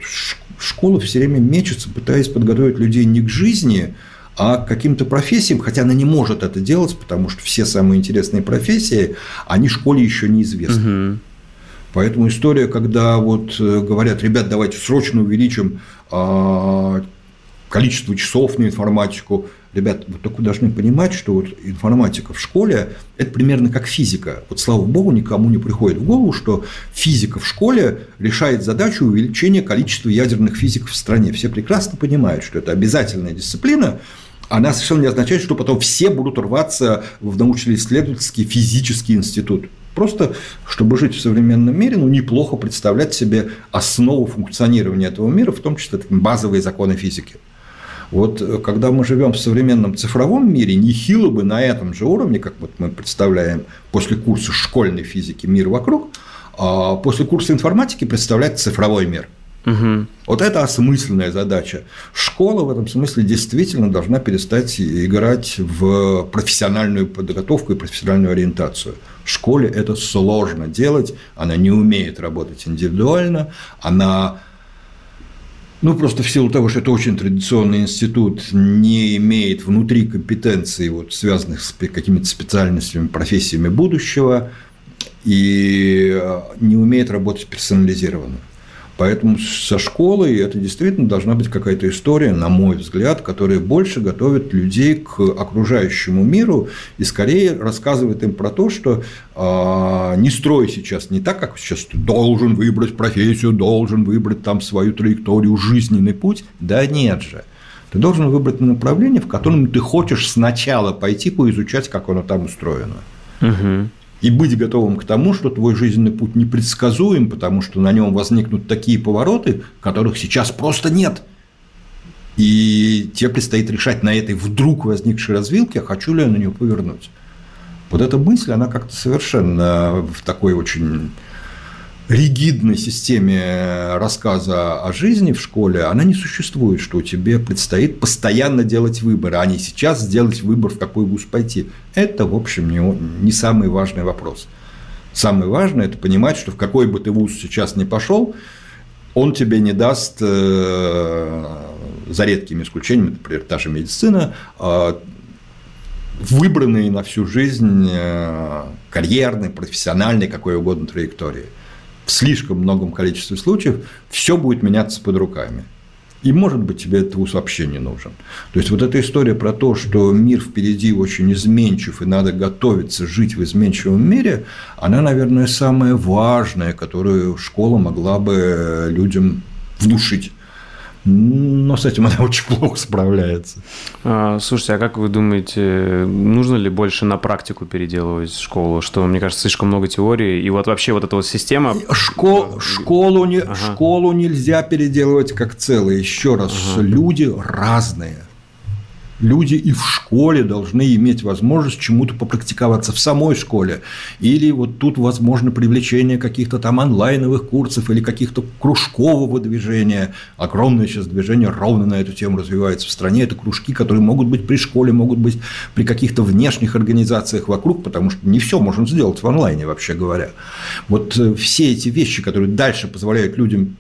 Школа все время мечется, пытаясь подготовить людей не к жизни, а к каким-то профессиям, хотя она не может это делать, потому что все самые интересные профессии, они школе еще неизвестны. Угу. Поэтому история, когда вот э, говорят, ребят, давайте срочно увеличим а, количество часов на информатику. Ребят, вы только должны понимать, что вот информатика в школе – это примерно как физика. Вот, слава богу, никому не приходит в голову, что физика в школе решает задачу увеличения количества ядерных физиков в стране. Все прекрасно понимают, что это обязательная дисциплина, она совершенно не означает, что потом все будут рваться в научно-исследовательский физический институт. Просто, чтобы жить в современном мире, ну, неплохо представлять себе основу функционирования этого мира, в том числе базовые законы физики. Вот э, когда мы живем в современном цифровом мире, нехило бы на этом же уровне, как вот мы представляем после курса школьной физики мир вокруг, а после курса информатики представлять цифровой мир – Угу. Вот это осмысленная задача. Школа в этом смысле действительно должна перестать играть в профессиональную подготовку и профессиональную ориентацию. В школе это сложно делать, она не умеет работать индивидуально, она ну, просто в силу того, что это очень традиционный институт, не имеет внутри компетенций, вот, связанных с какими-то специальностями, профессиями будущего, и не умеет работать персонализированно. Поэтому со школой это действительно должна быть какая-то история, на мой взгляд, которая больше готовит людей к окружающему миру и скорее рассказывает им про то, что э, не строй сейчас не так, как сейчас ты должен выбрать профессию, должен выбрать там свою траекторию, жизненный путь. Да нет же. Ты должен выбрать направление, в котором ты хочешь сначала пойти поизучать, как оно там устроено. Угу и быть готовым к тому, что твой жизненный путь непредсказуем, потому что на нем возникнут такие повороты, которых сейчас просто нет. И тебе предстоит решать на этой вдруг возникшей развилке, хочу ли я на нее повернуть. Вот эта мысль, она как-то совершенно в такой очень ригидной системе рассказа о жизни в школе, она не существует, что тебе предстоит постоянно делать выборы, а не сейчас сделать выбор, в какой вуз пойти. Это, в общем, не, не самый важный вопрос. Самое важное – это понимать, что в какой бы ты вуз сейчас не пошел, он тебе не даст, э, за редкими исключениями, например, та же медицина, э, выбранные на всю жизнь э, карьерной, профессиональной, какой угодно траектории – слишком многом количестве случаев все будет меняться под руками. И, может быть, тебе этот вуз вообще не нужен. То есть, вот эта история про то, что мир впереди очень изменчив, и надо готовиться жить в изменчивом мире, она, наверное, самая важная, которую школа могла бы людям внушить. Но с этим она очень плохо справляется. А, слушайте, а как вы думаете, нужно ли больше на практику переделывать школу? Что, мне кажется, слишком много теории, и вот вообще вот эта вот система... Школ, школу, не, ага. школу нельзя переделывать как целое. Еще раз, ага. люди разные люди и в школе должны иметь возможность чему-то попрактиковаться в самой школе. Или вот тут возможно привлечение каких-то там онлайновых курсов или каких-то кружкового движения. Огромное сейчас движение ровно на эту тему развивается в стране. Это кружки, которые могут быть при школе, могут быть при каких-то внешних организациях вокруг, потому что не все можно сделать в онлайне, вообще говоря. Вот э, все эти вещи, которые дальше позволяют людям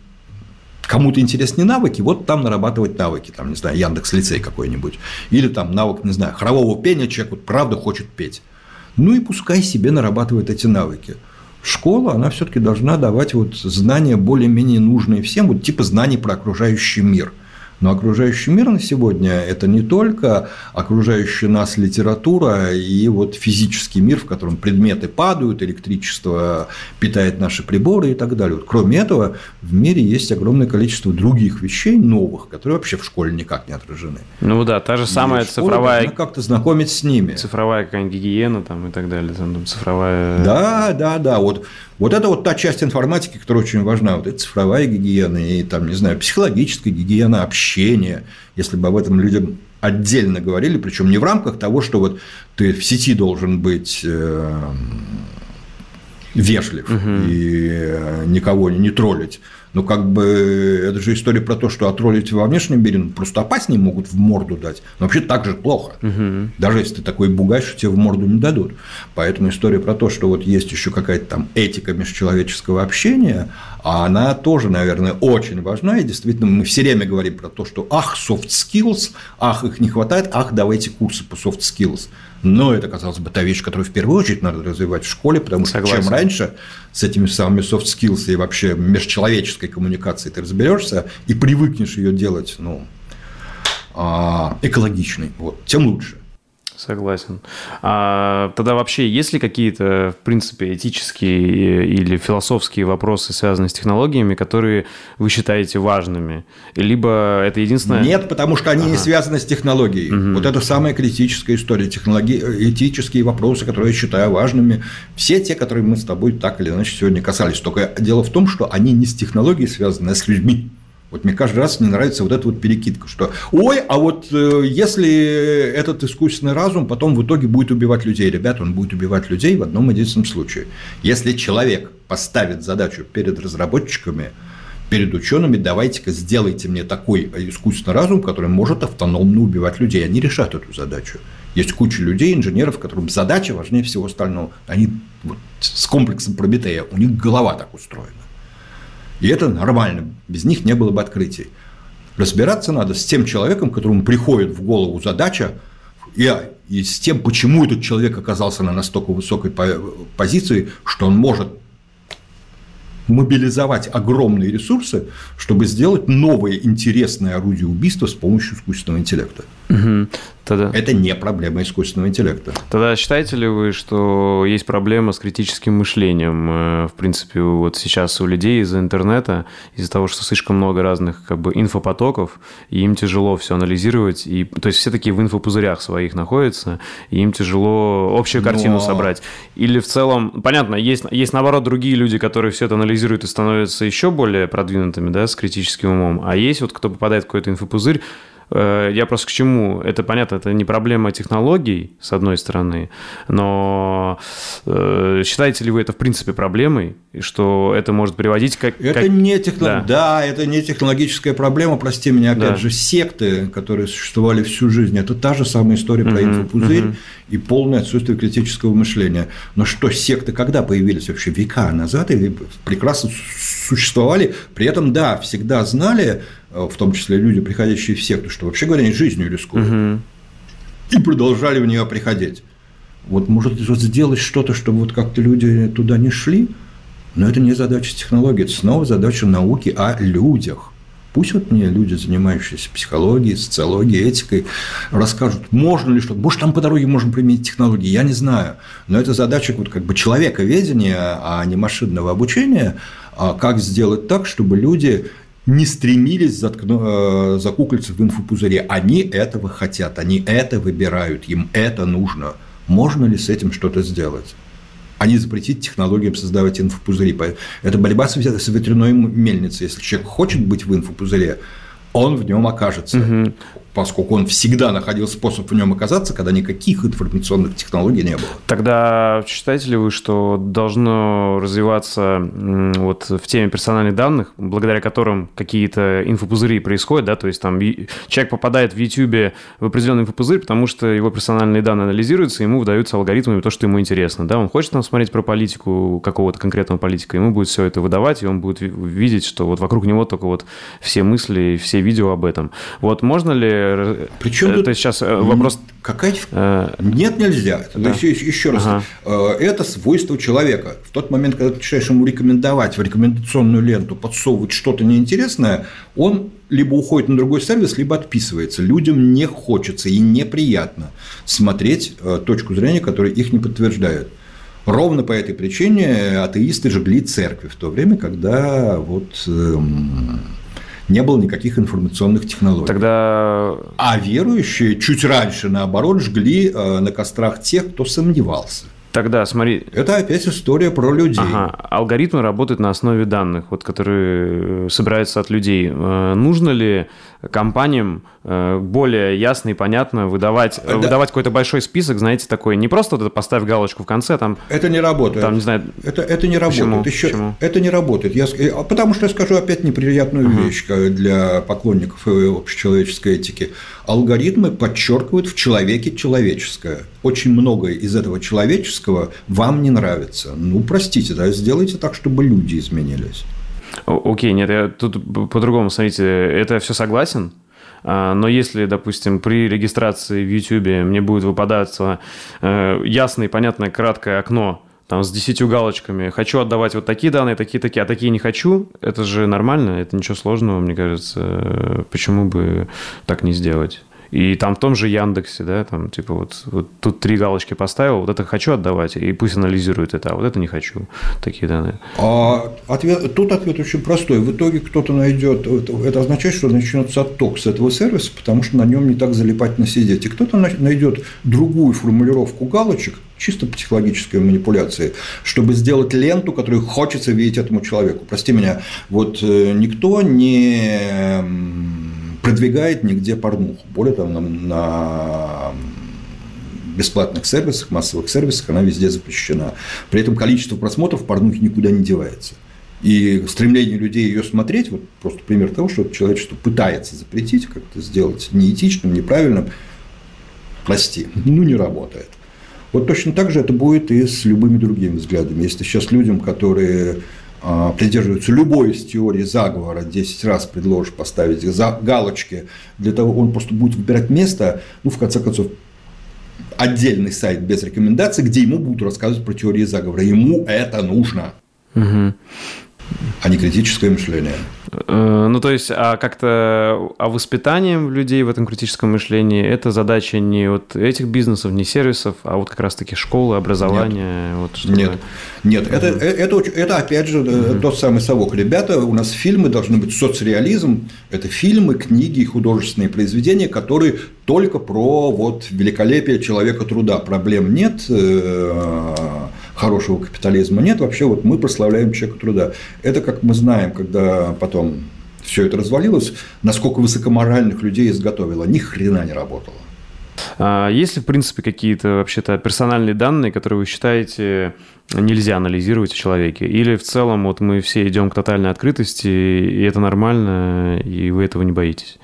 кому-то интереснее навыки, вот там нарабатывать навыки, там, не знаю, Яндекс лицей какой-нибудь, или там навык, не знаю, хорового пения, человек вот правда хочет петь. Ну и пускай себе нарабатывает эти навыки. Школа, она все-таки должна давать вот знания более-менее нужные всем, вот типа знаний про окружающий мир – но окружающий мир на сегодня – это не только окружающая нас литература и вот физический мир, в котором предметы падают, электричество питает наши приборы и так далее. Вот кроме этого, в мире есть огромное количество других вещей новых, которые вообще в школе никак не отражены. Ну да, та же самая цифровая… как-то знакомить с ними. Цифровая какая-нибудь гигиена там и так далее. Там, цифровая… Да, да, да. Вот вот это вот та часть информатики, которая очень важна. Вот это цифровая гигиена и, там, не знаю, психологическая гигиена, общение. Если бы об этом людям отдельно говорили, причем не в рамках того, что вот ты в сети должен быть э, вежлив угу. и никого не троллить. Но как бы это же история про то, что отролить во внешнем мире ну, просто опаснее могут в морду дать. Но вообще так же плохо. Угу. Даже если ты такой бугай, что тебе в морду не дадут. Поэтому история про то, что вот есть еще какая-то там этика межчеловеческого общения, а она тоже, наверное, очень важна. И действительно, мы все время говорим про то, что ах, soft skills, ах, их не хватает, ах, давайте курсы по soft skills. Но это, казалось бы, та вещь, которую в первую очередь надо развивать в школе, потому что Согласен. чем раньше с этими самыми soft skills и вообще межчеловеческой коммуникацией ты разберешься и привыкнешь ее делать ну, а, экологичной, вот, тем лучше. Согласен. А тогда вообще есть ли какие-то, в принципе, этические или философские вопросы, связанные с технологиями, которые вы считаете важными? Либо это единственное... Нет, потому что они ага. не связаны с технологией. Угу. Вот это самая критическая история. Технологии, этические вопросы, которые я считаю важными. Все те, которые мы с тобой так или иначе сегодня касались. Только дело в том, что они не с технологией связаны, а с людьми. Вот мне каждый раз не нравится вот эта вот перекидка, что ой, а вот э, если этот искусственный разум потом в итоге будет убивать людей, ребят, он будет убивать людей в одном единственном случае. Если человек поставит задачу перед разработчиками, перед учеными, давайте-ка сделайте мне такой искусственный разум, который может автономно убивать людей. Они решат эту задачу. Есть куча людей, инженеров, которым задача важнее всего остального. Они вот, с комплексом Прометея, у них голова так устроена. И это нормально. Без них не было бы открытий. Разбираться надо с тем человеком, которому приходит в голову задача, и, и с тем, почему этот человек оказался на настолько высокой позиции, что он может мобилизовать огромные ресурсы, чтобы сделать новое интересное орудие убийства с помощью искусственного интеллекта. Угу. Тогда... Это не проблема искусственного интеллекта. Тогда считаете ли вы, что есть проблема с критическим мышлением? Э, в принципе, вот сейчас у людей из-за интернета, из-за того, что слишком много разных как бы инфопотоков, и им тяжело все анализировать. И, то есть все такие в инфопузырях своих находятся, и им тяжело общую картину Но... собрать. Или в целом, понятно, есть, есть наоборот другие люди, которые все это анализируют и становятся еще более продвинутыми, да, с критическим умом. А есть вот кто попадает в какой-то инфопузырь, я просто к чему? Это понятно, это не проблема технологий, с одной стороны, но э, считаете ли вы это в принципе проблемой, и что это может приводить как... Это как... не техно... да. да, это не технологическая проблема, прости меня, опять да. же, секты, которые существовали всю жизнь, это та же самая история про угу, инфопузырь угу. и полное отсутствие критического мышления. Но что секты когда появились вообще века назад и прекрасно существовали, при этом, да, всегда знали, Э, в том числе люди, приходящие в секту, что вообще говоря, они жизнью рискуют. Угу. И продолжали в нее приходить. Вот может сделать что-то, чтобы вот как-то люди туда не шли, но это не задача технологии, это снова задача науки о людях. Пусть вот мне люди, занимающиеся психологией, социологией, этикой, расскажут, можно ли что-то. Может, там по дороге можем применить технологии, я не знаю. Но это задача вот как бы человековедения, а не машинного обучения. А как сделать так, чтобы люди не стремились заткну, э, закукольцев в инфопузыре. Они этого хотят, они это выбирают, им это нужно. Можно ли с этим что-то сделать? а не запретить технологиям создавать инфопузыри. Это борьба с ветряной мельницей. Если человек хочет быть в инфопузыре, он в нем окажется. Угу поскольку он всегда находил способ в нем оказаться, когда никаких информационных технологий не было. Тогда считаете ли вы, что должно развиваться вот в теме персональных данных, благодаря которым какие-то инфопузыри происходят, да, то есть там человек попадает в YouTube в определенный инфопузырь, потому что его персональные данные анализируются, ему выдаются алгоритмами то, что ему интересно, да, он хочет там смотреть про политику какого-то конкретного политика, ему будет все это выдавать, и он будет видеть, что вот вокруг него только вот все мысли, все видео об этом. Вот можно ли причем это сейчас э, вопрос... Какая... А... Нет, нельзя. Да. Еще, еще раз. Ага. Э, это свойство человека. В тот момент, когда ты начинаешь ему рекомендовать в рекомендационную ленту, подсовывать что-то неинтересное, он либо уходит на другой сервис, либо отписывается. Людям не хочется и неприятно смотреть точку зрения, которая их не подтверждает. Ровно по этой причине атеисты жгли церкви в то время, когда вот эм, не было никаких информационных технологий. Тогда... А верующие чуть раньше, наоборот, жгли э, на кострах тех, кто сомневался. Тогда, смотри... Это опять история про людей. Ага. Алгоритмы работают на основе данных, вот, которые собираются от людей. Э, нужно ли компаниям э, более ясно и понятно выдавать, да. выдавать какой-то большой список, знаете, такой, не просто вот это поставь галочку в конце, там... Это не работает. Там, не знаю... Это, это не работает. Почему? Еще, Почему? Это не работает. Я, а потому что я скажу опять неприятную uh-huh. вещь для поклонников общечеловеческой этики. Алгоритмы подчеркивают в человеке человеческое. Очень многое из этого человеческого вам не нравится. Ну, простите, да, сделайте так, чтобы люди изменились. Окей, нет, я тут по-другому, смотрите, это все согласен, а, но если, допустим, при регистрации в YouTube мне будет выпадаться э, ясное понятное краткое окно, там, с десятью галочками, хочу отдавать вот такие данные, такие-такие, а такие не хочу, это же нормально, это ничего сложного, мне кажется, почему бы так не сделать? И там в том же Яндексе, да, там типа вот, вот тут три галочки поставил, вот это хочу отдавать, и пусть анализирует это, а вот это не хочу, такие данные. А ответ, тут ответ очень простой. В итоге кто-то найдет, это означает, что начнется отток с этого сервиса, потому что на нем не так залипательно сидеть. И кто-то найдет другую формулировку галочек, чисто психологической манипуляции, чтобы сделать ленту, которую хочется видеть этому человеку. Прости меня, вот э, никто не продвигает нигде порнуху. Более того, на, на бесплатных сервисах, массовых сервисах она везде запрещена. При этом количество просмотров порнухи никуда не девается. И стремление людей ее смотреть, вот просто пример того, что человечество пытается запретить, как-то сделать неэтичным, неправильным, прости, ну не работает. Вот точно так же это будет и с любыми другими взглядами. Если сейчас людям, которые а, придерживаются любой из теорий заговора, 10 раз предложишь поставить за галочки, для того он просто будет выбирать место, ну, в конце концов, отдельный сайт без рекомендаций, где ему будут рассказывать про теории заговора. Ему это нужно. Угу а не критическое мышление. Э, ну, то есть, а как-то а воспитанием людей в этом критическом мышлении это задача не вот этих бизнесов, не сервисов, а вот как раз-таки школы, образования. Нет, вот чтобы... нет, нет. Это, э, это, это, опять же угу. тот самый совок. Ребята, у нас фильмы должны быть соцреализм. Это фильмы, книги, художественные произведения, которые только про вот великолепие человека труда. Проблем нет хорошего капитализма нет. Вообще вот мы прославляем человека труда. Это, как мы знаем, когда потом все это развалилось, насколько высокоморальных людей изготовило. Ни хрена не работало. А есть ли, в принципе, какие-то вообще-то персональные данные, которые вы считаете нельзя анализировать в человеке? Или в целом вот мы все идем к тотальной открытости, и это нормально, и вы этого не боитесь?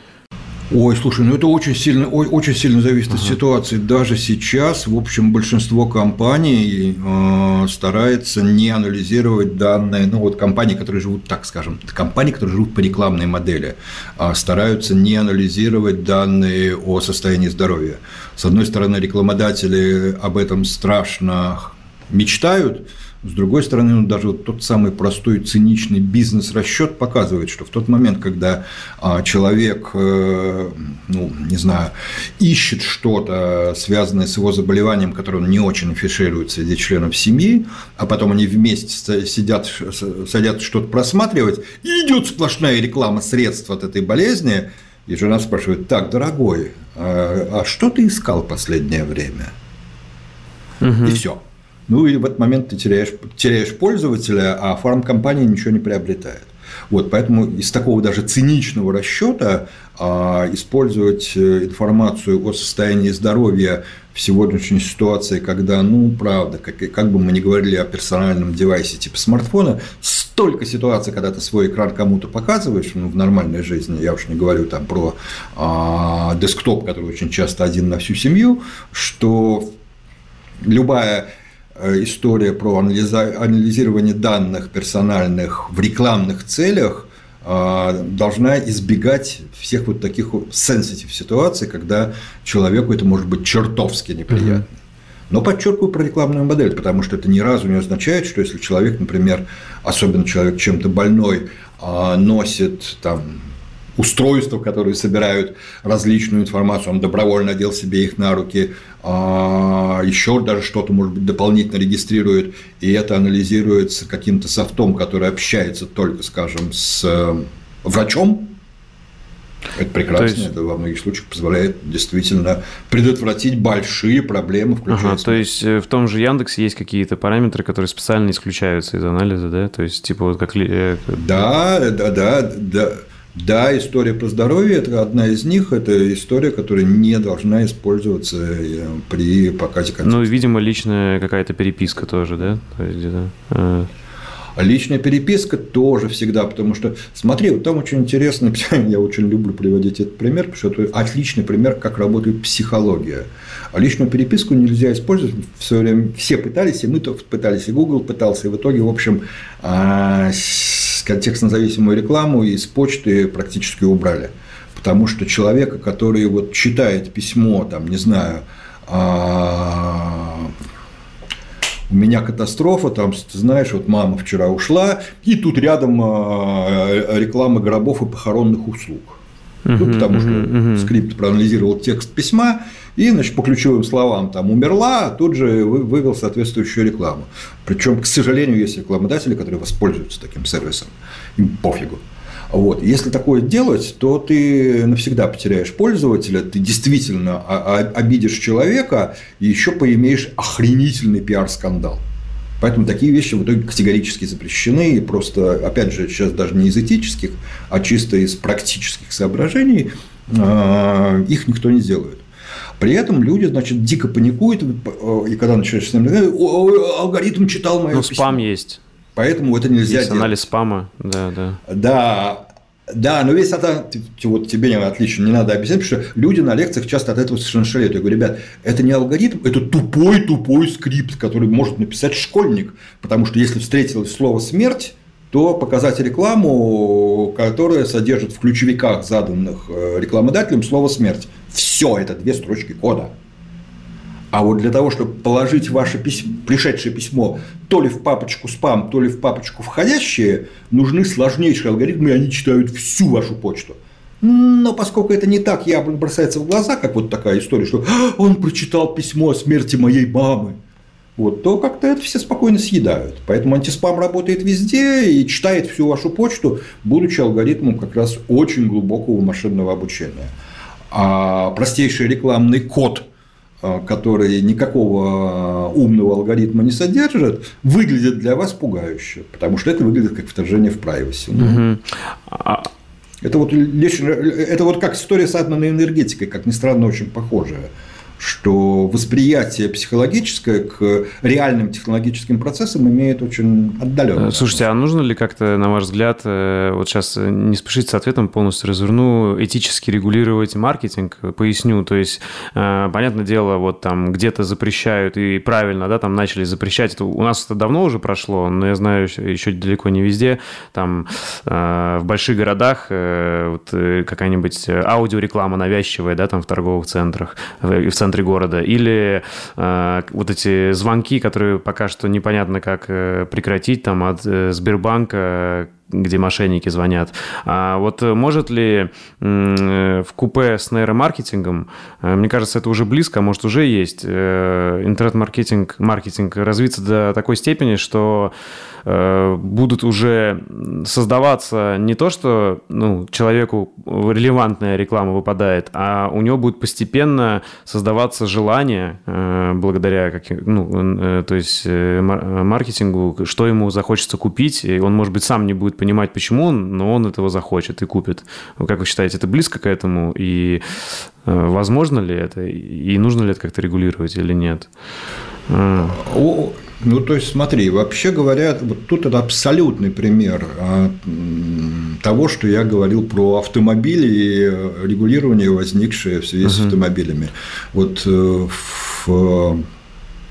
Ой, слушай, ну это очень сильно, очень сильно зависит ага. от ситуации. Даже сейчас, в общем, большинство компаний э, старается не анализировать данные, ну вот компании, которые живут, так скажем, компании, которые живут по рекламной модели, э, стараются не анализировать данные о состоянии здоровья. С одной стороны, рекламодатели об этом страшно мечтают, с другой стороны, ну, даже вот тот самый простой циничный бизнес-расчет показывает, что в тот момент, когда а, человек, э, ну, не знаю, ищет что-то, связанное с его заболеванием, которое он не очень афиширует среди членов семьи, а потом они вместе сидят, садятся что-то просматривать, и идет сплошная реклама средств от этой болезни, и жена спрашивает, так, дорогой, а, а что ты искал последнее время? Угу. И все. Ну и в этот момент ты теряешь, теряешь пользователя, а фармкомпания ничего не приобретает. Вот, поэтому из такого даже циничного расчета а, использовать э, информацию о состоянии здоровья в сегодняшней ситуации, когда, ну, правда, как, как бы мы ни говорили о персональном девайсе типа смартфона, столько ситуаций, когда ты свой экран кому-то показываешь ну, в нормальной жизни, я уж не говорю там про а, десктоп, который очень часто один на всю семью, что любая история про анализирование данных персональных в рекламных целях э, должна избегать всех вот таких сенситив ситуаций, когда человеку это может быть чертовски неприятно. Но подчеркиваю про рекламную модель, потому что это ни разу не означает, что если человек, например, особенно человек чем-то больной, э, носит там устройства, которые собирают различную информацию, он добровольно одел себе их на руки, а еще даже что-то, может быть, дополнительно регистрирует, и это анализируется каким-то софтом, который общается только, скажем, с э, врачом, Это прекрасно, есть... это во многих случаях позволяет действительно предотвратить большие проблемы, включая... Ага, то есть э, в том же Яндексе есть какие-то параметры, которые специально исключаются из анализа, да? То есть типа вот как... Э, да, да, да, да. Да, история про здоровье – это одна из них. Это история, которая не должна использоваться э, при показе контекста. Ну, видимо, личная какая-то переписка тоже, да? То есть, где-то... А личная переписка тоже всегда, потому что, смотри, вот там очень интересно, я очень люблю приводить этот пример, потому что это отличный пример, как работает психология. А личную переписку нельзя использовать все время. Все пытались, и мы пытались, и Google пытался, и в итоге, в общем, а, контекстно-зависимую рекламу из почты практически убрали. Потому что человека, который вот читает письмо, там, не знаю, а, у меня катастрофа, там, знаешь, вот мама вчера ушла, и тут рядом а, реклама гробов и похоронных услуг. Ну, потому что скрипт проанализировал текст письма и, значит, по ключевым словам там умерла, а тут же вывел соответствующую рекламу. Причем, к сожалению, есть рекламодатели, которые воспользуются таким сервисом. Им пофигу. Вот. Если такое делать, то ты навсегда потеряешь пользователя, ты действительно обидишь человека и еще поимеешь охренительный пиар-скандал. Поэтому такие вещи в итоге категорически запрещены. И просто, опять же, сейчас даже не из этических, а чисто из практических соображений а, их никто не делает. При этом люди, значит, дико паникуют, и когда начинаешь с ними алгоритм читал мое Ну, спам есть. Поэтому это нельзя Есть делать. анализ спама, да, да. Да, да, но весь это, вот тебе отлично, не надо объяснять, потому что люди на лекциях часто от этого совершенно шалеют. Я говорю, ребят, это не алгоритм, это тупой-тупой скрипт, который может написать школьник. Потому что если встретилось слово «смерть», то показать рекламу, которая содержит в ключевиках, заданных э, рекламодателем, слово «смерть». Все, это две строчки кода. А вот для того, чтобы положить ваше письмо, пришедшее письмо то ли в папочку спам, то ли в папочку входящие, нужны сложнейшие алгоритмы, и они читают всю вашу почту. Но поскольку это не так явно бросается в глаза, как вот такая история, что «А, он прочитал письмо о смерти моей мамы, вот, то как-то это все спокойно съедают. Поэтому антиспам работает везде и читает всю вашу почту, будучи алгоритмом как раз очень глубокого машинного обучения. А простейший рекламный код – которые никакого э, умного алгоритма не содержат, выглядят для вас пугающе, потому что это выглядит как вторжение в privacy. Угу. Это вот, это вот как история с атомной энергетикой, как ни странно, очень похожая что восприятие психологическое к реальным технологическим процессам имеет очень отдаленное. Слушайте, а нужно ли как-то, на ваш взгляд, э, вот сейчас э, не спешить с ответом, полностью разверну, этически регулировать маркетинг? Поясню, то есть, э, понятное дело, вот там где-то запрещают, и правильно, да, там начали запрещать. Это, у нас это давно уже прошло, но я знаю, еще далеко не везде. Там в больших городах вот какая-нибудь аудиореклама навязчивая, да, там в торговых центрах, в центре центре города, или э, вот эти звонки, которые пока что непонятно как э, прекратить, там от э, Сбербанка где мошенники звонят. А вот может ли в купе с нейромаркетингом, э, мне кажется, это уже близко, а может уже есть, э, интернет-маркетинг маркетинг развиться до такой степени, что Э, будут уже создаваться не то, что ну, человеку релевантная реклама выпадает, а у него будет постепенно создаваться желание благодаря как, ну, то есть маркетингу, что ему захочется купить, и он, может быть, сам не будет понимать, почему он, но он этого захочет и купит. Как вы считаете, это близко к этому? И возможно ли это? И нужно ли это как-то регулировать или нет? Ну, то есть, смотри, вообще говоря, вот тут это абсолютный пример а, того, что я говорил про автомобили и регулирование, возникшее в связи uh-huh. с автомобилями. Вот э, в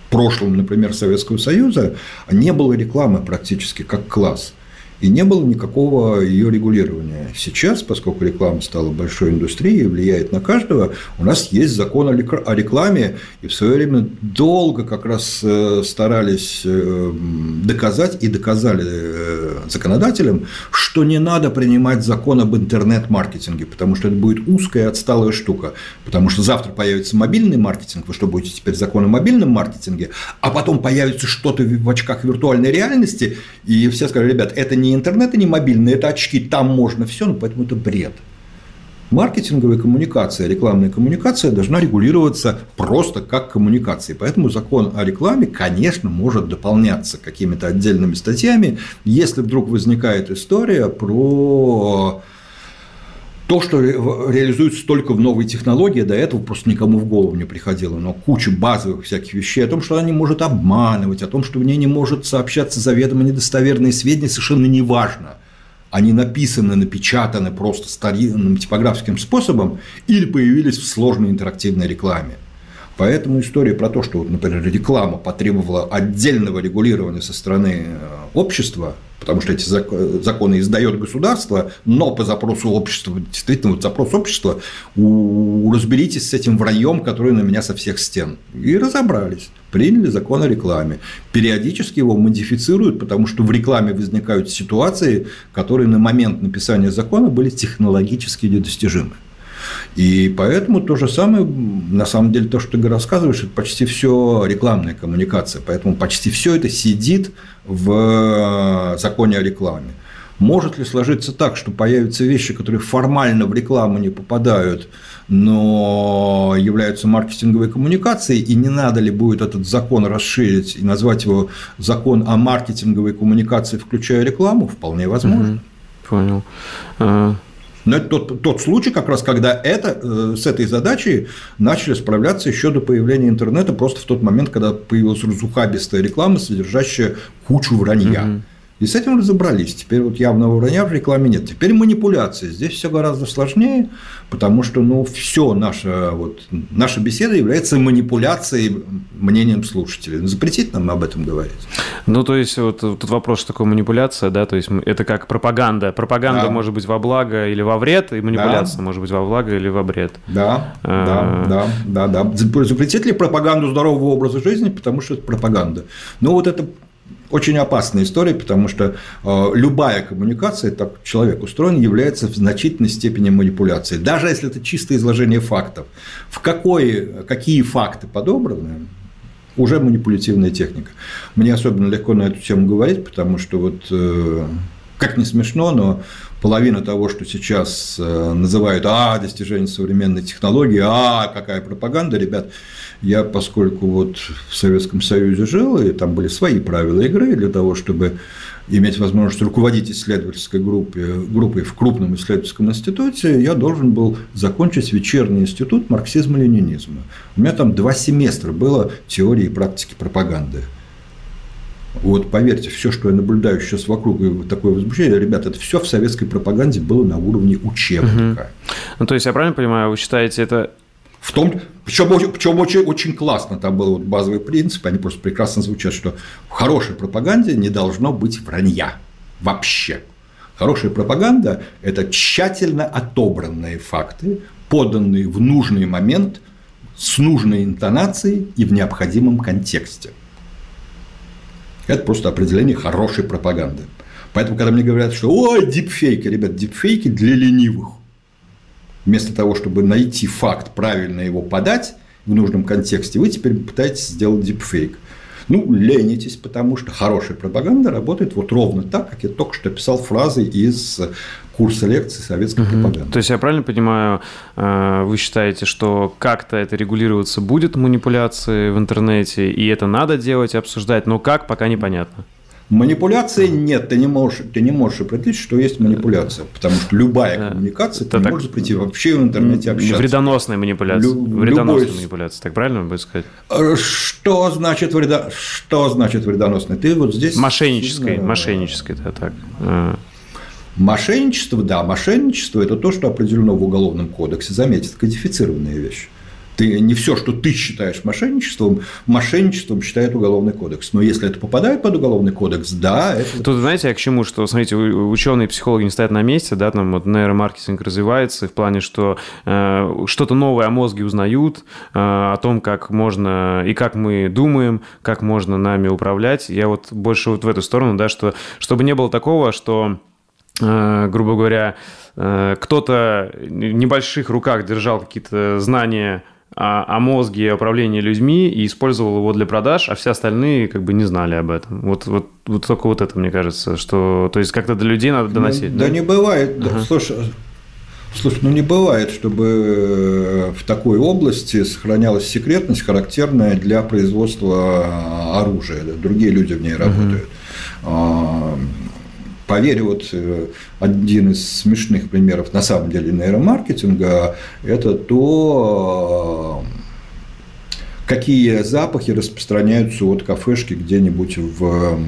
прошлом, например, Советского Союза не было рекламы практически как класс и не было никакого ее регулирования. Сейчас, поскольку реклама стала большой индустрией и влияет на каждого, у нас есть закон о рекламе, и в свое время долго как раз э, старались э, доказать и доказали э, законодателям, что не надо принимать закон об интернет-маркетинге, потому что это будет узкая отсталая штука, потому что завтра появится мобильный маркетинг, вы что будете теперь закон о мобильном маркетинге, а потом появится что-то в очках виртуальной реальности, и все скажут, ребят, это не не интернет и не мобильный, это очки, там можно все, но поэтому это бред. Маркетинговая коммуникация, рекламная коммуникация должна регулироваться просто как коммуникация. Поэтому закон о рекламе, конечно, может дополняться какими-то отдельными статьями, если вдруг возникает история про то, что реализуется только в новой технологии, до этого просто никому в голову не приходило, но куча базовых всяких вещей о том, что она не может обманывать, о том, что в ней не может сообщаться заведомо недостоверные сведения, совершенно неважно. Они написаны, напечатаны просто старинным типографским способом или появились в сложной интерактивной рекламе. Поэтому история про то, что, например, реклама потребовала отдельного регулирования со стороны э, общества, потому что эти законы издает государство, но по запросу общества, действительно, вот запрос общества, у, разберитесь с этим враньем, который на меня со всех стен. И разобрались. Приняли закон о рекламе. Периодически его модифицируют, потому что в рекламе возникают ситуации, которые на момент написания закона были технологически недостижимы. И поэтому то же самое, на самом деле, то, что ты рассказываешь, это почти все рекламная коммуникация. Поэтому почти все это сидит в э, законе о рекламе. Может ли сложиться так, что появятся вещи, которые формально в рекламу не попадают, но являются маркетинговой коммуникацией, и не надо ли будет этот закон расширить и назвать его закон о маркетинговой коммуникации, включая рекламу? Вполне возможно. Понял. Но это тот, тот случай, как раз, когда это, э, с этой задачей начали справляться еще до появления интернета, просто в тот момент, когда появилась разухабистая реклама, содержащая кучу вранья. Угу. И с этим разобрались. Теперь вот явного вранья в рекламе нет. Теперь манипуляции. Здесь все гораздо сложнее, потому что ну, все наша, вот, наша беседа является манипуляцией мнением слушателей. Ну, запретить нам об этом говорить. Ну, то есть, вот тут вопрос, что такое манипуляция, да, то есть это как пропаганда. Пропаганда да. может быть во благо или во вред, и манипуляция да. может быть во благо или во вред. Да, а... да, да, да, да. Запретить ли пропаганду здорового образа жизни, потому что это пропаганда. Ну, вот это очень опасная история, потому что э, любая коммуникация, так человек устроен, является в значительной степени манипуляцией. Даже если это чистое изложение фактов. В какой, какие факты подобраны, уже манипулятивная техника. Мне особенно легко на эту тему говорить, потому что вот э, как не смешно, но половина того, что сейчас э, называют «а, достижение современной технологии», «а, какая пропаганда», ребят, я, поскольку вот в Советском Союзе жил, и там были свои правила игры для того, чтобы иметь возможность руководить исследовательской группой, группой в крупном исследовательском институте, я должен был закончить вечерний институт марксизма-ленинизма. У меня там два семестра было теории и практики пропаганды. Вот поверьте, все, что я наблюдаю сейчас вокруг, и такое возбуждение, ребята, это все в советской пропаганде было на уровне учебника. Угу. Ну, то есть, я правильно понимаю, вы считаете это в том, причем, причем очень, очень классно, там был вот базовый принцип, они просто прекрасно звучат, что в хорошей пропаганде не должно быть вранья вообще. Хорошая пропаганда – это тщательно отобранные факты, поданные в нужный момент, с нужной интонацией и в необходимом контексте. Это просто определение хорошей пропаганды. Поэтому, когда мне говорят, что ой, дипфейки, ребят, дипфейки для ленивых – вместо того, чтобы найти факт, правильно его подать в нужном контексте, вы теперь пытаетесь сделать дипфейк. Ну, ленитесь, потому что хорошая пропаганда работает вот ровно так, как я только что писал фразы из курса лекций советской угу. пропаганды. То есть я правильно понимаю, э, вы считаете, что как-то это регулироваться будет манипуляции в интернете, и это надо делать, обсуждать, но как, пока непонятно? Манипуляции нет, ты не можешь, ты не можешь определить, что есть манипуляция, потому что любая коммуникация, ты не можешь прийти вообще в интернете общаться. Вредоносная манипуляция. Лю- вредоносная любой... манипуляция, так правильно будет сказать? Э, что значит, вредо... что значит вредоносная? Ты вот здесь... Мошеннической, сильно... мошеннической, да, так. А. Мошенничество, да, мошенничество – это то, что определено в Уголовном кодексе, заметьте, кодифицированная вещь. Ты не все, что ты считаешь мошенничеством, мошенничеством считает уголовный кодекс. Но если это попадает под уголовный кодекс, да, это. Тут знаете, я к чему, что смотрите, ученые, психологи не стоят на месте, да, там вот нейромаркетинг развивается в плане, что э, что-то новое о мозге узнают, э, о том, как можно и как мы думаем, как можно нами управлять. Я вот больше вот в эту сторону, да, что чтобы не было такого, что э, грубо говоря, э, кто-то в небольших руках держал какие-то знания о, мозге, о управлении людьми и использовал его для продаж, а все остальные как бы не знали об этом. Вот, вот, вот только вот это, мне кажется, что... То есть как-то до людей надо доносить. Да, да? да не бывает. Ага. Да, слушай, Слушай, ну не бывает, чтобы э, в такой области сохранялась секретность, характерная для производства оружия. Другие люди в ней работают. Угу. Поверь, вот э, один из смешных примеров на самом деле нейромаркетинга – это то, какие запахи распространяются от кафешки где-нибудь в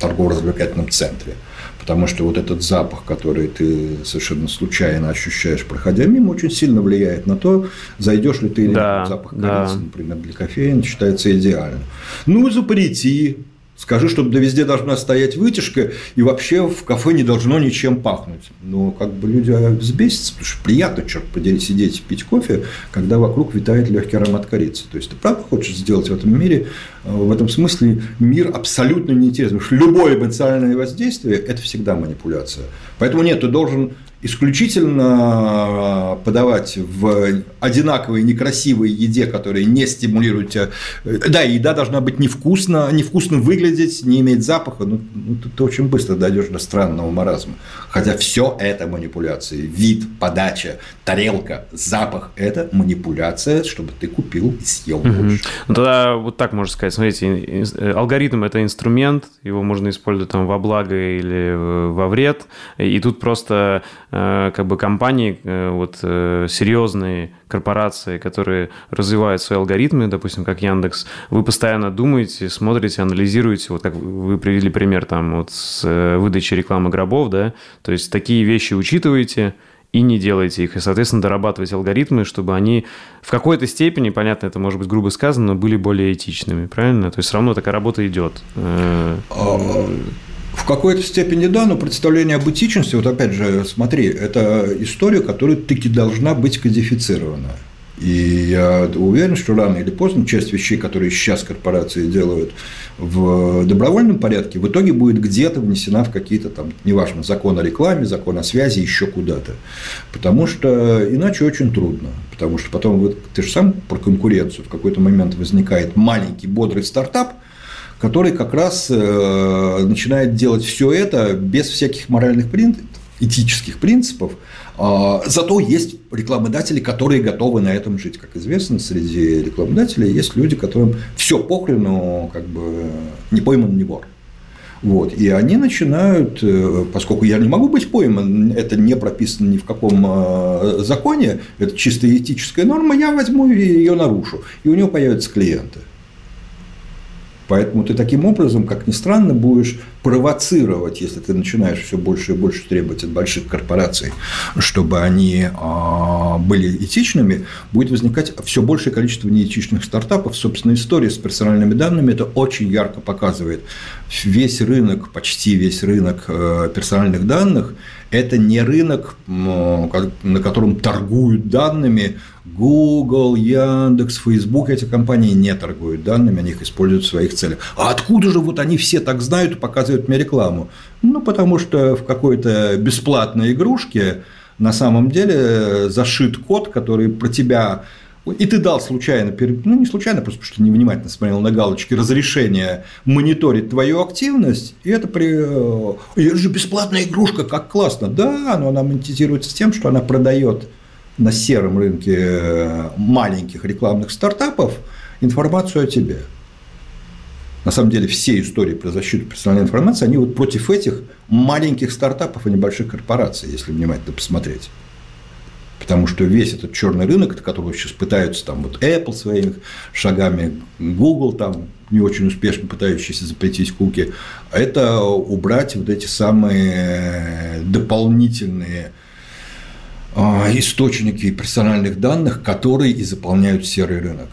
торгово-развлекательном центре. Потому что вот этот запах, который ты совершенно случайно ощущаешь, проходя мимо, очень сильно влияет на то, зайдешь ли ты или да, нет. Запах да. корицы, например, для кофеина считается идеальным. Ну, запрети Скажи, чтобы да везде должна стоять вытяжка, и вообще в кафе не должно ничем пахнуть. Но как бы люди взбесятся, потому что приятно, черт подери, сидеть пить кофе, когда вокруг витает легкий аромат корицы. То есть ты правда хочешь сделать в этом мире, э, в этом смысле мир абсолютно неинтересный. Потому что любое эмоциональное воздействие – это всегда манипуляция. Поэтому нет, ты должен исключительно подавать в одинаковой некрасивой еде, которая не стимулирует тебя. Да, еда должна быть невкусно, невкусно выглядеть, не иметь запаха. Ну, ну ты, ты очень быстро дойдешь до странного маразма. Хотя все это манипуляции. Вид, подача, тарелка, запах – это манипуляция, чтобы ты купил и съел угу. больше. Ну, тогда вот так можно сказать. Смотрите, алгоритм – это инструмент, его можно использовать там во благо или во вред. И тут просто Э, как бы компании, э, вот э, серьезные корпорации, которые развивают свои алгоритмы, допустим, как Яндекс, вы постоянно думаете, смотрите, анализируете, вот как вы привели пример там вот с выдачей рекламы гробов, да, то есть такие вещи учитываете, и не делаете их. И, соответственно, дорабатывать алгоритмы, чтобы они в какой-то степени, понятно, это может быть грубо сказано, но были более этичными, правильно? То есть все равно такая работа идет. В какой-то степени да, но представление об этичности, вот опять же, смотри, это история, которая таки должна быть кодифицирована. И я уверен, что рано или поздно часть вещей, которые сейчас корпорации делают в добровольном порядке, в итоге будет где-то внесена в какие-то там, неважно, закон о рекламе, закон о связи, еще куда-то. Потому что иначе очень трудно. Потому что потом вот, ты же сам про конкуренцию. В какой-то момент возникает маленький бодрый стартап – который как раз э, начинает делать все это без всяких моральных принципов, этических принципов, а, зато есть рекламодатели, которые готовы на этом жить. Как известно, среди рекламодателей есть люди, которым все похрену, как бы не пойман, не вор. Вот. И они начинают, э, поскольку я не могу быть пойман, это не прописано ни в каком э, законе, это чисто этическая норма, я возьму и ее нарушу, и у него появятся клиенты. Поэтому ты таким образом, как ни странно, будешь провоцировать, если ты начинаешь все больше и больше требовать от больших корпораций, чтобы они а, были этичными, будет возникать все большее количество неэтичных стартапов. Собственно, история с персональными данными это очень ярко показывает. Весь рынок, почти весь рынок э, персональных данных – это не рынок, на котором торгуют данными Google, Яндекс, Facebook, эти компании не торгуют данными, они их используют в своих целях. А откуда же вот они все так знают и показывают мне рекламу? Ну, потому что в какой-то бесплатной игрушке на самом деле зашит код, который про тебя и ты дал случайно, ну не случайно, просто потому что невнимательно смотрел на галочки, разрешение мониторить твою активность, и это при... Э, это же бесплатная игрушка, как классно. Да, но она монетизируется тем, что она продает на сером рынке э, маленьких рекламных стартапов информацию о тебе. На самом деле все истории про защиту персональной информации, они вот против этих маленьких стартапов и небольших корпораций, если внимательно посмотреть. Потому что весь этот черный рынок, который сейчас пытаются там вот Apple своими шагами, Google там не очень успешно пытающийся запретить куки, это убрать вот эти самые дополнительные источники персональных данных, которые и заполняют серый рынок.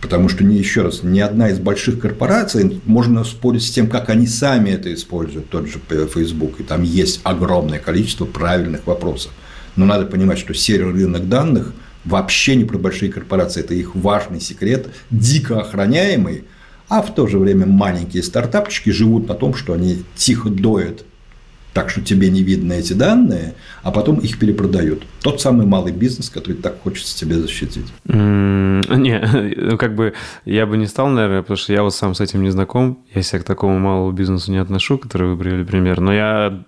Потому что, не, еще раз, ни одна из больших корпораций, можно спорить с тем, как они сами это используют, тот же Facebook, и там есть огромное количество правильных вопросов. Но надо понимать, что серый рынок данных вообще не про большие корпорации, это их важный секрет, дико охраняемый, а в то же время маленькие стартапчики живут на том, что они тихо доят так что тебе не видно эти данные, а потом их перепродают. Тот самый малый бизнес, который так хочется тебе защитить. Не, ну как бы я бы не стал, наверное, потому что я вот сам с этим не знаком. Я себя к такому малому бизнесу не отношу, который вы привели пример. Но я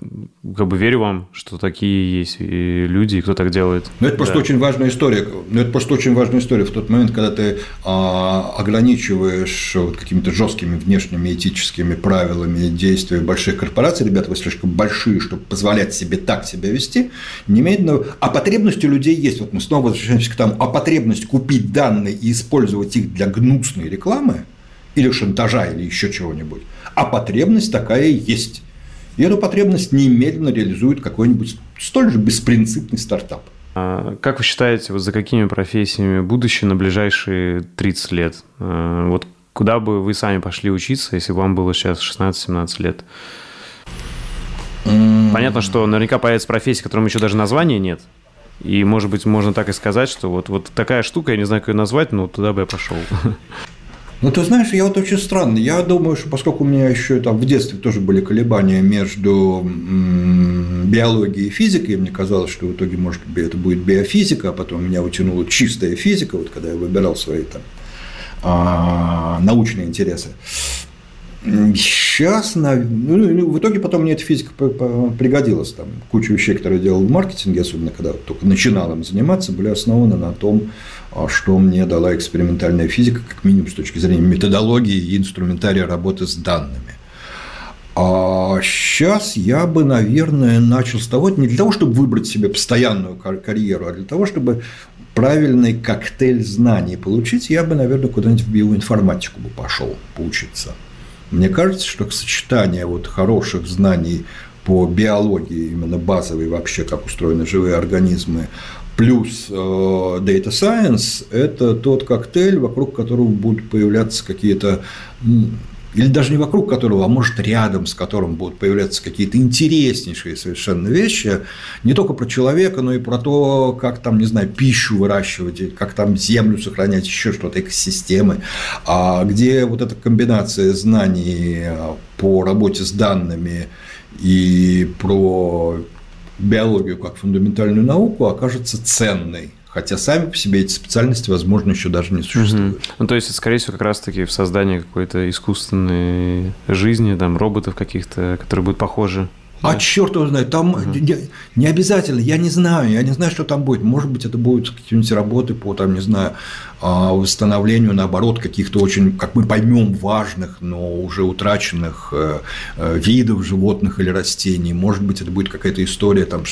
как бы верю вам, что такие есть люди, и кто так делает. Ну, это да. просто очень важная история. Ну, это просто очень важная история. В тот момент, когда ты а, ограничиваешь вот какими-то жесткими внешними этическими правилами действия больших корпораций, ребята, вы слишком большие, чтобы позволять себе так себя вести, немедленно... А потребности у людей есть. Вот мы снова возвращаемся к тому, а потребность купить данные и использовать их для гнусной рекламы или шантажа, или еще чего-нибудь, а потребность такая есть. И эту потребность немедленно реализует какой-нибудь столь же беспринципный стартап. А как вы считаете, вот за какими профессиями будущее на ближайшие 30 лет? А, вот куда бы вы сами пошли учиться, если бы вам было сейчас 16-17 лет? Понятно, что наверняка появится профессия, которым еще даже названия нет. И, может быть, можно так и сказать, что вот, вот такая штука, я не знаю, как ее назвать, но туда бы я пошел. Ну, ты знаешь, я вот очень странный. Я думаю, что поскольку у меня еще там в детстве тоже были колебания между биологией и физикой, мне казалось, что в итоге, может быть, это будет биофизика, а потом меня утянула чистая физика, вот когда я выбирал свои там а, научные интересы. Сейчас, ну, ну, в итоге потом мне эта физика пригодилась. Там куча вещей, которые я делал в маркетинге, особенно когда только начинал им заниматься, были основаны на том, а, что мне дала экспериментальная физика, как минимум с точки зрения методологии и инструментария работы с данными. А сейчас я бы, наверное, начал с того, не для того, чтобы выбрать себе постоянную карьеру, а для того, чтобы правильный коктейль знаний получить, я бы, наверное, куда-нибудь в биоинформатику бы пошел поучиться. Мне кажется, что сочетание вот хороших знаний по биологии, именно базовой вообще, как устроены живые организмы, плюс э, Data Science – это тот коктейль, вокруг которого будут появляться какие-то или даже не вокруг которого, а может рядом с которым будут появляться какие-то интереснейшие совершенно вещи, не только про человека, но и про то, как там, не знаю, пищу выращивать, как там землю сохранять, еще что-то, экосистемы, а где вот эта комбинация знаний по работе с данными и про биологию как фундаментальную науку окажется ценной хотя сами по себе эти специальности, возможно, еще даже не существуют. Угу. Ну, то есть, скорее всего, как раз-таки в создании какой-то искусственной жизни, там, роботов каких-то, которые будут похожи а да. черт его знает, там угу. не, не обязательно, я не знаю, я не знаю, что там будет. Может быть, это будут какие-нибудь работы по, там, не знаю, восстановлению, наоборот, каких-то очень, как мы поймем, важных, но уже утраченных э, э, видов животных или растений. Может быть, это будет какая-то история, там,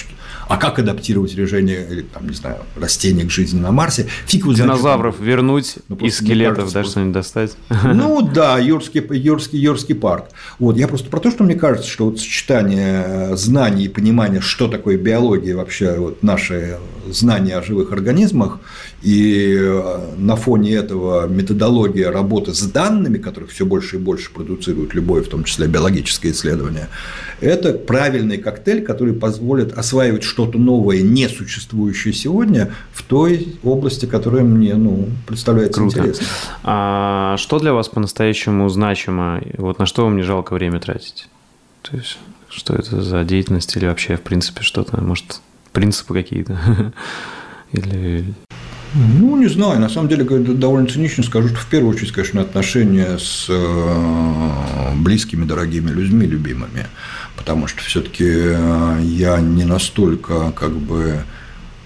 а как адаптировать решение, или, там, не знаю, растений к жизни на Марсе. Фиг Динозавров знает, вернуть ну, из скелетов, даже что-нибудь достать. Ну да, Юрский, Юрский, Юрский парк. Вот, я просто про то, что мне кажется, что вот сочетание знаний и понимания, что такое биология, вообще вот наши знания о живых организмах и э, на фоне этого методология работы с данными, которых все больше и больше продуцирует любое, в том числе биологическое исследование, это правильный коктейль, который позволит осваивать что-то новое, не существующее сегодня, в той области, которая мне ну, представляется Круто. интересной. А что для вас по-настоящему значимо? Вот на что вам не жалко время тратить? То есть, что это за деятельность или вообще, в принципе, что-то, может, принципы какие-то? Или ну, не знаю. На самом деле, довольно цинично скажу, что в первую очередь, конечно, отношения с э, близкими, дорогими людьми, любимыми. Потому что все-таки э, я не настолько как бы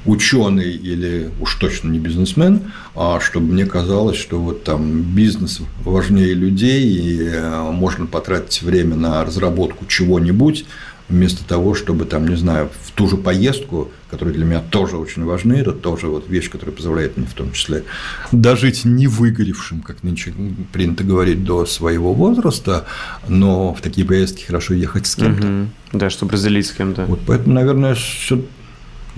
ученый или уж точно не бизнесмен, а чтобы мне казалось, что вот там бизнес важнее людей, и э, можно потратить время на разработку чего-нибудь, вместо того, чтобы там, не знаю, в ту же поездку, которые для меня тоже очень важны, это тоже вот вещь, которая позволяет мне в том числе дожить не выгоревшим, как нынче принято говорить, до своего возраста, но в такие поездки хорошо ехать с кем-то. Угу. Да, чтобы разделить с кем-то. Вот поэтому, наверное, все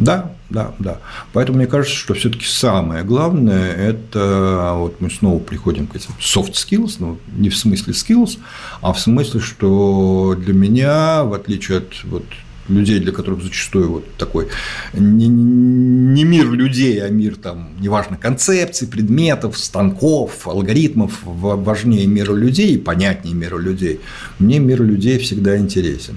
да, да, да. Поэтому мне кажется, что все-таки самое главное – это вот мы снова приходим к этим soft skills, ну, не в смысле skills, а в смысле, что для меня, в отличие от вот, людей, для которых зачастую вот такой не, не мир людей, а мир там, неважно, концепций, предметов, станков, алгоритмов, важнее мира людей и понятнее мира людей. Мне мир людей всегда интересен.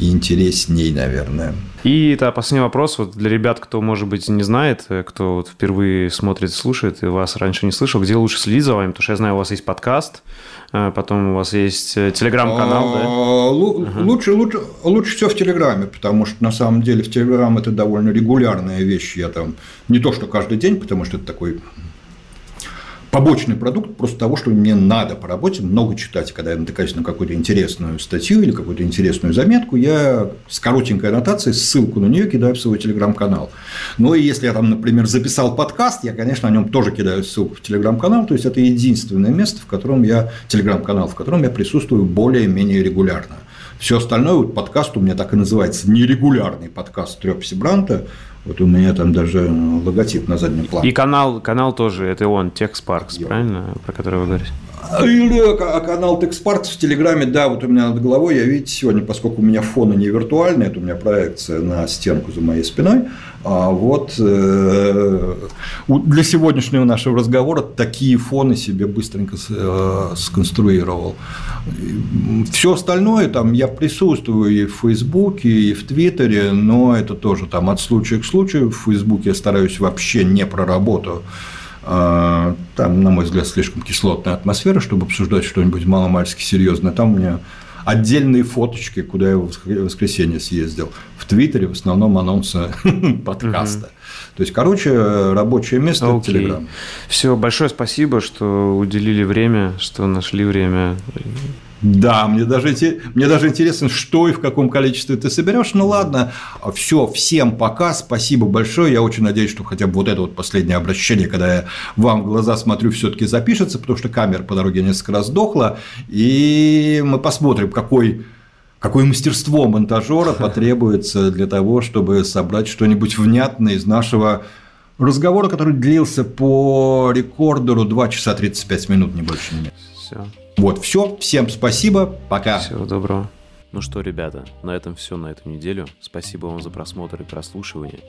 И интересней, наверное. И это последний вопрос вот для ребят, кто, может быть, не знает, э, кто вот впервые смотрит, слушает и вас раньше не слышал, где лучше следить за вами, потому что я знаю, у вас есть подкаст, э, потом у вас есть э, телеграм-канал, да? А, лучше, лучше, лучше все в Телеграме, потому что на самом деле в Телеграм это довольно регулярная вещь. Я там не то, что каждый день, потому что это такой побочный продукт просто того, что мне надо по работе много читать. Когда я натыкаюсь на какую-то интересную статью или какую-то интересную заметку, я с коротенькой аннотацией ссылку на нее кидаю в свой телеграм-канал. Ну и если я там, например, записал подкаст, я, конечно, о нем тоже кидаю ссылку в телеграм-канал. То есть это единственное место, в котором я телеграм-канал, в котором я присутствую более-менее регулярно. Все остальное, вот подкаст у меня так и называется, нерегулярный подкаст Трепси Бранта, вот у меня там даже логотип на заднем плане. И канал, канал тоже, это он, Техспаркс, правильно, про который вы говорите? Или канал Техспаркс в Телеграме, да, вот у меня над головой, я, видите, сегодня, поскольку у меня фоны не виртуальные, это у меня проекция на стенку за моей спиной, а вот э, для сегодняшнего нашего разговора такие фоны себе быстренько э, сконструировал. Все остальное там я присутствую и в Фейсбуке, и в Твиттере, но это тоже там от случая к случаю. В Фейсбуке я стараюсь вообще не про работу. А, там, на мой взгляд, слишком кислотная атмосфера, чтобы обсуждать что-нибудь маломальски серьезное. Там у меня отдельные фоточки, куда я в воскресенье съездил. В Твиттере в основном анонсы подкаста. То есть, короче, рабочее место okay. Телеграм. Все, большое спасибо, что уделили время, что нашли время. Да, мне даже, мне даже интересно, что и в каком количестве ты соберешь. Ну ладно, все, всем пока, спасибо большое. Я очень надеюсь, что хотя бы вот это вот последнее обращение, когда я вам в глаза смотрю, все-таки запишется, потому что камера по дороге несколько раз сдохла, и мы посмотрим, какой какое мастерство монтажера потребуется для того, чтобы собрать что-нибудь внятное из нашего разговора, который длился по рекордеру 2 часа 35 минут, не больше, не меньше. Все. Вот, все. Всем спасибо. Пока. Всего доброго. Ну что, ребята, на этом все на эту неделю. Спасибо вам за просмотр и прослушивание.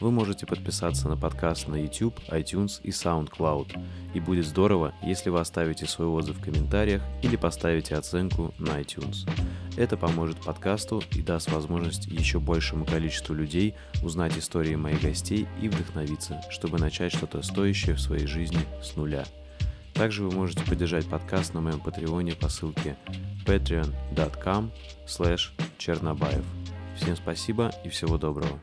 Вы можете подписаться на подкаст на YouTube, iTunes и SoundCloud. И будет здорово, если вы оставите свой отзыв в комментариях или поставите оценку на iTunes. Это поможет подкасту и даст возможность еще большему количеству людей узнать истории моих гостей и вдохновиться, чтобы начать что-то стоящее в своей жизни с нуля. Также вы можете поддержать подкаст на моем патреоне по ссылке patreon.com чернобаев. Всем спасибо и всего доброго.